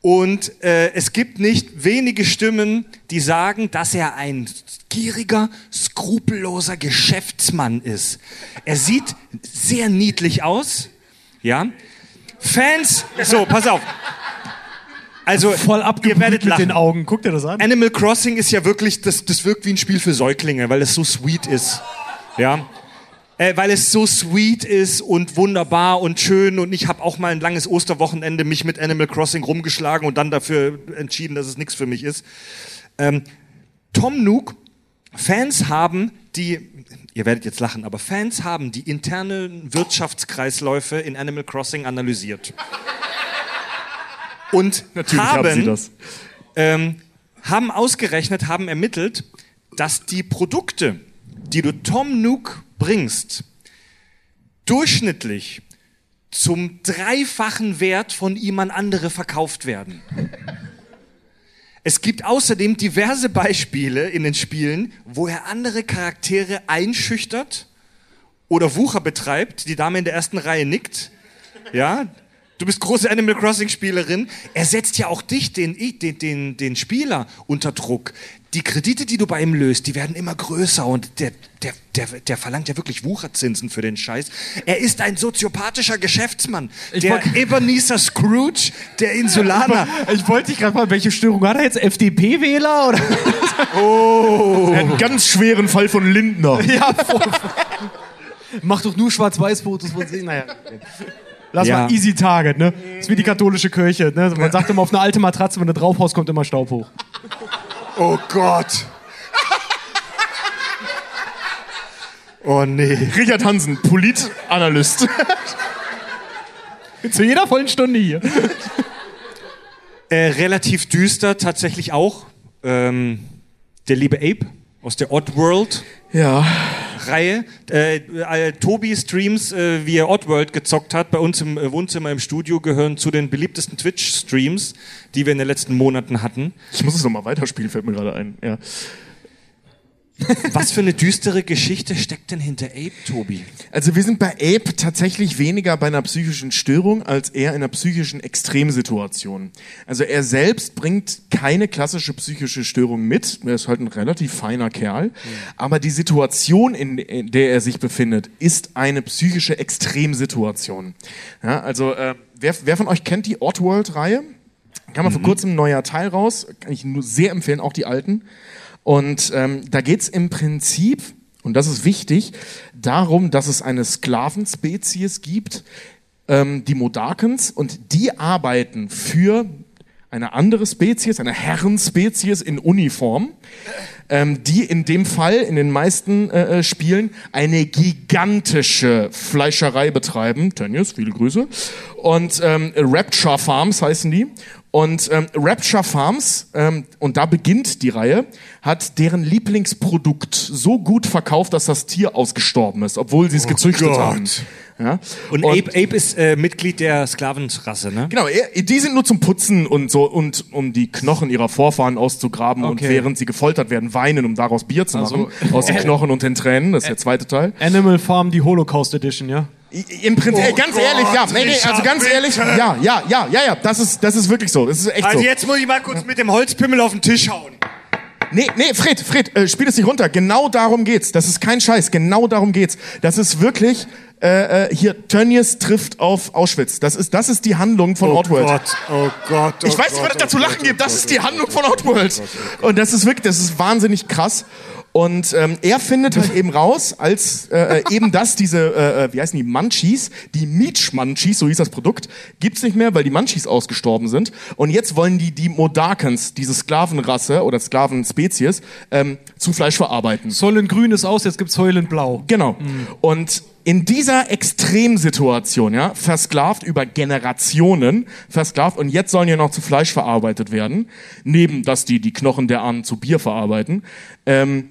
Und äh, es gibt nicht wenige Stimmen, die sagen, dass er ein gieriger, skrupelloser Geschäftsmann ist. Er sieht sehr niedlich aus, ja. Fans, so, pass auf. Also, Voll ihr werdet mit lachen. den Augen. Guck dir das an. Animal Crossing ist ja wirklich, das, das wirkt wie ein Spiel für Säuglinge, weil es so sweet ist. Ja. Äh, weil es so sweet ist und wunderbar und schön und ich habe auch mal ein langes Osterwochenende mich mit Animal Crossing rumgeschlagen und dann dafür entschieden, dass es nichts für mich ist. Ähm, Tom Nook, Fans haben die, ihr werdet jetzt lachen, aber Fans haben die internen Wirtschaftskreisläufe in Animal Crossing analysiert. Und Natürlich haben, haben. Ähm, haben ausgerechnet, haben ermittelt, dass die Produkte, die du Tom Nook bringst, durchschnittlich zum dreifachen Wert von ihm an andere verkauft werden. Es gibt außerdem diverse Beispiele in den Spielen, wo er andere Charaktere einschüchtert oder Wucher betreibt. Die Dame in der ersten Reihe nickt. Ja, du bist große Animal Crossing Spielerin. Er setzt ja auch dich, den, den, den, den Spieler, unter Druck. Die Kredite, die du bei ihm löst, die werden immer größer und der, der, der, der verlangt ja wirklich Wucherzinsen für den Scheiß. Er ist ein soziopathischer Geschäftsmann. der wollt- Ebenezer Scrooge, der Insulaner. Ich wollte dich gerade mal, welche Störung hat er jetzt? FDP-Wähler oder? Einen ganz schweren Fall von Lindner. ja, voll. Mach doch nur Schwarz-Weiß-Fotos von sich. Naja. Lass Ja. mal easy target, ne? ist wie die katholische Kirche, ne? Man sagt immer auf eine alte Matratze, wenn du draufhaust, kommt immer Staub hoch. Oh Gott. Oh nee. Richard Hansen, Politanalyst. Zu jeder vollen Stunde hier. Äh, relativ düster tatsächlich auch. Ähm, der liebe Ape aus der Oddworld Ja. Reihe. Äh, äh, Tobi Streams, äh, wie er Oddworld gezockt hat, bei uns im äh, Wohnzimmer im Studio gehören zu den beliebtesten Twitch-Streams, die wir in den letzten Monaten hatten. Ich muss es nochmal weiterspielen, fällt mir gerade ein. Ja. Was für eine düstere Geschichte steckt denn hinter Ape, Tobi? Also wir sind bei Ape tatsächlich weniger bei einer psychischen Störung als eher in einer psychischen Extremsituation. Also er selbst bringt keine klassische psychische Störung mit. Er ist halt ein relativ feiner Kerl. Aber die Situation, in, der er sich befindet, ist eine psychische Extremsituation. Ja, also äh, wer, wer von euch kennt die Oddworld-Reihe? Kam mal vor kurzem ein neuer Teil raus. Kann ich nur sehr empfehlen, auch die alten. Und ähm, da geht's im Prinzip, und das ist wichtig, darum, dass es eine Sklavenspezies gibt, ähm, die Modakens, und die arbeiten für eine andere Spezies, eine Herrenspezies in Uniform, ähm, die in dem Fall, in den meisten äh, äh, Spielen, eine gigantische Fleischerei betreiben. Tönnies, viele Grüße. Und ähm, Rapture Farms heißen die. Und ähm, Rapture Farms, ähm, und da beginnt die Reihe, hat deren Lieblingsprodukt so gut verkauft, dass das Tier ausgestorben ist, obwohl sie es gezüchtet Gott. haben. Ja? Und, Ape, Ape ist äh, Mitglied der Sklavenrasse, ne? Genau, die sind nur zum Putzen und so und um die Knochen ihrer Vorfahren auszugraben und Okay. während sie gefoltert werden, weinen, um daraus Bier zu machen. aus den Knochen und den Tränen, das ist der zweite Teil. Animal Farm, die Holocaust Edition, ja? Im Prinzip, Oh äh, ganz Gott, ehrlich, ja, nee, nee, also ganz ehrlich, bitte. ja, ja, ja, ja, ja, das ist, das ist wirklich so, das ist echt Also so. jetzt muss ich mal kurz mit dem Holzpimmel auf den Tisch hauen. Nee, nee, Fred, Fred, äh, spiel es nicht runter. Genau darum geht's. Das ist kein Scheiß. Genau darum geht's. Das ist wirklich äh, äh, hier Tönnies trifft auf Auschwitz. Das ist das ist die Handlung von Outworld. Gott, oh Gott. Oh Ich weiß nicht, was es dazu lachen gibt. Das ist die Handlung von Outworld. Und das ist wirklich, das ist wahnsinnig krass. Und ähm, er findet halt eben raus, als äh, äh, eben das, diese, äh, äh, wie heißen die, Munchies, die Meach Munchies, so hieß das Produkt, gibt's nicht mehr, weil die Munchies ausgestorben sind. Und jetzt wollen die die Modakens, diese Sklavenrasse oder Sklavenspezies, ähm, zu Fleisch verarbeiten. Säulen grün ist aus, jetzt gibt's heulend blau. Genau. Und in dieser Extremsituation, ja, versklavt über Generationen, versklavt und jetzt sollen ja noch zu Fleisch verarbeitet werden, neben dass die die Knochen der Ahnen zu Bier verarbeiten, ähm,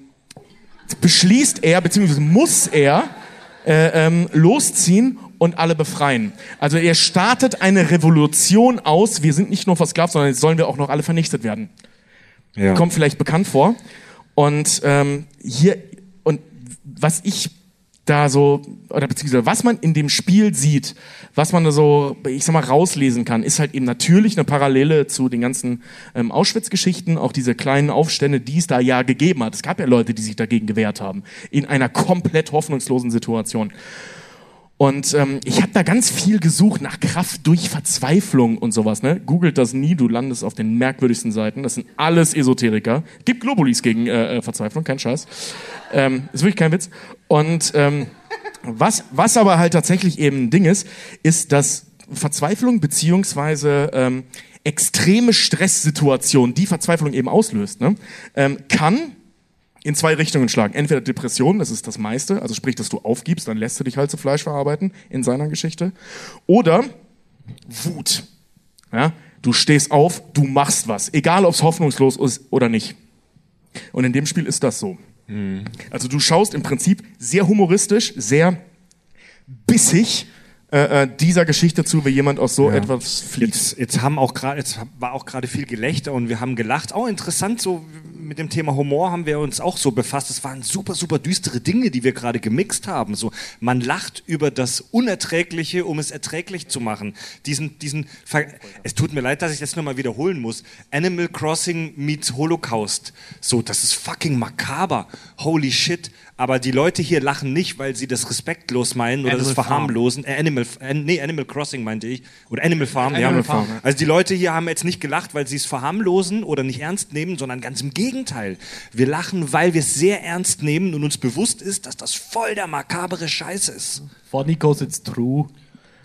beschließt er, beziehungsweise muss er äh, ähm, losziehen und alle befreien. Also er startet eine Revolution aus, wir sind nicht nur versklavt, sondern jetzt sollen wir auch noch alle vernichtet werden Ja. kommt vielleicht bekannt vor. Und ähm, hier, und was ich da so, oder beziehungsweise was man in dem Spiel sieht, was man da so, ich sag mal, rauslesen kann, ist halt eben natürlich eine Parallele zu den ganzen ähm, Auschwitz-Geschichten, auch diese kleinen Aufstände, die es da ja gegeben hat. Es gab ja Leute, die sich dagegen gewehrt haben, in einer komplett hoffnungslosen Situation. Und ähm, ich habe da ganz viel gesucht nach Kraft durch Verzweiflung und sowas. Ne? Googelt das nie, du landest auf den merkwürdigsten Seiten. Das sind alles Esoteriker. Gibt Globulis gegen äh, äh, Verzweiflung, kein Scheiß. Ähm, ist wirklich kein Witz. Und ähm, was, was aber halt tatsächlich eben ein Ding ist, ist, dass Verzweiflung beziehungsweise ähm, extreme Stresssituation, die Verzweiflung eben auslöst, ne? ähm, kann in zwei Richtungen schlagen. Entweder Depression, das ist das meiste, also sprich, dass du aufgibst, dann lässt du dich halt zu Fleisch verarbeiten in seiner Geschichte. Oder Wut. Ja? Du stehst auf, du machst was, egal ob es hoffnungslos ist oder nicht. Und in dem Spiel ist das so. Also du schaust im Prinzip sehr humoristisch, sehr bissig äh, äh, dieser Geschichte zu, wie jemand aus so etwas flieht. Jetzt, jetzt haben auch gerade, jetzt war auch gerade viel Gelächter und wir haben gelacht. Oh, interessant, so mit dem Thema Humor haben wir uns auch so befasst. Es waren super, super düstere Dinge, die wir gerade gemixt haben. So, man lacht über das Unerträgliche, um es erträglich zu machen. Diesen, diesen, Ver es tut mir leid, dass ich das nochmal wiederholen muss. Animal Crossing meets Holocaust. So, das ist fucking makaber. Holy shit. Aber die Leute hier lachen nicht, weil sie das respektlos meinen oder Animal das verharmlosen. Äh, Animal, äh, nee, Animal Crossing meinte ich. Oder Animal Farm. Animal ja. Farm. Also die Leute hier haben jetzt nicht gelacht, weil sie es verharmlosen oder nicht ernst nehmen, sondern ganz im Gegenteil. Wir lachen, weil wir es sehr ernst nehmen und uns bewusst ist, dass das voll der makabere Scheiß ist. For Nikos, it's true.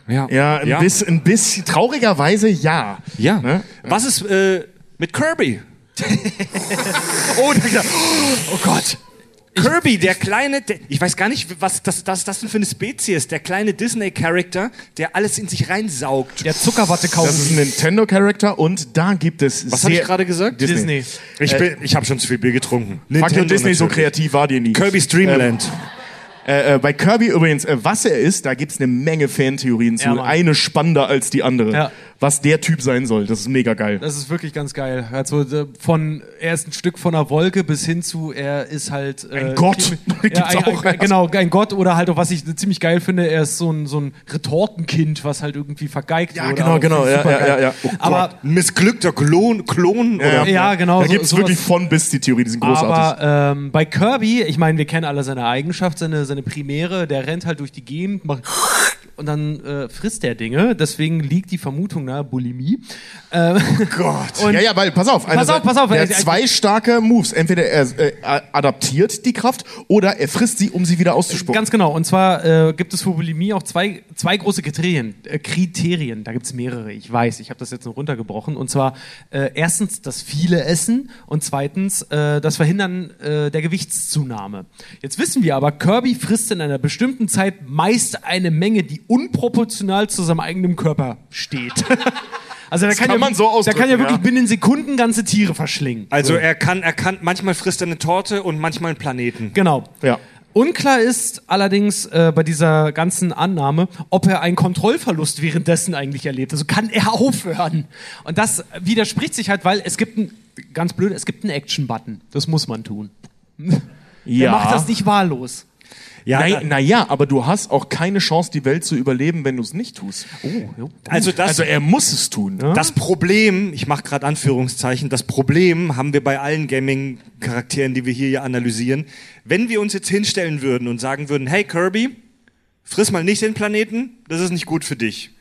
Ja, Ja, ein, ja. Bisschen, ein bisschen, traurigerweise ja. ja. Ne? Was ist äh, mit Kirby? oh, oh Gott. Kirby, der kleine, der, ich weiß gar nicht, was das, das, das denn für eine Spezies, der kleine Disney-Charakter, der alles in sich reinsaugt. Der Zuckerwatte Das kaufen. ist ein Nintendo-Charakter und da gibt es Was sehr... habe ich gerade gesagt? Disney. Disney. Ich, bin, ich habe schon zu viel Bier getrunken. Fuck Nintendo Disney, so natürlich. kreativ war dir nie. Kirby's Dreamland. Äh, äh, bei Kirby übrigens, äh, was er ist, da gibt's eine Menge Fantheorien zu. Ja, eine spannender als die andere. Ja. Was der Typ sein soll, das ist mega geil. Das ist wirklich ganz geil. Also äh, von er ist ein Stück von einer Wolke bis hin zu er ist halt äh, Ein Gott. Ja, ein, auch. ein, genau, ein Gott oder halt auch was ich ziemlich geil finde, er ist so ein so ein Retortenkind, was halt irgendwie vergeigt Ja, wurde. genau, genau, ja, ja, ja, ja. Oh aber Ein missglückter Klon, Klon oder ja, genau. Da so- gibt's sowas. wirklich von bis die Theorie, die sind großartig. Aber ähm, bei Kirby, ich meine, wir kennen alle seine Eigenschaft, seine, seine Primäre, der rennt halt durch die Gegend, macht und dann äh, frisst der Dinge. Deswegen liegt die Vermutung nahe Bulimie. Ähm, Gott. und ja, ja, weil, pass auf. Pass auf, pass auf, äh, hat zwei starke Moves. Entweder er äh, adaptiert die Kraft oder er frisst sie, um sie wieder auszuspucken. Ganz genau. Und zwar äh, gibt es für Bulimie auch zwei, zwei große Kriterien. Äh, Kriterien. Da gibt es mehrere. Ich weiß, ich habe das jetzt noch runtergebrochen. Und zwar äh, erstens das viele Essen und zweitens äh, das Verhindern äh, der Gewichtszunahme. Jetzt wissen wir aber, Kirby frisst in einer bestimmten Zeit meist eine Menge, die unproportional zu seinem eigenen Körper steht. Also da kann, kann ja, man so da kann ja wirklich ja. binnen Sekunden ganze Tiere verschlingen. Also er kann, er kann, manchmal frisst er eine Torte und manchmal einen Planeten. Genau. Ja. Unklar ist allerdings äh, bei dieser ganzen Annahme, ob er einen Kontrollverlust währenddessen eigentlich erlebt. Also kann er aufhören? Und das widerspricht sich halt, weil es gibt ein, ganz blöd, es gibt einen Action-Button. Das muss man tun. ja. Er macht das nicht wahllos. Ja, Naja, naja, aber du hast auch keine Chance, die Welt zu überleben, wenn du es nicht tust. also das, Also er muss es tun. das Problem, ich mache gerade Anführungszeichen, das Problem haben wir bei allen Gaming-Charakteren, die wir hier ja analysieren. Wenn wir uns jetzt hinstellen würden und sagen würden, hey Kirby, friss mal nicht den Planeten, das ist nicht gut für dich.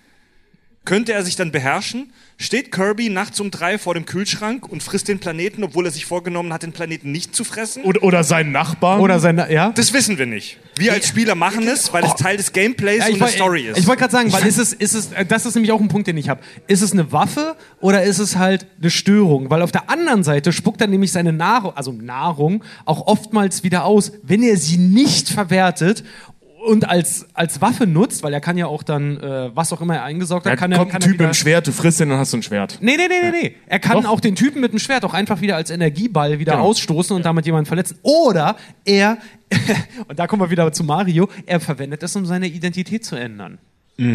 Könnte er sich dann beherrschen? Steht Kirby nachts um drei vor dem Kühlschrank und frisst den Planeten, obwohl er sich vorgenommen hat, den Planeten nicht zu fressen? Oder, oder seinen Nachbarn. Oder sein, ja? Das wissen wir nicht. Wir als Spieler machen es, weil es Teil des Gameplays Ja, und der Story ist. Ich wollte gerade sagen, weil ist es, ist es, äh, das ist nämlich auch ein Punkt, den ich habe. Ist es eine Waffe oder ist es halt eine Störung? Weil auf der anderen Seite spuckt er nämlich seine Nahrung, also Nahrung, auch oftmals wieder aus, wenn er sie nicht verwertet und als, als Waffe nutzt, weil er kann ja auch dann, äh, was auch immer er eingesaugt hat, da kann er, kommt kann ein Typ mit dem Schwert, du frisst den, dann hast du ein Schwert. Nee, nee, nee, nee, nee. Er kann Doch. auch den Typen mit dem Schwert auch einfach wieder als Energieball wieder Genau. ausstoßen und damit jemanden verletzen. Oder er, und da kommen wir wieder zu Mario, er verwendet es, um seine Identität zu ändern.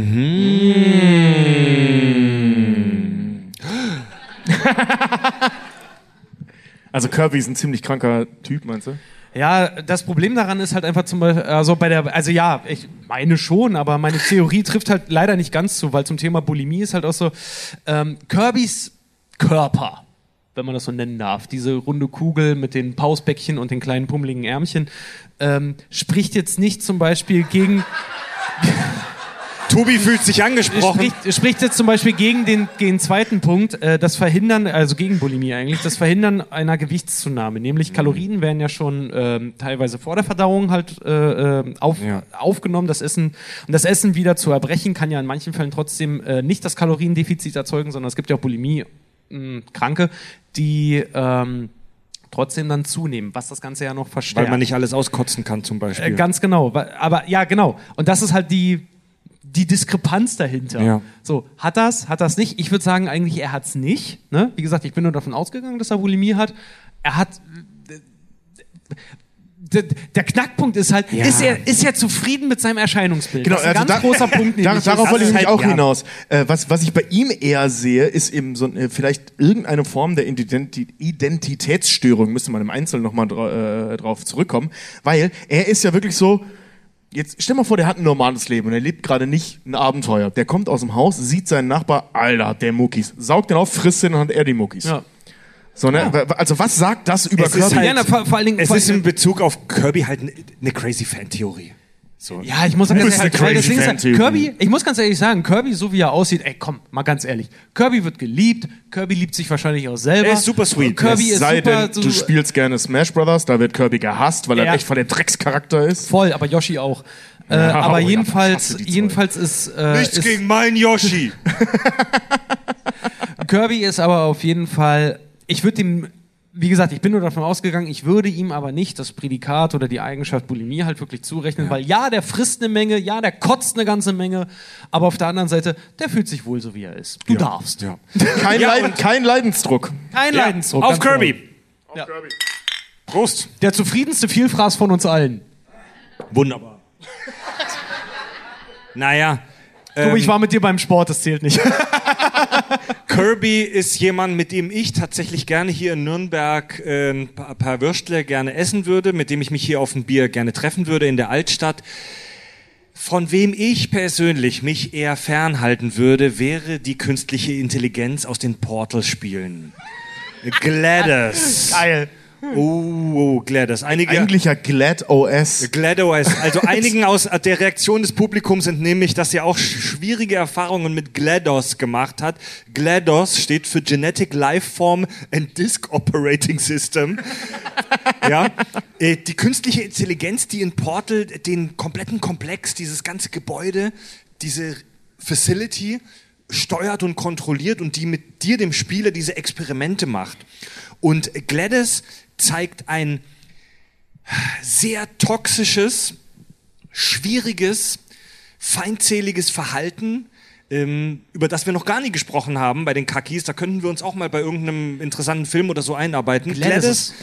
Also Kirby ist ein ziemlich kranker Typ, meinst du? Ja, das Problem daran ist halt einfach zum Beispiel, also bei der, also ja, ich meine schon, aber meine Theorie trifft halt leider nicht ganz zu, weil zum Thema Bulimie ist halt auch so, ähm, Kirbys Körper, wenn man das so nennen darf, diese runde Kugel mit den Pausbäckchen und den kleinen pummeligen Ärmchen, ähm, spricht jetzt nicht zum Beispiel gegen, Tobi fühlt sich angesprochen. spricht, spricht jetzt zum Beispiel gegen den, den zweiten Punkt, äh, das Verhindern, also gegen Bulimie eigentlich, das Verhindern einer Gewichtszunahme. Nämlich Kalorien werden ja schon ähm, teilweise vor der Verdauung halt äh, äh, auf, Ja. aufgenommen. Das Essen und das Essen wieder zu erbrechen kann ja in manchen Fällen trotzdem äh, nicht das Kaloriendefizit erzeugen, sondern es gibt ja auch Bulimie mh, Kranke, die ähm, trotzdem dann zunehmen, was das Ganze ja noch verstärkt. Weil man nicht alles auskotzen kann zum Beispiel. Äh, ganz genau. Aber ja, genau. Und das ist halt die, die Diskrepanz dahinter. Ja. So, hat das, hat das nicht? Ich würde sagen, eigentlich, er hat es nicht. Ne? Wie gesagt, ich bin nur davon ausgegangen, dass er Bulimie hat. Er hat. Der, Knackpunkt ist halt, ist, er, ist er zufrieden mit seinem Erscheinungsbild? Genau, das ist ein also ganz da- großer Punkt. Da, nämlich darauf wollte ich halt- auch ja. hinaus. Äh, was, was ich bei ihm eher sehe, ist eben so äh, vielleicht irgendeine Form der Identi Identitätsstörung. Müsste man im Einzelnen nochmal dra äh, drauf zurückkommen. Weil er ist ja wirklich so. Jetzt stell mal vor, der hat ein normales Leben und er lebt gerade nicht ein Abenteuer. Der kommt aus dem Haus, sieht seinen Nachbar, Alter, hat der Muckis, saugt den auf, frisst den und hat er die Muckis. Ja. So, ne? Also was sagt das über Es ist Kirby? halt- Ja, na, vor, vor allen Dingen. Es vor, ist in Bezug auf Kirby halt eine crazy Fan-Theorie. So. Ja, ich muss ganz ehrlich crazy Ding Fan-Theorie. Kirby, ich muss ganz ehrlich sagen, Kirby, so wie er aussieht, ey, komm, mal ganz ehrlich. Kirby wird geliebt, Kirby liebt sich wahrscheinlich auch selber. Er ist super sweet. Kirby es ist sei super, denn, so, du spielst gerne Smash Brothers, da wird Kirby gehasst, weil er Ja. echt voll der Dreckscharakter ist. voll, aber Yoshi auch. Äh, Ja, aber oh ja, jedenfalls, zwei. jedenfalls ist, äh, Nichts ist gegen meinen Yoshi. Kirby ist aber auf jeden Fall, ich würde ihm, wie gesagt, ich bin nur davon ausgegangen, ich würde ihm aber nicht das Prädikat oder die Eigenschaft Bulimie halt wirklich zurechnen, weil ja, der frisst eine Menge, ja, der kotzt eine ganze Menge, aber auf der anderen Seite, der fühlt sich wohl so, wie er ist. Du darfst. Kein, Ja, Leiden, und- kein Leidensdruck. Kein Leidensdruck. Auf Kirby. genau. Prost. Der zufriedenste Vielfraß von uns allen. Wunderbar. naja, Tobi, ich war mit dir beim Sport, das zählt nicht. Kirby ist jemand, mit dem ich tatsächlich gerne hier in Nürnberg äh, ein paar, Würstle gerne essen würde, mit dem ich mich hier auf ein Bier gerne treffen würde in der Altstadt. Von wem ich persönlich mich eher fernhalten würde, wäre die künstliche Intelligenz aus den Portal-Spielen. GLaDOS. Geil. Oh, GLaDOS. Einige, Eigentlich ja Glad OS. GLaDOS. Also einigen aus der Reaktion des Publikums entnehme ich, dass er auch sch- schwierige Erfahrungen mit GLaDOS gemacht hat. GLaDOS steht für Genetic Lifeform and Disk Operating System. ja, äh, die künstliche Intelligenz, die in Portal den kompletten Komplex, dieses ganze Gebäude, diese Facility steuert und kontrolliert und die mit dir, dem Spieler, diese Experimente macht. Und GLaDOS zeigt ein sehr toxisches, schwieriges, feindseliges Verhalten, ähm, über das wir noch gar nie gesprochen haben bei den Kakis. Da könnten wir uns auch mal bei irgendeinem interessanten Film oder so einarbeiten. GLaDOS,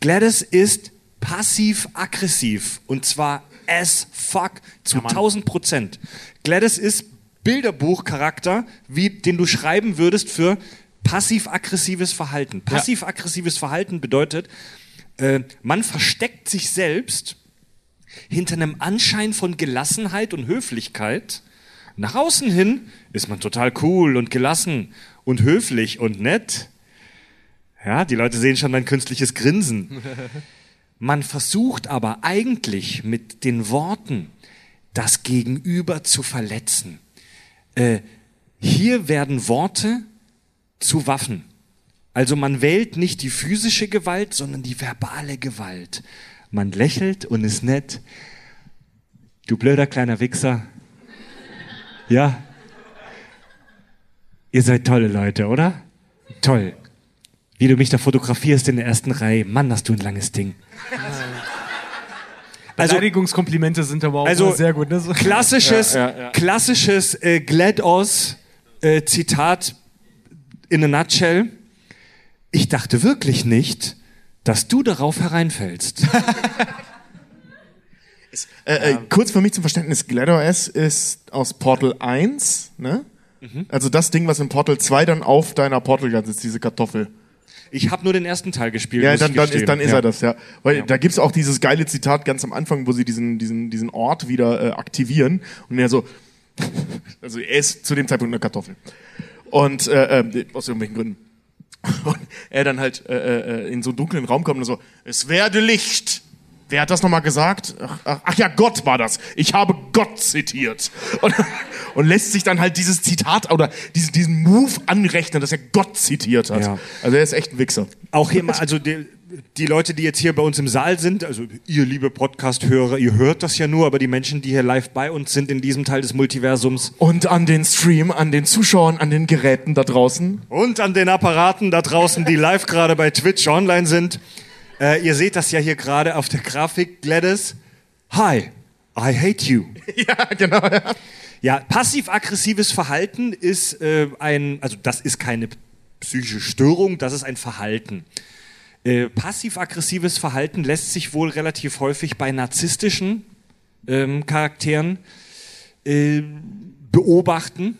GLaDOS ist passiv-aggressiv und zwar as fuck zu 1000 Prozent. GLaDOS ist Bilderbuchcharakter, wie, den du schreiben würdest für passiv-aggressives Verhalten. Passiv-aggressives Verhalten bedeutet, äh, man versteckt sich selbst hinter einem Anschein von Gelassenheit und Höflichkeit. Nach außen hin ist man total cool und gelassen und höflich und nett. Ja, die Leute sehen schon mein künstliches Grinsen. Man versucht aber eigentlich mit den Worten das Gegenüber zu verletzen. Äh, hier werden Worte zu Waffen. Also man wählt nicht die physische Gewalt, sondern die verbale Gewalt. Man lächelt und ist nett. Du blöder kleiner Wichser. Ja. Ihr seid tolle Leute, oder? Toll. Wie du mich da fotografierst in der ersten Reihe. Mann, hast du ein langes Ding. Also, Beleidigungskomplimente sind aber auch also sehr gut. Ne? So- klassisches, klassisches äh, GLaDOS äh, Zitat in a nutshell. Ich dachte wirklich nicht, dass du darauf hereinfällst. Äh, äh, kurz für mich zum Verständnis, GLaDOS ist aus Portal 1, ne? Mhm. Also das Ding, was in Portal 2 dann auf deiner Portal sitzt, diese Kartoffel. Ich habe nur den ersten Teil gespielt. Ja, dann, dann, ist, dann ist ja. er das, ja. Weil da gibt's auch dieses geile Zitat ganz am Anfang, wo sie diesen, diesen, diesen Ort wieder äh, aktivieren und er so, also er ist zu dem Zeitpunkt eine Kartoffel. Und äh, äh, aus irgendwelchen Gründen. Und er dann halt äh, äh, in so einen dunklen Raum kommt und so, es werde Licht. Wer hat das nochmal gesagt? Ach, ach, ach ja, Gott war das. Ich habe Gott zitiert. Und, und lässt sich dann halt dieses Zitat oder diesen, diesen Move anrechnen, dass er Gott zitiert hat. Ja. Also er ist echt ein Wichser. Auch hier mal, also die, die Leute, die jetzt hier bei uns im Saal sind, also ihr liebe Podcast-Hörer, ihr hört das ja nur, aber die Menschen, die hier live bei uns sind in diesem Teil des Multiversums Und an den Stream, an den Zuschauern, an den Geräten da draußen. und an den Apparaten da draußen, die live gerade bei Twitch online sind. Äh, ihr seht das ja hier gerade auf der Grafik, Gladys. Hi, I hate you. Ja, genau. Ja. Ja, passiv-aggressives Verhalten ist äh, ein, also das ist keine psychische Störung, das ist ein Verhalten. Äh, passiv-aggressives Verhalten lässt sich wohl relativ häufig bei narzisstischen ähm, Charakteren äh, beobachten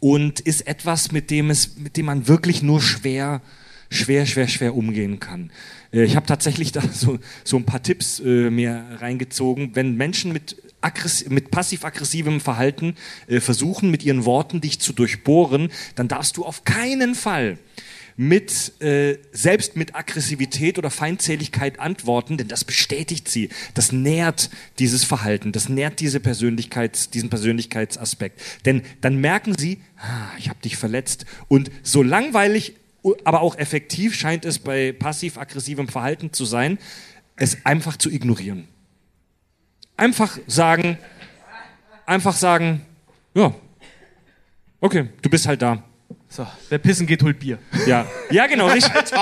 und ist etwas, mit dem es, mit dem man wirklich nur schwer, schwer, schwer, schwer umgehen kann. Äh, ich habe tatsächlich da so, so ein paar Tipps äh, mir reingezogen. Wenn Menschen mit, mit passiv-aggressivem Verhalten äh, versuchen, mit ihren Worten dich zu durchbohren, dann darfst du auf keinen Fall mit äh, selbst mit Aggressivität oder Feindseligkeit antworten, denn das bestätigt sie. Das nährt dieses Verhalten, das nährt diese Persönlichkeits, diesen Persönlichkeitsaspekt. Denn dann merken sie, ah, ich habe dich verletzt. Und so langweilig, aber auch effektiv scheint es bei passiv-aggressivem Verhalten zu sein, es einfach zu ignorieren. Einfach sagen, einfach sagen, ja, okay, du bist halt da. So, wer pissen geht, holt Bier. Ja, ja genau. Richard,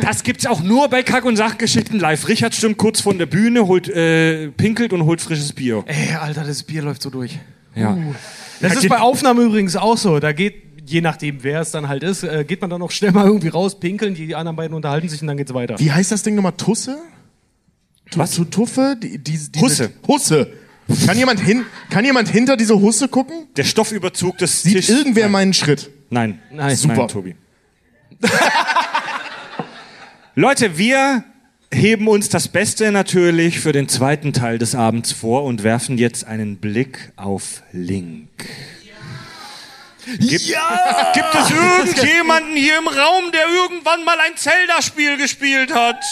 das gibt's auch nur bei Kack- und Sachgeschichten live. Richard stimmt kurz von der Bühne, holt, äh, pinkelt und holt frisches Bier. Ey, Alter, das Bier läuft so durch. Ja. Uh. Das ist bei Aufnahmen übrigens auch so. Da geht, je nachdem, wer es dann halt ist, äh, geht man dann auch schnell mal irgendwie raus, pinkeln, die anderen beiden unterhalten sich und dann geht's weiter. Wie heißt das Ding nochmal? Tusse? Tu- Was? Tu- Tuffe? Die, die, diese- Husse. Husse. Kann jemand, hin, kann jemand hinter diese Husse gucken? Der Stoffüberzug des Sieht Tisches. irgendwer meinen Schritt? Nein. Nein. Super. Nein, Tobi. Leute, wir heben uns das Beste natürlich für den zweiten Teil des Abends vor und werfen jetzt einen Blick auf Link. Gibt, gibt es irgendjemanden hier im Raum, der irgendwann mal ein Zelda-Spiel gespielt hat?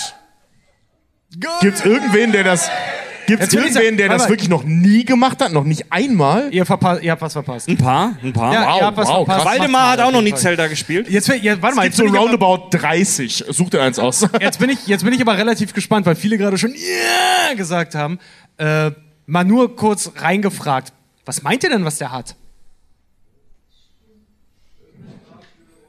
Gibt's irgendwen, der das, Jetzt will ich irgendwen, der das wirklich noch nie gemacht hat? Noch nicht einmal? Ihr, ihr habt was verpasst. Ein paar, ein paar. Ja, wow, ihr habt was wow, verpasst. krass. Waldemar hat auch noch nie. Zelda gespielt. Jetzt, ja, warte mal, Gibt jetzt so bin, ich aber, roundabout 30. Such dir eins aus. jetzt, bin ich, jetzt bin ich aber relativ gespannt, weil viele gerade schon yeah gesagt haben. Äh, mal nur kurz reingefragt. Was meint ihr denn, was der hat?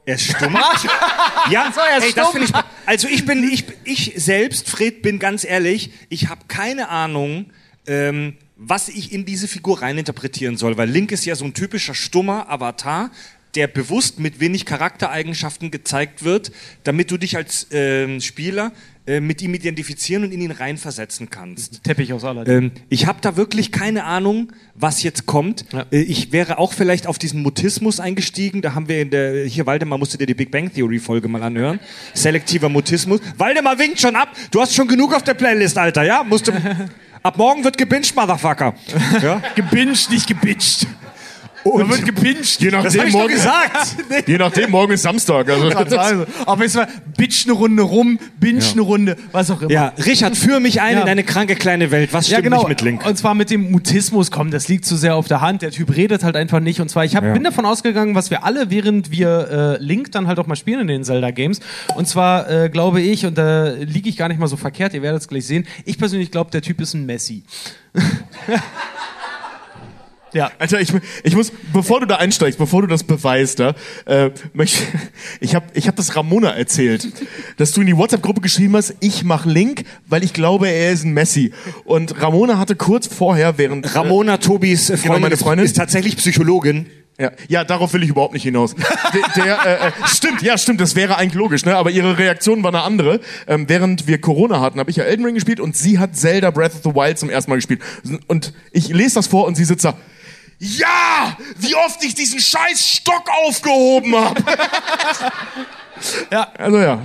Er ist stumm. ja, er ist ey, das stumm. finde ich. Also ich bin, ich, ich selbst, Fred, bin ganz ehrlich, ich habe keine Ahnung, ähm, was ich in diese Figur reininterpretieren soll, weil Link ist ja so ein typischer stummer Avatar, der bewusst mit wenig Charaktereigenschaften gezeigt wird, damit du dich als ähm, Spieler äh, mit ihm identifizieren und in ihn reinversetzen kannst. Teppich aus Aladdin. Ähm, ich habe da wirklich keine Ahnung, was jetzt kommt. Ja. Äh, ich wäre auch vielleicht auf diesen Mutismus eingestiegen. Da haben wir in der, hier Waldemar musste dir die Big Bang Theory Folge mal anhören. Selektiver Mutismus. Waldemar winkt schon ab. Du hast schon genug auf der Playlist, Alter, ja? Musst du, ab morgen wird gebinged, Motherfucker. Ja? gebinged, nicht gebitcht. Und, wird gebinged. Je das nachdem, doch morgen, gesagt. je nachdem, morgen ist Samstag. Also, Also, aber es war bitch eine Runde rum, binge eine Runde, was auch immer. Ja, Richard, führ mich ein Ja. in deine kranke kleine Welt. Was stimmt Ja, genau. nicht mit Link? Und zwar mit dem Mutismus, komm, das liegt zu sehr auf der Hand. Der Typ redet halt einfach nicht. Und zwar, ich hab, Ja. bin davon ausgegangen, was wir alle, während wir äh, Link dann halt auch mal spielen in den Zelda-Games. Und zwar äh, glaube ich, und da liege ich gar nicht mal so verkehrt, ihr werdet es gleich sehen, ich persönlich glaube, der Typ ist ein Messi. ja. Alter, ich, ich muss, bevor du da einsteigst, bevor du das beweist, da, äh, möchte, ich habe ich hab das Ramona erzählt, dass du in die WhatsApp-Gruppe geschrieben hast, ich mach Link, weil ich glaube, er ist ein Messi. Und Ramona hatte kurz vorher, während... Ramona, Tobis äh, Freundin, meine ist- Freundin. ist tatsächlich Psychologin. Ja, ja, darauf will ich überhaupt nicht hinaus. Der, der, äh, äh, stimmt, ja, stimmt, das wäre eigentlich logisch, ne? aber ihre Reaktion war eine andere. Ähm, während wir Corona hatten, habe ich ja Elden Ring gespielt und sie hat Zelda Breath of the Wild zum ersten Mal gespielt. Und ich lese das vor und sie sitzt da. Ja, wie oft ich diesen scheiß Stock aufgehoben habe. Ja. Also ja.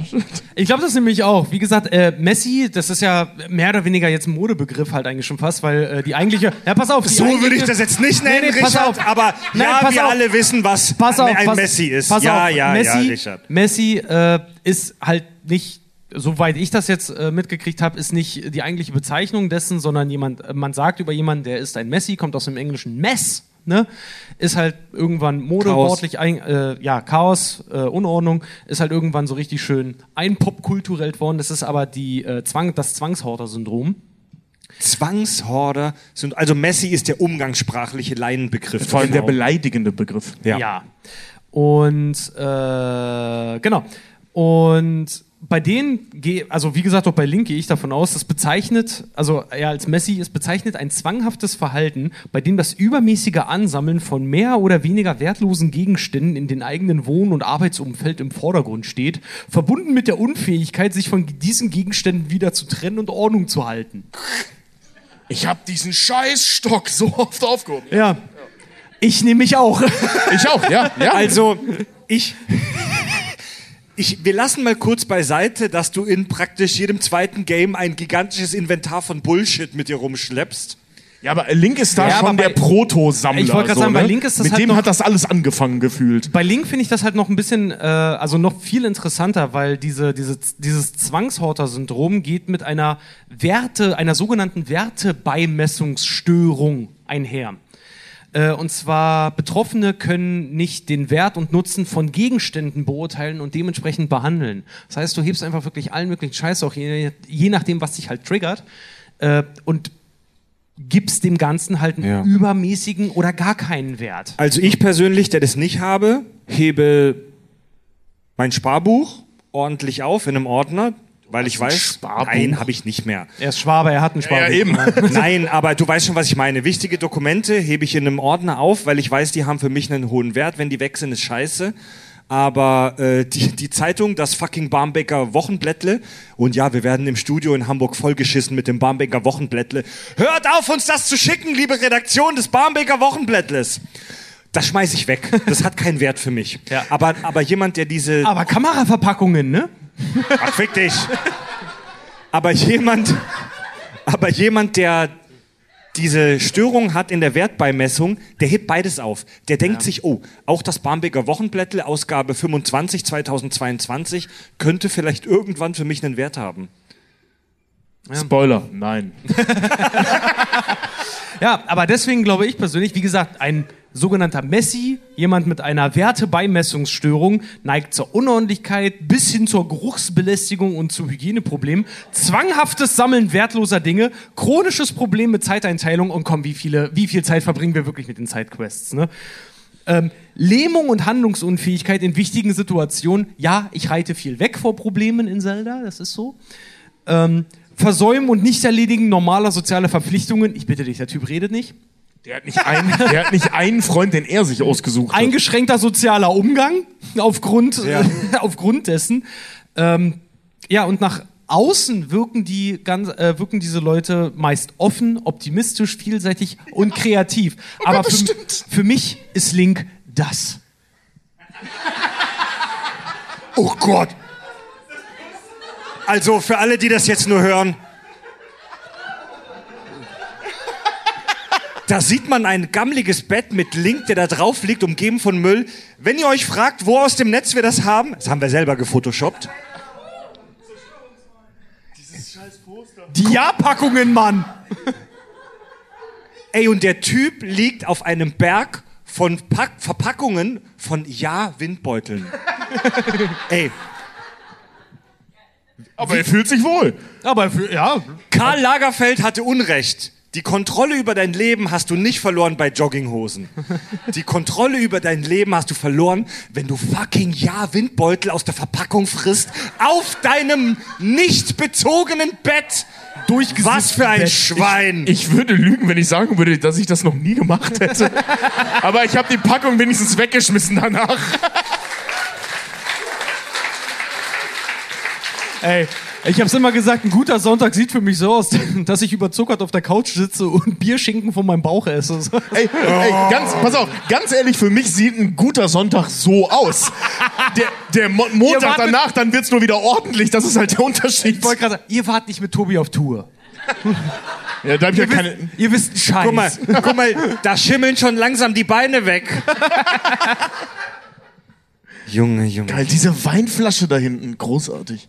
Ich glaube das nämlich auch. Wie gesagt, äh, Messi, das ist ja mehr oder weniger jetzt ein Modebegriff halt eigentlich schon fast, weil äh, die eigentliche. Ja, pass auf. So würde ich das jetzt nicht nennen, Nee, nee, pass Richard, auf. aber Nein, ja, wir auf. alle wissen, was pass auf, ein pass, Messi ist. Pass ja, auf, ja, Messi, ja, Richard. Messi äh, ist halt nicht, soweit ich das jetzt äh, mitgekriegt habe, ist nicht die eigentliche Bezeichnung dessen, sondern jemand, äh, man sagt über jemanden, der ist ein Messi, kommt aus dem englischen Mess. Ne? Ist halt irgendwann modewortlich ein, äh, ja, Chaos, äh, Unordnung, ist halt irgendwann so richtig schön einpopkulturell worden. Das ist aber die, äh, Zwang, das Zwangshorter-Syndrom. Zwangshorder sind, also Messi ist der umgangssprachliche Laienbegriff. Vor allem der Genau. beleidigende Begriff. Ja. Ja. Und äh, genau. Und bei denen, also wie gesagt, auch bei Link gehe ich davon aus, das bezeichnet, also er als Messi, es bezeichnet ein zwanghaftes Verhalten, bei dem das übermäßige Ansammeln von mehr oder weniger wertlosen Gegenständen in den eigenen Wohn- und Arbeitsumfeld im Vordergrund steht, verbunden mit der Unfähigkeit, sich von diesen Gegenständen wieder zu trennen und Ordnung zu halten. Ich habe diesen Scheißstock so oft aufgehoben. Ja. Ich nehme mich auch. Ich auch, ja. ja. Also, ich. Ich, wir lassen mal kurz beiseite, dass du in praktisch jedem zweiten Game ein gigantisches Inventar von Bullshit mit dir rumschleppst. ja, aber Link ist da Ja, schon der Proto-Sammler. Ich wollte gerade so, sagen, bei ne? Link ist das Mit halt dem noch- hat das alles angefangen gefühlt. Bei Link finde ich das halt noch ein bisschen, äh, also noch viel interessanter, weil diese, diese, dieses Zwangshorter-Syndrom geht mit einer Werte, einer sogenannten Wertebeimessungsstörung einher. Äh, Und zwar Betroffene können nicht den Wert und Nutzen von Gegenständen beurteilen und dementsprechend behandeln. Das heißt, du hebst einfach wirklich allen möglichen Scheiß, auch je, je nachdem, was dich halt triggert, äh, und gibst dem Ganzen halt einen Ja. übermäßigen oder gar keinen Wert. Also ich persönlich, der das nicht habe, hebe mein Sparbuch ordentlich auf in einem Ordner, weil ich weiß, Sparbuch? nein, habe ich nicht mehr. Er ist Schwabe, er hat einen Sparbuch. Ja, eben. Nein, aber du weißt schon, was ich meine. Wichtige Dokumente hebe ich in einem Ordner auf, weil ich weiß, die haben für mich einen hohen Wert. Wenn die weg sind, ist scheiße. Aber äh, die, die Zeitung, das fucking Barmbeker Wochenblättle, und ja, wir werden im Studio in Hamburg vollgeschissen mit dem Barmbeker Wochenblättle. Hört auf, uns das zu schicken, liebe Redaktion des Barmbeker Wochenblättles. Das schmeiß ich weg. Das hat keinen Wert für mich. Ja. Aber, aber jemand, der diese Aber Kameraverpackungen, ne? Ach, fick dich. Aber jemand, aber jemand, der diese Störung hat in der Wertbeimessung, der hebt beides auf. Der denkt sich, oh, auch das Barmbeker Wochenblättle, Ausgabe 25 2022, könnte vielleicht irgendwann für mich einen Wert haben. Spoiler, nein. Ja, aber deswegen glaube ich persönlich, wie gesagt, ein sogenannter Messi, jemand mit einer Wertebeimessungsstörung, neigt zur Unordentlichkeit bis hin zur Geruchsbelästigung und zu Hygieneproblemen, zwanghaftes Sammeln wertloser Dinge, chronisches Problem mit Zeiteinteilung und komm, wie viele, wie viel Zeit verbringen wir wirklich mit den Sidequests, ne? Ähm, Lähmung und Handlungsunfähigkeit in wichtigen Situationen. Ja, ich reite viel weg vor Problemen in Zelda, das ist so. Ähm, Versäumen und Nicht-Erledigen normaler sozialer Verpflichtungen. Ich bitte dich, der Typ redet nicht. Der hat nicht, einen, der hat nicht einen Freund, den er sich ausgesucht hat. Eingeschränkter sozialer Umgang aufgrund, aufgrund dessen. Ähm, ja, und nach außen wirken, die ganz, äh, wirken diese Leute meist offen, optimistisch, vielseitig und kreativ. Aber Gott, das für, stimmt. für mich ist Link das. Oh Gott. Also für alle, die das jetzt nur hören. Da sieht man ein gammeliges Bett mit Link, der da drauf liegt, umgeben von Müll. Wenn ihr euch fragt, wo aus dem Netz wir das haben, das haben wir selber gefotoshoppt. Die Ja-Packungen, Mann! Ey, und der Typ liegt auf einem Berg von Pack Verpackungen von Ja-Windbeuteln. Ey, Aber er fühlt sich wohl. Aber ja, Karl Lagerfeld hatte Unrecht. Die Kontrolle über dein Leben hast du nicht verloren bei Jogginghosen. Die Kontrolle über dein Leben hast du verloren, wenn du fucking Ja-Windbeutel aus der Verpackung frisst, auf deinem nicht bezogenen Bett. Was für ein Schwein. Ich würde lügen, wenn ich sagen würde, dass ich das noch nie gemacht hätte. Aber ich habe die Packung wenigstens weggeschmissen danach. Ey, ich hab's immer gesagt, ein guter Sonntag sieht für mich so aus, dass ich überzuckert auf der Couch sitze und Bierschinken von meinem Bauch esse. Ey, ey, ganz, pass auf, ganz ehrlich, für mich sieht ein guter Sonntag so aus. Der, der Mo Montag danach, dann wird's nur wieder ordentlich. Das ist halt der Unterschied. Ich wollte gerade sagen, ihr wart nicht mit Tobi auf Tour. Ja, da hab ich ja Ihr, keine. wisst, ihr wisst einen Scheiß. Guck mal, guck mal, da schimmeln schon langsam die Beine weg. Junge, Junge. Geil, diese Weinflasche da hinten, großartig.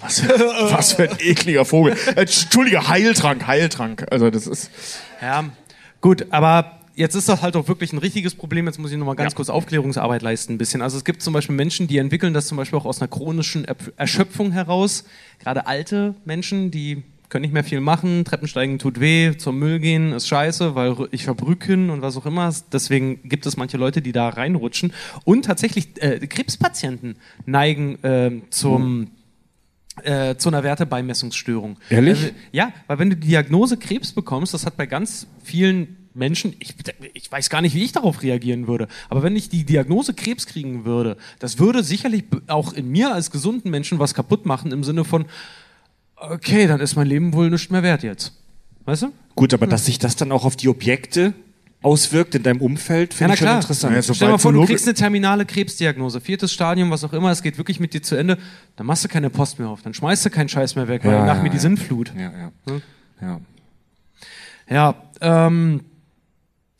Was für, was für ein ekliger Vogel. Entschuldige, Heiltrank, Heiltrank. Also das ist. Ja, gut, aber jetzt ist das halt auch wirklich ein richtiges Problem. Jetzt muss ich nochmal ganz kurz Aufklärungsarbeit leisten ein bisschen. Also es gibt zum Beispiel Menschen, die entwickeln das zum Beispiel auch aus einer chronischen Erschöpfung heraus. Gerade alte Menschen, die können nicht mehr viel machen, Treppensteigen tut weh, zum Müll gehen ist scheiße, weil ich verbrücken und was auch immer. Deswegen gibt es manche Leute, die da reinrutschen. Und tatsächlich äh, Krebspatienten neigen äh, zum äh, zu einer Wertebeimessungsstörung. Ehrlich? Also, ja, weil wenn du die Diagnose Krebs bekommst, das hat bei ganz vielen Menschen, ich, ich weiß gar nicht, wie ich darauf reagieren würde, aber wenn ich die Diagnose Krebs kriegen würde, das würde sicherlich auch in mir als gesunden Menschen was kaputt machen im Sinne von, okay, dann ist mein Leben wohl nicht mehr wert jetzt. Weißt du? Gut, aber dass sich das dann auch auf die Objekte auswirkt in deinem Umfeld, finde ich schon interessant. Ja, so- Stell dir mal vor, du kriegst eine terminale Krebsdiagnose, viertes Stadium, was auch immer, es geht wirklich mit dir zu Ende, dann machst du keine Post mehr auf, dann schmeißt du keinen Scheiß mehr weg, weil Ja, nach ja, mir die ja. Sinnflut. ja, ja. ja. Ja, ähm,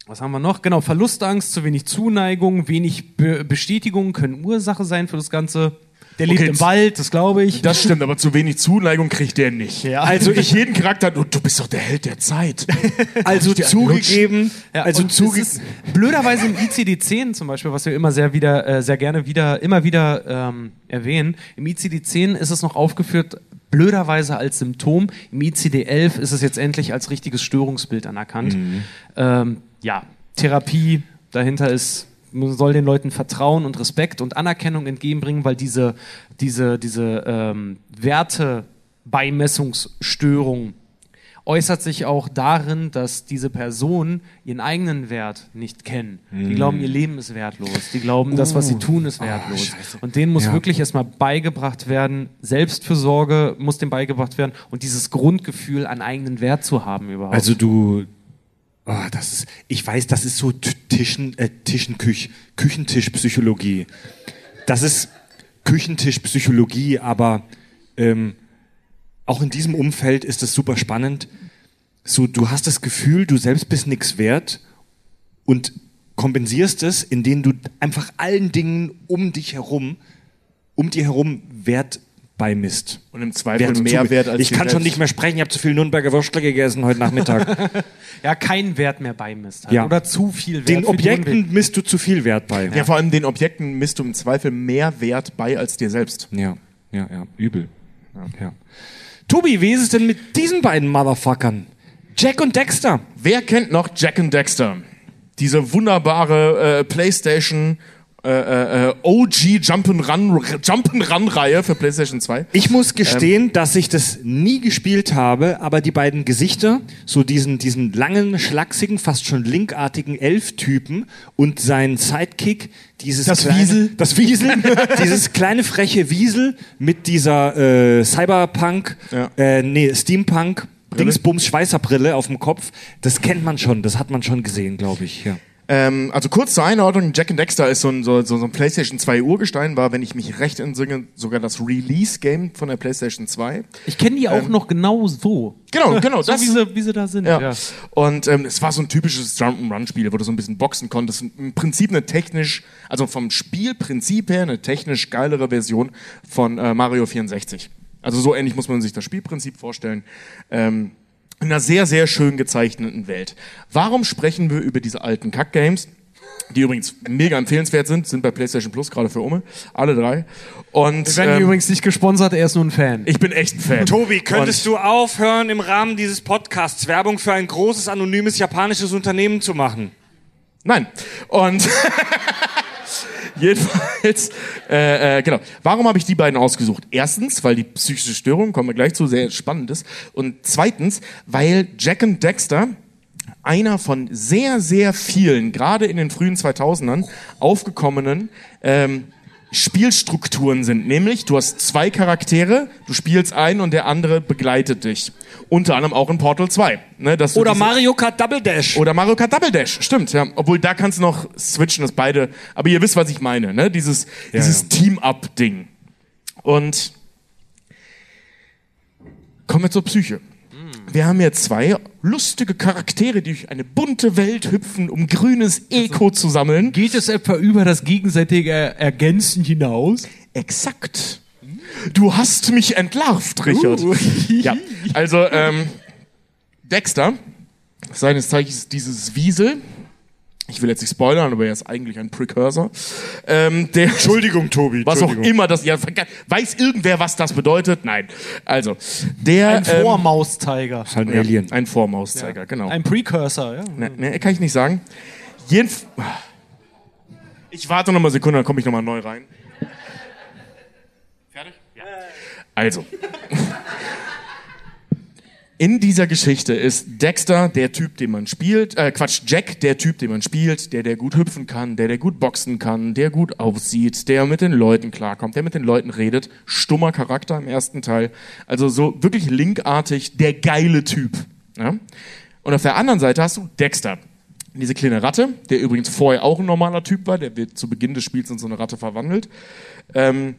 was haben wir noch? Genau, Verlustangst, zu wenig Zuneigung, wenig Be Bestätigung können Ursache sein für das Ganze. Der lebt Okay, im Wald, das glaube ich. Das stimmt, aber zu wenig Zuneigung kriegt der nicht. Ja. Also ich jeden Charakter, du, du bist doch der Held der Zeit. Also Der zugegeben, Ja, also und es zuge ist blöderweise im ICD-10 zum Beispiel, was wir immer sehr wieder, äh, sehr gerne wieder, immer wieder ähm, erwähnen, im ICD-10 ist es noch aufgeführt, blöderweise als Symptom. Im ICD-11 ist es jetzt endlich als richtiges Störungsbild anerkannt. Ähm, ja, Therapie dahinter ist, man soll den Leuten Vertrauen und Respekt und Anerkennung entgegenbringen, weil diese, diese, diese ähm, Wertebeimessungsstörung äußert sich auch darin, dass diese Personen ihren eigenen Wert nicht kennen. Die glauben, ihr Leben ist wertlos. Die glauben, das, was sie tun, ist wertlos. und denen muss Ja. wirklich erstmal beigebracht werden, Selbstfürsorge muss dem beigebracht werden und dieses Grundgefühl an eigenen Wert zu haben überhaupt. Also du, ah, das ist, ich weiß, das ist so Tischen, äh, Tischenküch, Küchentischpsychologie. Das ist Küchentischpsychologie, aber ähm, auch in diesem Umfeld ist es super spannend. So, du hast das Gefühl, du selbst bist nichts wert und kompensierst es, indem du einfach allen Dingen um dich herum, um dir herum Wert beimisst. Und im Zweifel Wert mehr wert als Ich kann schon nicht mehr sprechen, ich habe zu viel Nürnberger Würstle gegessen heute Nachmittag. ja, keinen Wert mehr beimisst. Halt. Ja. Oder zu viel Wert. Den. Objekten misst du zu viel Wert bei. Ja, vor allem den Objekten misst du im Zweifel mehr Wert bei als dir selbst. Ja, ja, ja, übel. Ja. Tobi, wie ist es denn mit diesen beiden Motherfuckern? Jack und Dexter. Wer kennt noch Jack and Dexter? Diese wunderbare äh, PlayStation äh, äh, OG Jump'n'Run Jump'n'Run-Reihe für PlayStation 2. Ich muss gestehen, dass ich das nie gespielt habe, aber die beiden Gesichter, so diesen, diesen langen, schlachsigen, fast schon linkartigen Elf-Typen und sein Sidekick, dieses Das kleine, Wiesel. das Wiesel, dieses kleine freche Wiesel mit dieser äh, Cyberpunk, Ja. äh, nee, Steampunk, Dingsbums Schweißerbrille auf dem Kopf, das kennt man schon, das hat man schon gesehen, glaube ich. Ja. Ähm, also kurz zur Einordnung, Jack and Dexter ist so ein, so, so ein PlayStation 2 Urgestein, war, wenn ich mich recht entsinne, sogar das Release-Game von der PlayStation 2. Ich kenne die auch noch genau so. Genau, genau, So das- wie sie, wie sie da sind. Ja. Und ähm, es war so ein typisches Jump'n'Run-Spiel, wo du so ein bisschen boxen konntest. Im Prinzip eine technisch, also vom Spielprinzip her eine technisch geilere Version von äh, Mario 64. Also so ähnlich muss man sich das Spielprinzip vorstellen. Ähm, in einer sehr, sehr schön gezeichneten Welt. Warum sprechen wir über diese alten Kack-Games? Die übrigens mega empfehlenswert sind, sind bei PlayStation Plus gerade für Umme. Alle drei. Und Wir werden ähm, übrigens nicht gesponsert, er ist nur ein Fan. ich bin echt ein Fan. Tobi, könntest Und- du aufhören, im Rahmen dieses Podcasts Werbung für ein großes, anonymes japanisches Unternehmen zu machen? Nein. Und jedenfalls, äh, äh, genau. Warum habe ich die beiden ausgesucht? Erstens, weil die psychische Störung, kommen wir gleich zu, sehr spannend ist. Und zweitens, weil Jack and Dexter einer von sehr, sehr vielen, gerade in den frühen 2000ern, aufgekommenen ähm, Spielstrukturen sind. Nämlich, du hast zwei Charaktere, du spielst einen und der andere begleitet dich. Unter anderem auch in Portal 2. Ne, dass du Oder Mario Kart Double Dash. oder Mario Kart Double Dash, stimmt, ja. Obwohl da kannst du noch switchen, das beide. Aber ihr wisst, was ich meine, ne? Dieses, dieses Team-Up-Ding. Und kommen wir zur Psyche. Wir haben hier zwei lustige Charaktere, die durch eine bunte Welt hüpfen, um grünes Eco zu sammeln. Geht es etwa über das gegenseitige Ergänzen hinaus? Exakt. Du hast mich entlarvt, Richard. ja, also ähm, Dexter, seines Zeichens dieses Wiesel, ich will jetzt nicht spoilern, aber er ist eigentlich ein Precursor, ähm, der, Entschuldigung, Tobi. was auch immer das, ja, weiß irgendwer, was das bedeutet? Nein. Also, der, Ein ähm, Vormauszeiger. halt ein ja, Alien. ein Vormauszeiger, genau. Ein Precursor, ja. Ne, ne, kann ich nicht sagen. Jedenf ich warte noch mal eine Sekunde, dann komme ich noch mal neu rein. Fertig? Also. In dieser Geschichte ist Dexter der Typ, den man spielt, äh, Quatsch, Jack der Typ, den man spielt, der, der gut hüpfen kann, der, der gut boxen kann, der gut aussieht, der mit den Leuten klarkommt, der mit den Leuten redet. Stummer Charakter im ersten Teil. Also so wirklich linkartig, der geile Typ. Ja? Und auf der anderen Seite hast du Dexter. Diese kleine Ratte, der übrigens vorher auch ein normaler Typ war, der wird zu Beginn des Spiels in so eine Ratte verwandelt. Ähm,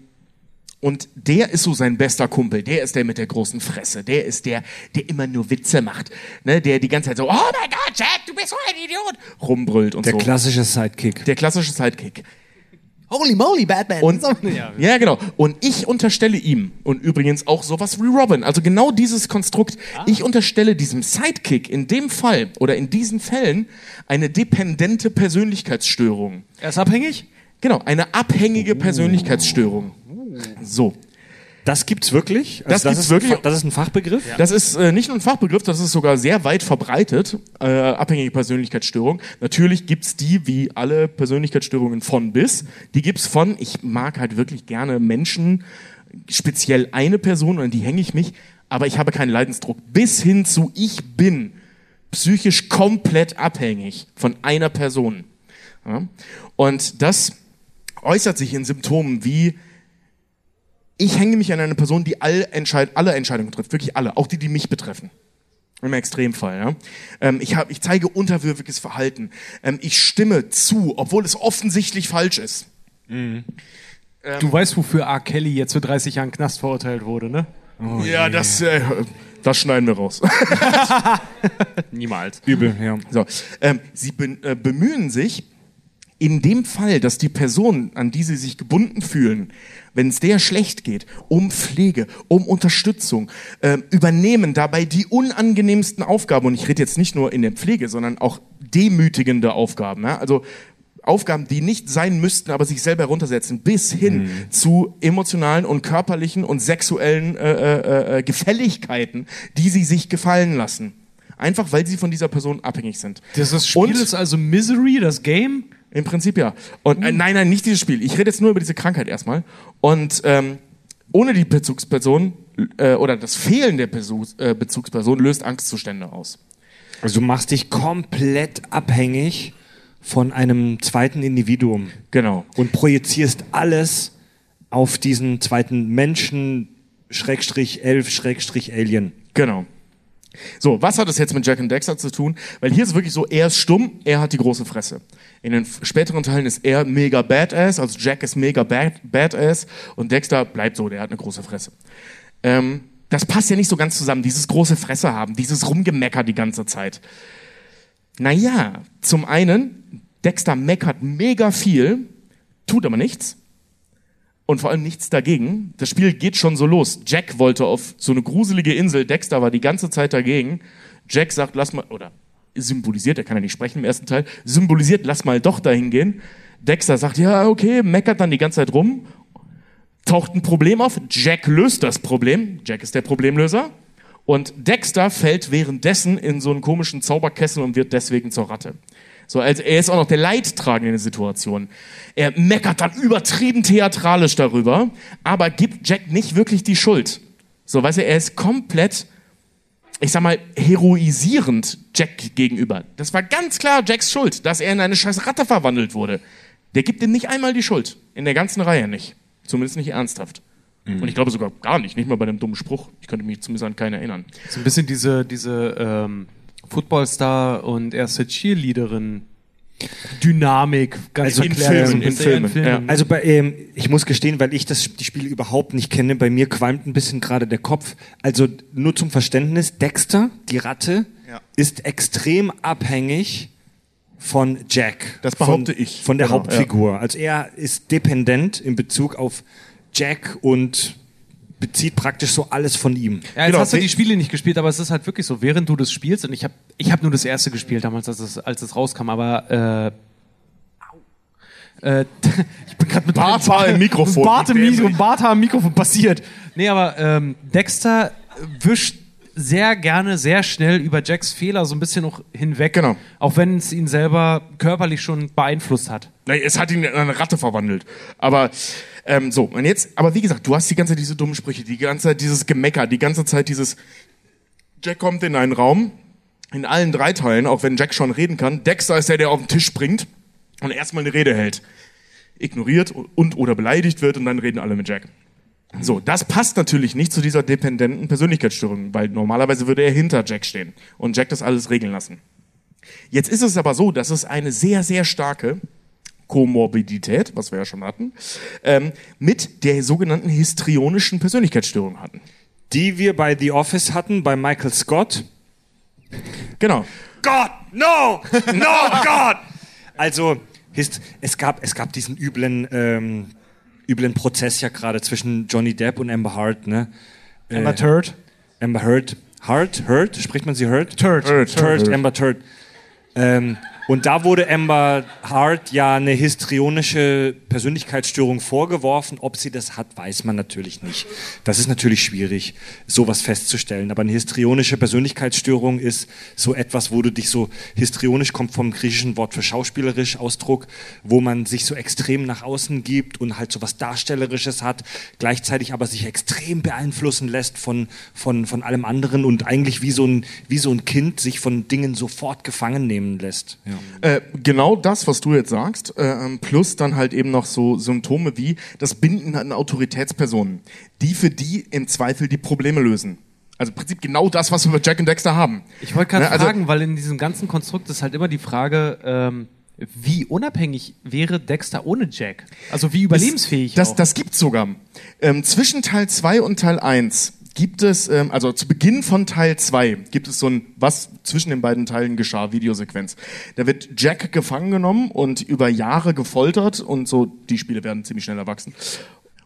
und der ist so sein bester Kumpel. Der ist der mit der großen Fresse. Der ist der, der immer nur Witze macht. Ne? Der die ganze Zeit so, oh mein Gott, Jack, du bist so ein Idiot, rumbrüllt und Der so. klassische Sidekick. der klassische Sidekick. Holy moly, Batman. Und, ja. ja, genau. Und ich unterstelle ihm, und übrigens auch sowas wie Robin, also genau dieses Konstrukt, ich unterstelle diesem Sidekick in dem Fall oder in diesen Fällen eine dependente Persönlichkeitsstörung. Er ist abhängig? Genau, eine abhängige Persönlichkeitsstörung. So. Das gibt's wirklich? Das gibt's ist wirklich. Das ist ein Fachbegriff? Das ist äh, nicht nur ein Fachbegriff, das ist sogar sehr weit verbreitet, äh, abhängige Persönlichkeitsstörung. Natürlich gibt's die, wie alle Persönlichkeitsstörungen von bis. Die gibt's von, ich mag halt wirklich gerne Menschen, speziell eine Person, und an die hänge ich mich, aber ich habe keinen Leidensdruck. Bis hin zu, ich bin psychisch komplett abhängig von einer Person. Ja? Und das äußert sich in Symptomen wie ich hänge mich an eine Person, die all Entscheid alle Entscheidungen trifft, wirklich alle, auch die, die mich betreffen. Im Extremfall. Ja? Ähm, ich, hab, ich zeige unterwürfiges Verhalten. Ähm, ich stimme zu, obwohl es offensichtlich falsch ist. Du weißt, wofür R. Kelly jetzt für 30 Jahre in den Knast verurteilt wurde, ne? ja, das, äh, das schneiden wir raus. Niemals. Übel, ja. So, ähm, sie be äh, bemühen sich, in dem Fall, dass die Person, an die sie sich gebunden fühlen, wenn es der schlecht geht, um Pflege, um Unterstützung, ähm, übernehmen dabei die unangenehmsten Aufgaben. Und ich rede jetzt nicht nur in der Pflege, sondern auch demütigende Aufgaben. Ja? Also Aufgaben, die nicht sein müssten, aber sich selber heruntersetzen, bis hin zu emotionalen und körperlichen und sexuellen äh, äh, äh, Gefälligkeiten, die sie sich gefallen lassen. Einfach weil sie von dieser Person abhängig sind. Das ist Spiel Und- ist also Misery, das Game? Im Prinzip ja. Und äh, nein, nein, nicht dieses Spiel. Ich rede jetzt nur über diese Krankheit erstmal. Und ähm, ohne die Bezugsperson äh, oder das Fehlen der Besuch, äh, Bezugsperson löst Angstzustände aus. Also du machst dich komplett abhängig von einem zweiten Individuum Genau. und projizierst alles auf diesen zweiten Menschen, Schrägstrich Elf, Schrägstrich Alien. Genau. So, was hat das jetzt mit Jack und Dexter zu tun? Weil hier ist wirklich so, er ist stumm, er hat die große Fresse. In den späteren Teilen ist er mega badass, also Jack ist mega bad, badass und Dexter bleibt so, der hat eine große Fresse. Ähm, das passt ja nicht so ganz zusammen, dieses große Fresse haben, dieses Rumgemecker die ganze Zeit. Naja, zum einen, Dexter meckert mega viel, tut aber nichts. Und vor allem nichts dagegen. Das Spiel geht schon so los. Jack wollte auf so eine gruselige Insel. Dexter war die ganze Zeit dagegen. Jack sagt, lass mal, oder symbolisiert, er kann ja nicht sprechen im ersten Teil, symbolisiert, lass mal doch dahin gehen. Dexter sagt, ja, okay, meckert dann die ganze Zeit rum. Taucht ein Problem auf. Jack löst das Problem. Jack ist der Problemlöser. Und Dexter fällt währenddessen in so einen komischen Zauberkessel und wird deswegen zur Ratte. So, also er ist auch noch der Leidtragende in der Situation. Er meckert dann übertrieben theatralisch darüber, aber gibt Jack nicht wirklich die Schuld. So, weißt du, er ist komplett, ich sag mal, heroisierend Jack gegenüber. Das war ganz klar Jacks Schuld, dass er in eine scheiß Ratte verwandelt wurde. Der gibt ihm nicht einmal die Schuld. In der ganzen Reihe nicht. Zumindest nicht ernsthaft. Und ich glaube sogar gar nicht, nicht mal bei einem dummen Spruch. Ich könnte mich zumindest an keinen erinnern. So ein bisschen diese, diese ähm, Footballstar und erste Cheerleaderin Dynamik ganz Also in. Filmen, in eher Filmen, ja. Also bei, ähm, ich muss gestehen, weil ich das, die Spiele überhaupt nicht kenne, bei mir qualmt ein bisschen gerade der Kopf. Also nur zum Verständnis, Dexter, die Ratte, Ja. ist extrem abhängig von Jack. Das behaupte von, ich. Von der Genau, Hauptfigur. Also er ist dependent in Bezug auf Jack und bezieht praktisch so alles von ihm. Ja, jetzt Genau, hast du die- Spiele nicht gespielt, aber es ist halt wirklich so, während du das spielst, und ich habe ich hab nur das erste gespielt damals, als es, als es rauskam, aber äh, äh, ich bin gerade mit Barthaar im Mikrofon. Bart im Wie Mikro, dämlich. Barthaar im Mikrofon passiert. Nee, aber ähm, Dexter wischt sehr gerne, sehr schnell über Jacks Fehler so ein bisschen noch hinweg. Genau. Auch wenn es ihn selber körperlich schon beeinflusst hat. Nein, es hat ihn in eine Ratte verwandelt. Aber ähm, so, und jetzt, aber wie gesagt, du hast die ganze Zeit diese dummen Sprüche, die ganze Zeit dieses Gemecker, die ganze Zeit dieses Jack kommt in einen Raum, in allen drei Teilen, auch wenn Jack schon reden kann. Dexter ist der, der auf den Tisch springt und erstmal eine Rede hält. Ignoriert und oder beleidigt wird und dann reden alle mit Jack. So, das passt natürlich nicht zu dieser dependenten Persönlichkeitsstörung, weil normalerweise würde er hinter Jack stehen und Jack das alles regeln lassen. Jetzt ist es aber so, dass es eine sehr, sehr starke Komorbidität, was wir ja schon hatten, ähm, mit der sogenannten histrionischen Persönlichkeitsstörung hatten. Die wir bei The Office hatten, bei Michael Scott. Genau. Gott, no, no, Gott. Also, es gab, es gab diesen üblen, ähm, üblen Prozess ja gerade zwischen Johnny Depp und Amber Heard, ne? Amber Turd. Amber Heard. Heard? Heard? Spricht man sie Heard? Turd. Turd. Turd, Amber Turd. Ähm, und da wurde Amber Hart ja eine histrionische Persönlichkeitsstörung vorgeworfen. Ob sie das hat, weiß man natürlich nicht. Das ist natürlich schwierig, sowas festzustellen. Aber eine histrionische Persönlichkeitsstörung ist so etwas, wo du dich so, histrionisch kommt vom griechischen Wort für schauspielerisch Ausdruck, wo man sich so extrem nach außen gibt und halt so was Darstellerisches hat, gleichzeitig aber sich extrem beeinflussen lässt von, von, von allem anderen und eigentlich wie so ein, wie so ein Kind sich von Dingen sofort gefangen nehmen lässt. Ja. Äh, genau das, was du jetzt sagst, äh, plus dann halt eben noch so Symptome wie das Binden an Autoritätspersonen, die für die im Zweifel die Probleme lösen. Also im Prinzip genau das, was wir bei Jack und Dexter haben. Ich wollte gerade Ne, also- fragen, weil in diesem ganzen Konstrukt ist halt immer die Frage, ähm, wie unabhängig wäre Dexter ohne Jack? Also wie überlebensfähig Das, auch. das gibt's sogar. Ähm, zwischen Teil 2 und Teil 1 gibt es, ähm, also zu Beginn von Teil 2 gibt es so ein, was zwischen den beiden Teilen geschah, Videosequenz. Da wird Jack gefangen genommen und über Jahre gefoltert und so, die Spiele werden ziemlich schnell erwachsen.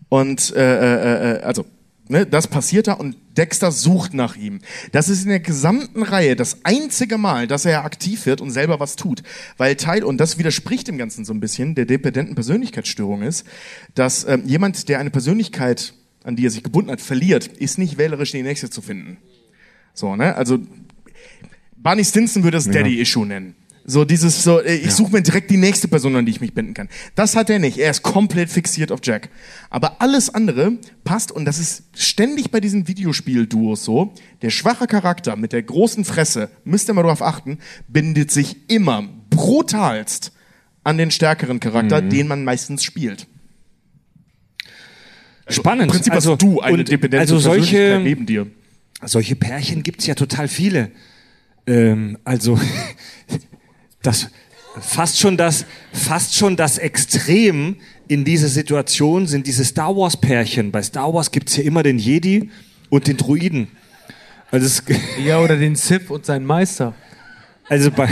Und, äh, äh, äh, also, ne, das passiert da und Dexter sucht nach ihm. Das ist in der gesamten Reihe das einzige Mal, dass er aktiv wird und selber was tut. Weil Teil, und das widerspricht dem Ganzen so ein bisschen, der dependenten Persönlichkeitsstörung ist, dass ähm, jemand, der eine Persönlichkeit, an die er sich gebunden hat, verliert, ist nicht wählerisch, die nächste zu finden. So, ne? Also, Barney Stinson würde es Daddy-Issue nennen. So dieses, so, äh, ich suche mir direkt die nächste Person, an die ich mich binden kann. Das hat er nicht. Er ist komplett fixiert auf Jack. Aber alles andere passt und das ist ständig bei diesen Videospiel-Duos so. Der schwache Charakter mit der großen Fresse, müsst ihr mal darauf achten, bindet sich immer brutalst an den stärkeren Charakter, den man meistens spielt. Spannend. Im Prinzip also, hast du eine und, dependente also solche, neben dir. solche Pärchen gibt's ja total viele. Ähm, also das fast schon das fast schon das Extrem in dieser Situation sind diese Star Wars Pärchen. Bei Star Wars gibt's ja immer den Jedi und den Druiden. Also, es, ja, oder den Sith und seinen Meister. also bei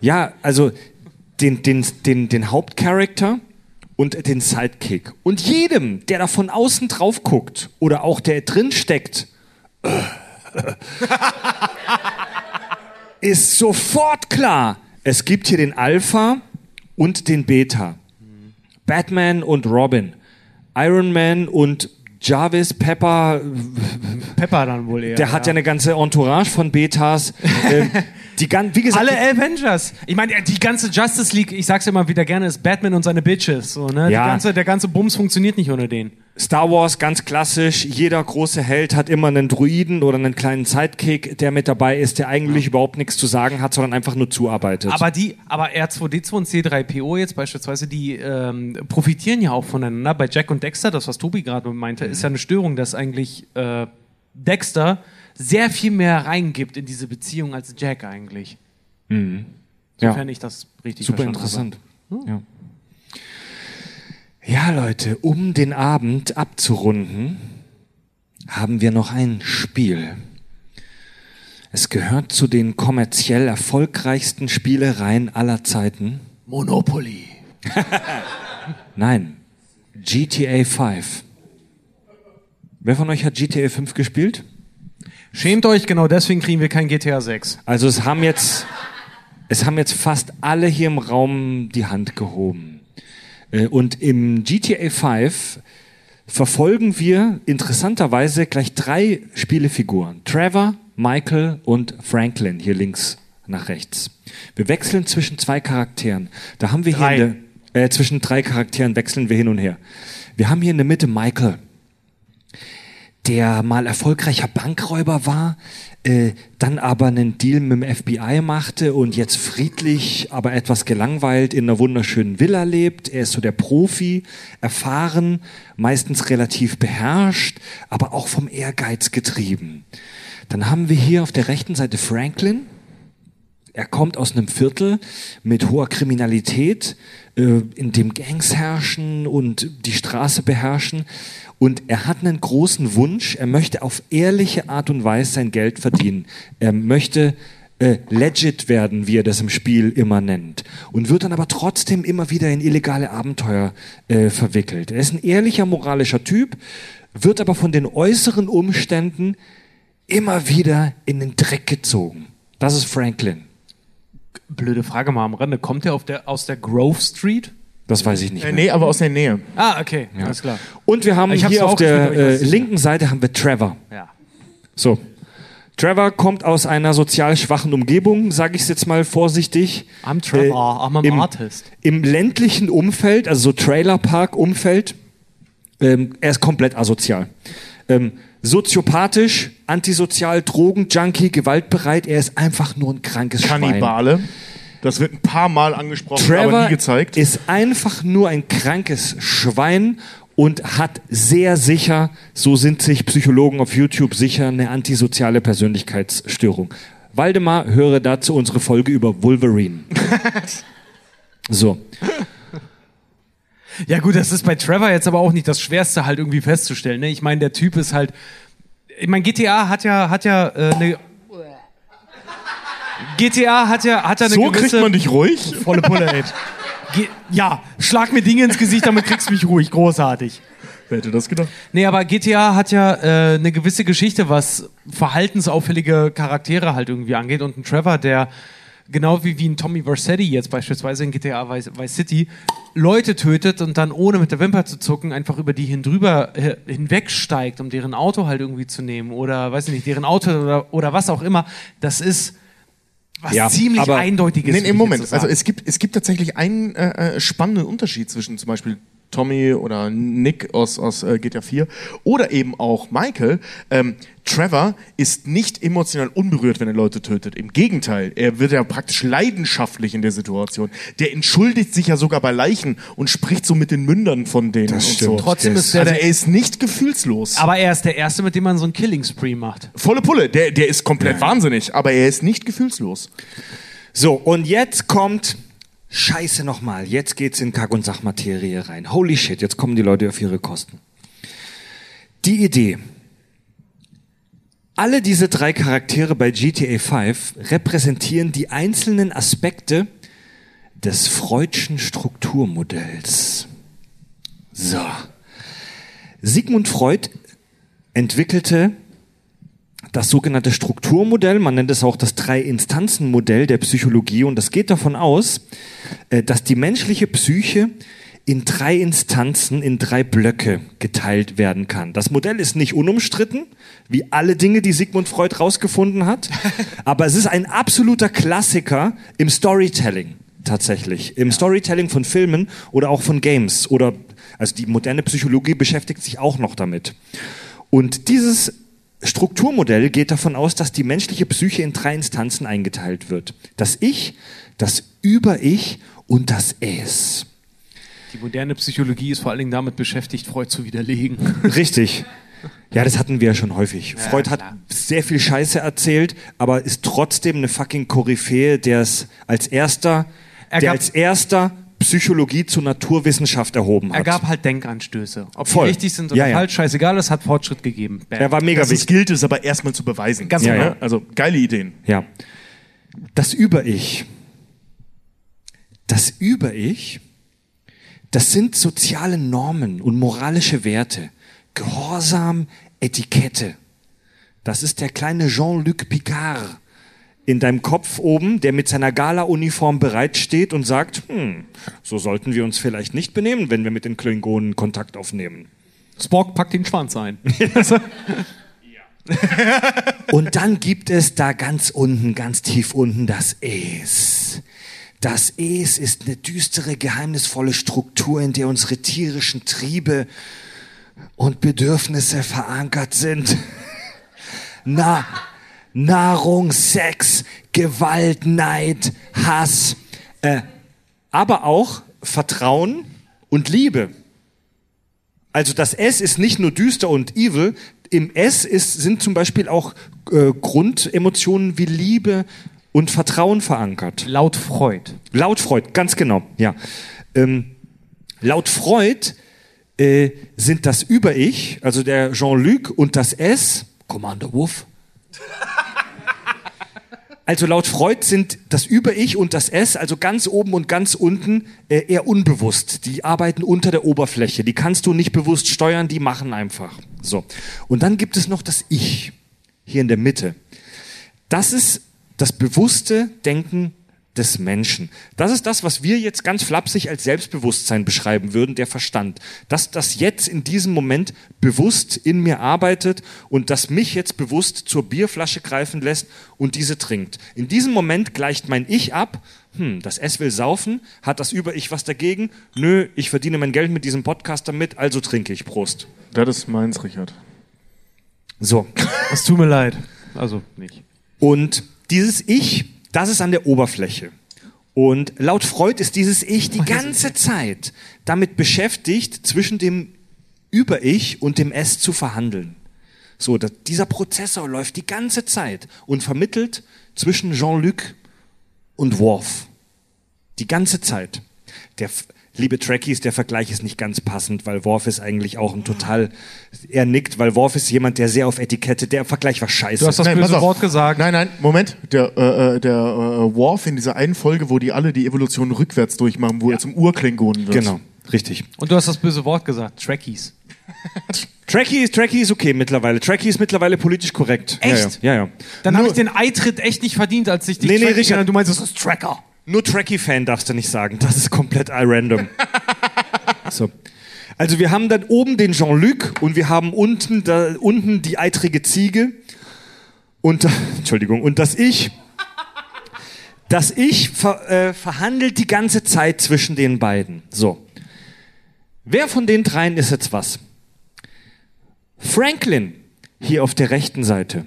ja, also den den den den Hauptcharakter und den Sidekick und jedem, der da von außen drauf guckt oder auch der drin steckt, ist sofort klar, es gibt hier den Alpha und den Beta. Batman und Robin. Iron Man und Jarvis, Pepper, Pepper dann wohl eher. der hat ja eine ganze Entourage von Betas. ähm, die gan wie gesagt, Alle Avengers. Ich meine, die ganze Justice League, ich sag's immer wieder gerne, ist Batman und seine Bitches. So, ne? Ja. die ganze, der ganze Bums funktioniert nicht ohne den. Star Wars ganz klassisch. Jeder große Held hat immer einen Druiden oder einen kleinen Sidekick, der mit dabei ist, der eigentlich überhaupt nichts zu sagen hat, sondern einfach nur zuarbeitet. Aber die, aber R2D2 und C3PO jetzt beispielsweise, die ähm, profitieren ja auch voneinander. Bei Jack und Dexter, das was Tobi gerade meinte, ist ja eine Störung, dass eigentlich äh, Dexter sehr viel mehr reingibt in diese Beziehung als Jack eigentlich. ja. Sofern ich das richtig Super verstanden interessant. Ja. Ja, Leute, um den Abend abzurunden, haben wir noch ein Spiel. Es gehört zu den kommerziell erfolgreichsten Spielereien aller Zeiten. Monopoly. Nein, GTA 5. Wer von euch hat GTA 5 gespielt? Schämt euch, genau deswegen kriegen wir kein GTA 6. Also es haben jetzt, es haben jetzt fast alle hier im Raum die Hand gehoben. Äh, Und im GTA 5 verfolgen wir interessanterweise gleich drei Spielefiguren. Trevor, Michael und Franklin, hier links nach rechts. Wir wechseln zwischen zwei Charakteren. Da haben wir Drei. hier in der, äh, zwischen drei Charakteren wechseln wir hin und her. Wir haben hier in der Mitte Michael, der mal erfolgreicher Bankräuber war, äh, dann aber einen Deal mit dem FBI machte und jetzt friedlich, aber etwas gelangweilt in einer wunderschönen Villa lebt. Er ist so der Profi, erfahren, meistens relativ beherrscht, aber auch vom Ehrgeiz getrieben. Dann haben wir hier auf der rechten Seite Franklin, er kommt aus einem Viertel mit hoher Kriminalität, äh, in dem Gangs herrschen und die Straße beherrschen. Und er hat einen großen Wunsch. Er möchte auf ehrliche Art und Weise sein Geld verdienen. Er möchte äh, legit werden, wie er das im Spiel immer nennt. Und wird dann aber trotzdem immer wieder in illegale Abenteuer äh, verwickelt. Er ist ein ehrlicher, moralischer Typ, wird aber von den äußeren Umständen immer wieder in den Dreck gezogen. Das ist Franklin. Blöde Frage mal am Rande. Kommt er auf der, aus der Grove Street? Das weiß ich nicht Äh, mehr. nee, aber aus der Nähe. Ah, okay, alles klar. Und wir haben Ich hier auf der gespielt, äh, linken Seite haben wir Trevor. Ja. So. Trevor kommt aus einer sozial schwachen Umgebung, sage ich es jetzt mal vorsichtig. I'm Trevor, I'm an im, artist. Im ländlichen Umfeld, also so Trailerpark-Umfeld, ähm, er ist komplett asozial. Ähm, soziopathisch, antisozial, Drogenjunkie, gewaltbereit, er ist einfach nur ein krankes Schwein. Kannibale. Das wird ein paar Mal angesprochen, aber Trevor nie gezeigt. ist einfach nur ein krankes Schwein und hat sehr sicher, so sind sich Psychologen auf YouTube sicher, eine antisoziale Persönlichkeitsstörung. Waldemar, höre dazu unsere Folge über Wolverine. so. Ja gut, das ist bei Trevor jetzt aber auch nicht das Schwerste halt irgendwie festzustellen. Ne? Ich meine, der Typ ist halt. Ich meine, GTA hat ja hat ja äh, eine. GTA hat ja hat ja eine so gewisse kriegt man dich ruhig. volle Pulle. Ey. Ge ja, schlag mir Dinge ins Gesicht, damit kriegst du mich ruhig. Großartig. Wer hätte das gedacht? Nee, aber GTA hat ja äh, eine gewisse Geschichte, was verhaltensauffällige Charaktere halt irgendwie angeht. Und ein Trevor, der genau wie, wie ein Tommy Vercetti jetzt beispielsweise in GTA Vice, Vice City Leute tötet und dann ohne mit der Wimper zu zucken einfach über die hindrüber äh, hinwegsteigt, um deren Auto halt irgendwie zu nehmen oder weiß ich nicht, deren Auto oder, oder was auch immer. Das ist was Ja, ziemlich aber- Eindeutiges. Nee, nee, Moment. Also es gibt, es gibt tatsächlich einen äh, äh, spannenden Unterschied zwischen zum Beispiel Tommy oder Nick aus, aus äh, GTA 4 oder eben auch Michael. Ähm, Trevor ist nicht emotional unberührt, wenn er Leute tötet. Im Gegenteil, er wird ja praktisch leidenschaftlich in der Situation. Der entschuldigt sich ja sogar bei Leichen und spricht so mit den Mündern von denen und stimmt. so. Trotzdem das- ist der, Also er ist nicht gefühlslos. aber er ist der Erste, mit dem man so einen Killing Spree macht. Volle Pulle, der, der ist komplett wahnsinnig, aber er ist nicht gefühlslos. So, und jetzt kommt Scheiße nochmal. Jetzt geht's in Kack- und Sachmaterie rein. Holy shit, jetzt kommen die Leute auf ihre Kosten. Die Idee. Alle diese drei Charaktere bei GTA 5 repräsentieren die einzelnen Aspekte des Freudschen Strukturmodells. So. Sigmund Freud entwickelte das sogenannte Strukturmodell, man nennt es auch das Drei-Instanzen-Modell der Psychologie. Und das geht davon aus, äh, dass die menschliche Psyche in drei Instanzen, in drei Blöcke geteilt werden kann. Das Modell ist nicht unumstritten, wie alle Dinge, die Sigmund Freud rausgefunden hat, aber es ist ein absoluter Klassiker im Storytelling tatsächlich, im Storytelling von Filmen oder auch von Games. Oder also die moderne Psychologie beschäftigt sich auch noch damit. Und dieses Strukturmodell geht davon aus, dass die menschliche Psyche in drei Instanzen eingeteilt wird. Das Ich, das Über-Ich und das Es. Die moderne Psychologie ist vor allen Dingen damit beschäftigt, Freud zu widerlegen. Richtig. Ja, das hatten wir ja schon häufig. Freud hat klar. sehr viel Scheiße erzählt, aber ist trotzdem eine fucking Koryphäe, der es als erster, Er der als erster Psychologie zur Naturwissenschaft erhoben hat. Er gab halt Denkanstöße. Ob Voll. die richtig sind oder Ja, ja. falsch, scheißegal, es hat Fortschritt gegeben. Bam. er war mega Dass es wichtig. gilt, es aber erstmal zu beweisen. Ganz Ja, genau. ja. Also geile Ideen. Ja. Das Über-Ich. Das Über-Ich, das sind soziale Normen und moralische Werte. Gehorsam, Etikette. Das ist der kleine Jean-Luc Picard in deinem Kopf oben, der mit seiner Gala-Uniform bereitsteht und sagt, hm, so sollten wir uns vielleicht nicht benehmen, wenn wir mit den Klingonen Kontakt aufnehmen. Spock packt den Schwanz ein. Und dann gibt es da ganz unten, ganz tief unten das Es. Das Es ist eine düstere, geheimnisvolle Struktur, in der unsere tierischen Triebe und Bedürfnisse verankert sind. Na, Nahrung, Sex, Gewalt, Neid, Hass, äh, aber auch Vertrauen und Liebe. Also das S ist nicht nur düster und evil, im S ist, sind zum Beispiel auch äh, Grundemotionen wie Liebe und Vertrauen verankert. Laut Freud. Laut Freud, ganz genau, ja. Ähm, laut Freud äh, sind das Über-Ich, also der Jean-Luc und das S, Commander Wolf. Also laut Freud sind das Über-Ich und das S, also ganz oben und ganz unten, äh, eher unbewusst. Die arbeiten unter der Oberfläche. Die kannst du nicht bewusst steuern, die machen einfach. So. Und dann gibt es noch das Ich, hier in der Mitte. Das ist das bewusste Denken des Menschen. Das ist das, was wir jetzt ganz flapsig als Selbstbewusstsein beschreiben würden, der Verstand. Dass das jetzt in diesem Moment bewusst in mir arbeitet und das mich jetzt bewusst zur Bierflasche greifen lässt und diese trinkt. In diesem Moment gleicht mein Ich ab, hm, das S will saufen, hat das Über-Ich was dagegen? Nö, ich verdiene mein Geld mit diesem Podcast damit, also trinke ich. Prost. Das ist meins, Richard. So. Es tut mir leid. Also nicht. Und dieses Ich, das ist an der Oberfläche. Und laut Freud ist dieses Ich die ganze Zeit damit beschäftigt, zwischen dem Über-Ich und dem S zu verhandeln. So, dieser Prozessor läuft die ganze Zeit und vermittelt zwischen Jean-Luc und Worf. Die ganze Zeit. Der, liebe Trekkies, der Vergleich ist nicht ganz passend, weil Worf ist eigentlich auch ein total, er nickt, weil Worf ist jemand, der sehr auf Etikette, der Vergleich war scheiße. Du hast das Nein, böse. Wort gesagt. Nein, nein, Moment. Der, äh, äh, der äh, Worf in dieser einen Folge, wo die alle die Evolution rückwärts durchmachen, wo er zum Urklingonen wird. genau, richtig. Und du hast das böse Wort gesagt. Trekkies. Trekkie, Trekkie ist okay mittlerweile. Trekkie ist mittlerweile politisch korrekt. Echt? Ja, ja. ja, ja. Dann habe ich den Eintritt echt nicht verdient, als ich dich Nee, nee, Richard. Du meinst, das ist Tracker. Nur Trekkie-Fan darfst du nicht sagen. Das ist komplett random. so. Also wir haben dann oben den Jean-Luc und wir haben unten, da, unten die eitrige Ziege und Entschuldigung und das Ich. Das Ich ver, äh, verhandelt die ganze Zeit zwischen den beiden. So. Wer von den dreien ist jetzt was? Franklin hier auf der rechten Seite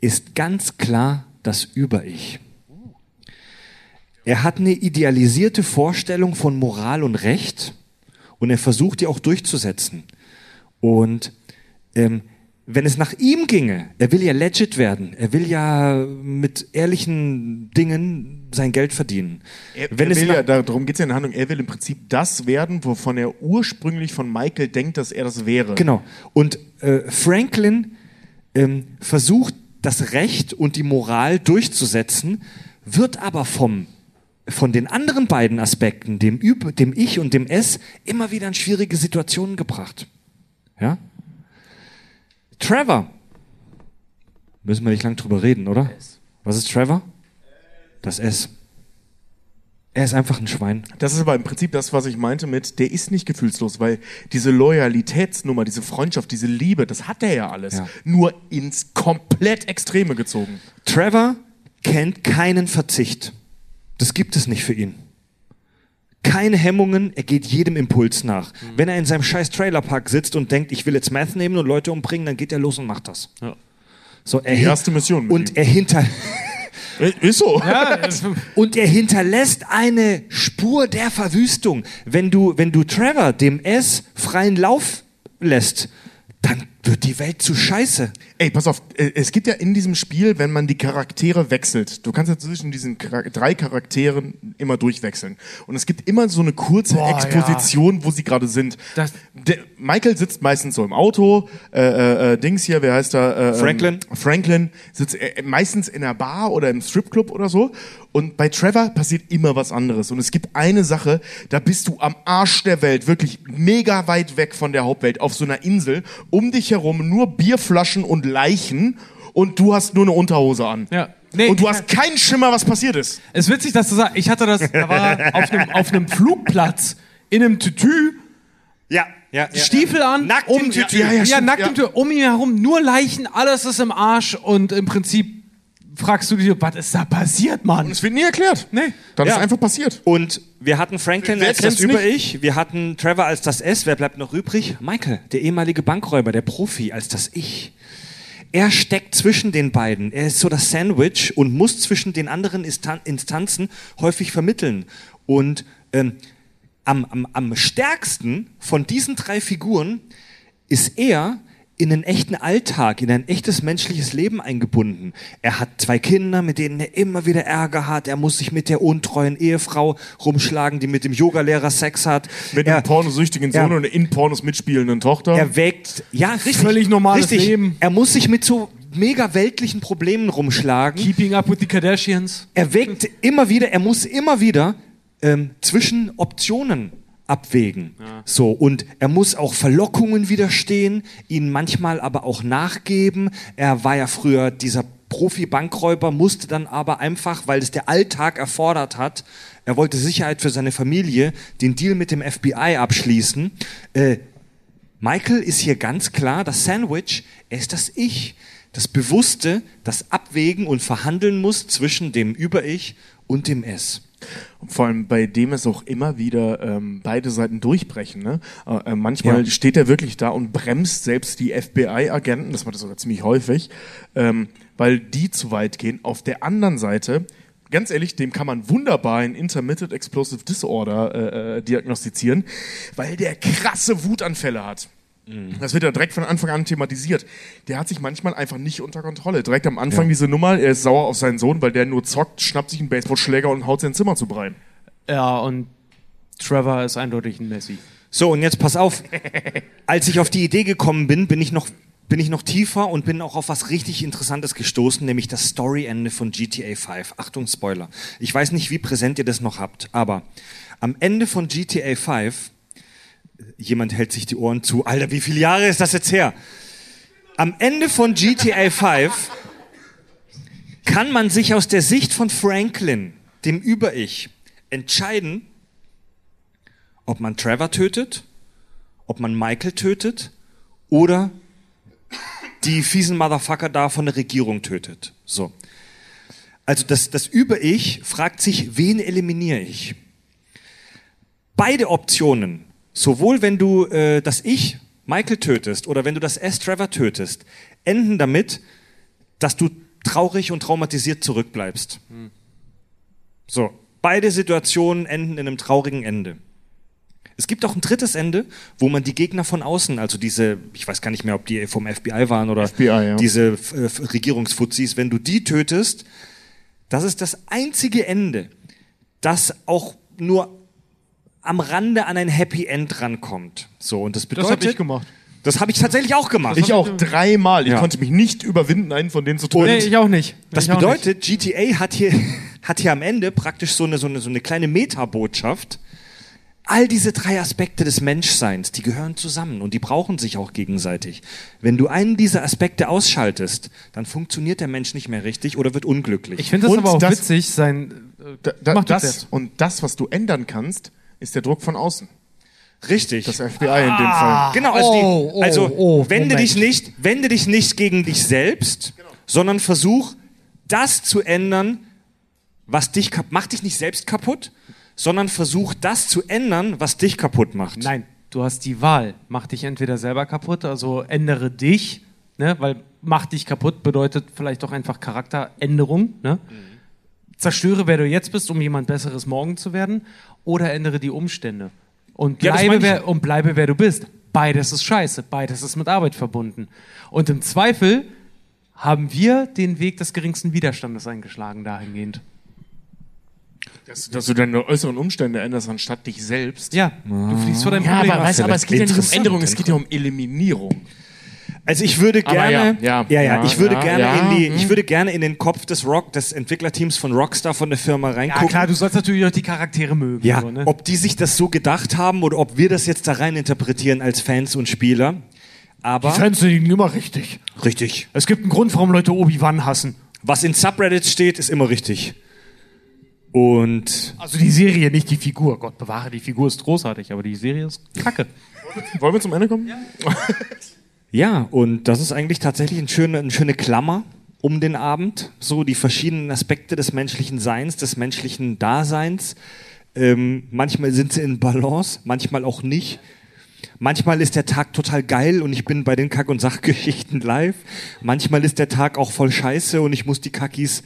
ist ganz klar das Über-Ich. Er hat eine idealisierte Vorstellung von Moral und Recht und er versucht die auch durchzusetzen. Und ähm, wenn es nach ihm ginge, er will ja legit werden, er will ja mit ehrlichen Dingen sein Geld verdienen. Er, wenn er es will ja, darum geht es ja in der Handlung, er will im Prinzip das werden, wovon er ursprünglich von Michael denkt, dass er das wäre. Genau. Und äh, Franklin ähm, versucht, das Recht und die Moral durchzusetzen, wird aber vom, von den anderen beiden Aspekten, dem, Üb dem Ich und dem Es, immer wieder in schwierige Situationen gebracht. Ja? Trevor. Müssen wir nicht lang drüber reden, oder? Was ist Trevor? Das S. Er ist einfach ein Schwein. Das ist aber im Prinzip das, was ich meinte mit, der ist nicht gefühlslos, weil diese Loyalitätsnummer, diese Freundschaft, diese Liebe, das hat er ja alles. Ja. Nur ins komplett Extreme gezogen. Trevor kennt keinen Verzicht. Das gibt es nicht für ihn. Keine Hemmungen, er geht jedem Impuls nach. Wenn er in seinem scheiß Trailerpark sitzt und denkt, ich will jetzt Meth nehmen und Leute umbringen, dann geht er los und macht das. Ja. So, er Die erste Mission mit Und ihm. er, hinter Ist so. Ja, und er hinterlässt eine Spur der Verwüstung. Wenn du, wenn du Trevor dem S freien Lauf lässt, dann wird die Welt zu scheiße. Ey, pass auf, äh, es gibt ja in diesem Spiel, wenn man die Charaktere wechselt, du kannst ja zwischen diesen drei Charakteren immer durchwechseln. Und es gibt immer so eine kurze Boah, Exposition, wo sie gerade sind. Michael sitzt meistens so im Auto, äh, äh, äh, Dings hier, wer heißt da? Äh, ähm, Franklin. Franklin sitzt äh, meistens in einer Bar oder im Stripclub oder so. Und bei Trevor passiert immer was anderes. Und es gibt eine Sache, da bist du am Arsch der Welt, wirklich mega weit weg von der Hauptwelt, auf so einer Insel. Um dich herum nur Bierflaschen und Leichen. Und du hast nur eine Unterhose an. Ja. Nee, und du hast keinen Schimmer, was passiert ist. Es ist witzig, dass du sagst, ich hatte das, da war auf einem, auf einem Flugplatz in einem Tütü Ja. Ja, ja, Stiefel an, Nackt um, im Tütü. Ja, ja, Ja, nackt ja. im Tütü, um ihn herum nur Leichen, alles ist im Arsch und im Prinzip fragst du dich, was ist da passiert, Mann? Es wird nie erklärt. Nee. Dann Ja. ist einfach passiert. Und wir hatten Franklin Wer als das? Über-Ich, wir hatten Trevor als das S. Wer bleibt noch übrig? Michael, der ehemalige Bankräuber, der Profi, als das Ich. Er steckt zwischen den beiden. Er ist so das Sandwich und muss zwischen den anderen Instan- Instanzen häufig vermitteln. Und ähm, am, am, am stärksten von diesen drei Figuren ist er in einen echten Alltag, in ein echtes menschliches Leben eingebunden. Er hat zwei Kinder, mit denen er immer wieder Ärger hat. Er muss sich mit der untreuen Ehefrau rumschlagen, die mit dem Yogalehrer Sex hat. Mit er, einem pornosüchtigen Sohn Ja. und einer in Pornos mitspielenden Tochter. er wägt, ja, richtig. Völlig normales richtig. Leben. Er muss sich mit so mega weltlichen Problemen rumschlagen. Keeping up with the Kardashians. Er wägt immer wieder, er muss immer wieder ähm, zwischen Optionen abwägen. So, und er muss auch Verlockungen widerstehen, ihnen manchmal aber auch nachgeben. Er war ja früher dieser Profi-Bankräuber, musste dann aber einfach, weil es der Alltag erfordert hat, er wollte Sicherheit für seine Familie, den Deal mit dem FBI abschließen. Äh, Michael ist hier ganz klar das Sandwich, er ist das Ich, das Bewusste, das abwägen und verhandeln muss zwischen dem Über-Ich und dem Es. Vor allem bei dem es auch immer wieder ähm, beide Seiten durchbrechen. Ne? Äh, äh, manchmal Ja. steht er wirklich da und bremst selbst die FBI-Agenten, das war das sogar ziemlich häufig, ähm, weil die zu weit gehen. Auf der anderen Seite, ganz ehrlich, dem kann man wunderbar ein Intermittent Explosive Disorder äh, äh, diagnostizieren, weil der krasse Wutanfälle hat. Das wird ja direkt von Anfang an thematisiert. Der hat sich manchmal einfach nicht unter Kontrolle. Direkt am Anfang diese Nummer, er ist sauer auf seinen Sohn, weil der nur zockt, schnappt sich einen Baseballschläger und haut sein Zimmer zu Brei. Ja, und Trevor ist eindeutig ein Messi. So, und jetzt pass auf. Als ich auf die Idee gekommen bin, bin ich noch, bin ich noch tiefer und bin auch auf was richtig Interessantes gestoßen, nämlich das Storyende von GTA 5. Achtung, Spoiler. Ich weiß nicht, wie präsent ihr das noch habt, aber am Ende von GTA 5, jemand hält sich die Ohren zu. Alter, wie viele Jahre ist das jetzt her? Am Ende von GTA 5 kann man sich aus der Sicht von Franklin, dem Über-Ich, entscheiden, ob man Trevor tötet, ob man Michael tötet oder die fiesen Motherfucker da von der Regierung tötet. So. Also das, das Über-Ich fragt sich, wen eliminiere ich? Beide Optionen, sowohl wenn du äh, das Ich, Michael, tötest oder wenn du das S, Trevor, tötest, enden damit, dass du traurig und traumatisiert zurückbleibst. So, beide Situationen enden in einem traurigen Ende. Es gibt auch ein drittes Ende, wo man die Gegner von außen, also diese, ich weiß gar nicht mehr, ob die vom FBI waren oder FBI, ja. diese äh, Regierungsfuzis, wenn du die tötest, das ist das einzige Ende, das auch nur am Rande an ein Happy End rankommt. So, und das Das bedeutet. habe ich gemacht. Das habe ich tatsächlich auch gemacht. Ich auch dreimal. Ich Ja. konnte mich nicht überwinden, einen von denen zu töten. Nee, ich auch nicht. Das ich bedeutet, GTA hat hier, hat hier am Ende praktisch so eine, so eine, so eine kleine Metabotschaft. All diese drei Aspekte des Menschseins, die gehören zusammen und die brauchen sich auch gegenseitig. Wenn du einen dieser Aspekte ausschaltest, dann funktioniert der Mensch nicht mehr richtig oder wird unglücklich. Ich finde das Und aber auch das- witzig, sein. Da, da, das, und das, was du ändern kannst, ist der Druck von außen. richtig. Das FBI in dem Fall. Genau, also, Oh, die, oh, also oh, wende Moment. dich nicht, wende dich nicht gegen dich selbst, sondern versuch, das zu ändern, was dich kaputt, mach dich nicht selbst kaputt, sondern versuch, das zu ändern, was dich kaputt macht. Nein, du hast die Wahl. Mach dich entweder selber kaputt, also ändere dich, ne? weil mach dich kaputt bedeutet vielleicht auch einfach Charakteränderung. Ne? Zerstöre, wer du jetzt bist, um jemand Besseres morgen zu werden, oder ändere die Umstände. Und Ja, bleibe, ich. wer, und bleibe, wer du bist. Beides ist scheiße, beides ist mit Arbeit verbunden. Und im Zweifel haben wir den Weg des geringsten Widerstandes eingeschlagen dahingehend. Dass, dass du deine äußeren Umstände änderst, anstatt dich selbst. Ja, du fliegst vor deinem Ja, Problem. aber, weißt, du, aber es geht ja nicht um Änderung, es geht ja um Eliminierung. Also ich würde gerne, ja, ja, ja, ja, ich würde ja, gerne ja, in die, ich würde gerne in den Kopf des Rock, des Entwicklerteams von Rockstar von der Firma ja, reingucken. klar, du sollst natürlich auch die Charaktere mögen. Ja, so, ne? ob die sich das so gedacht haben oder ob wir das jetzt da rein interpretieren als Fans und Spieler. Aber Fans sind immer richtig. richtig. Es gibt einen Grund, warum Leute Obi-Wan hassen. Was in Subreddits steht, ist immer richtig. Und Also die Serie, nicht die Figur. Gott bewahre, die Figur ist großartig, aber die Serie ist kacke. Wollen wir zum Ende kommen? ja, und das ist eigentlich tatsächlich eine schöne, eine schöne Klammer um den Abend. So die verschiedenen Aspekte des menschlichen Seins, des menschlichen Daseins. Ähm, manchmal sind sie in Balance, manchmal auch nicht. Manchmal ist der Tag total geil und ich bin bei den Kack- und Sachgeschichten live. Manchmal ist der Tag auch voll scheiße und ich muss die Kackis,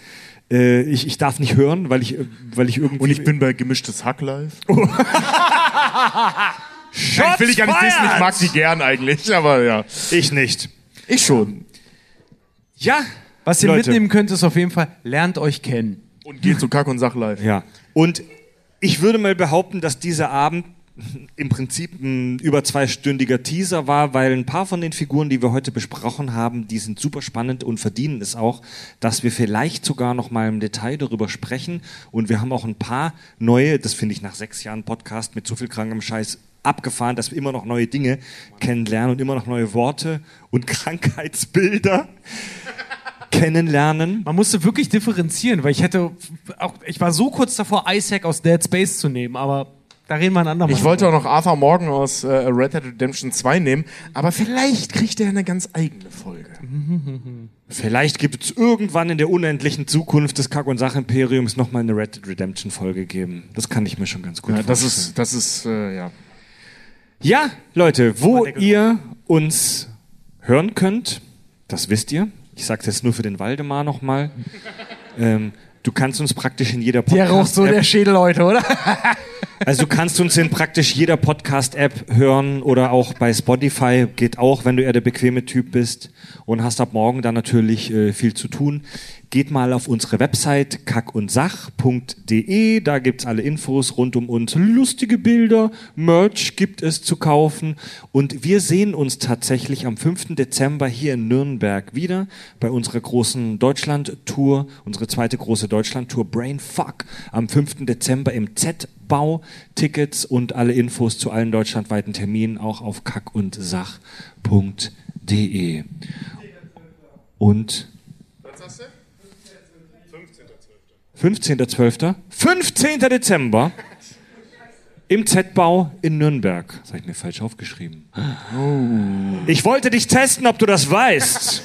äh, ich, ich darf nicht hören, weil ich, äh, weil ich irgendwie. Und ich bin bei gemischtes Hack live. Shots ich will ich gar nicht wissen, ich mag die gern eigentlich, aber ja. Ich nicht. Ich schon. Ja. Was ihr Leute. mitnehmen könnt, ist auf jeden Fall, lernt euch kennen. Und geht zu Kack und Sach live. Ja. Und ich würde mal behaupten, dass dieser Abend im Prinzip ein über zweistündiger Teaser war, weil ein paar von den Figuren, die wir heute besprochen haben, die sind super spannend und verdienen es auch, dass wir vielleicht sogar noch mal im Detail darüber sprechen. Und wir haben auch ein paar neue, das finde ich nach sechs Jahren Podcast mit so viel krankem Scheiß abgefahren, dass wir immer noch neue Dinge kennenlernen und immer noch neue Worte und Krankheitsbilder kennenlernen. Man musste wirklich differenzieren, weil ich hätte auch, ich war so kurz davor, Isaac aus Dead Space zu nehmen, aber da reden wir ein andermal. Ich wollte auch noch Arthur Morgan aus äh, Red Dead Redemption 2 nehmen, aber vielleicht kriegt er eine ganz eigene Folge. Vielleicht gibt es irgendwann in der unendlichen Zukunft des Kack- und Sachimperiums nochmal eine Red Dead Redemption Folge geben. Das kann ich mir schon ganz gut Ja, das vorstellen. ist, das ist, äh, ja. Ja, Leute, wo ihr uns hören könnt, das wisst ihr. Ich sage jetzt nur für den Waldemar nochmal. ähm, du kannst uns praktisch in jeder der raucht so der Podcast-App, Schädel heute, oder? also du kannst uns in praktisch jeder Podcast-App hören oder auch bei Spotify, geht auch, wenn du eher der bequeme Typ bist und hast ab morgen dann natürlich äh, viel zu tun. Geht mal auf unsere Website kackundsach.de, da gibt's alle Infos rund um uns, lustige Bilder, Merch gibt es zu kaufen und wir sehen uns tatsächlich am 5. Dezember hier in Nürnberg wieder bei unserer großen Deutschland-Tour, unsere zweite große Deutschland-Tour Brainfuck am 5. Dezember im Z-Bau. Tickets und alle Infos zu allen deutschlandweiten Terminen auch auf kackundsach.de. Und 15.12. 15. Dezember im Z-Bau in Nürnberg. Das habe ich mir falsch aufgeschrieben. Ich wollte dich testen, ob du das weißt.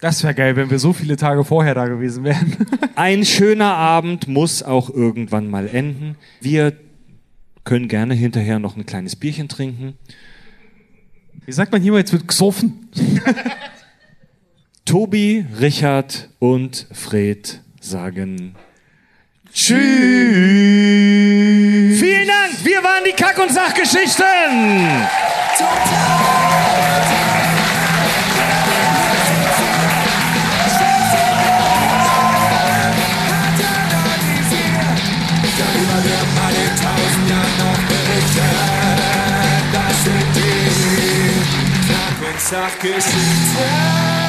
Das wäre geil, wenn wir so viele Tage vorher da gewesen wären. Ein schöner Abend muss auch irgendwann mal enden. Wir können gerne hinterher noch ein kleines Bierchen trinken. Wie sagt man hier mal, jetzt wird gesoffen? Tobi, Richard und Fred sagen Tschüss! Vielen Dank, wir waren die Kack- und Sachgeschichten. Sachgeschichten.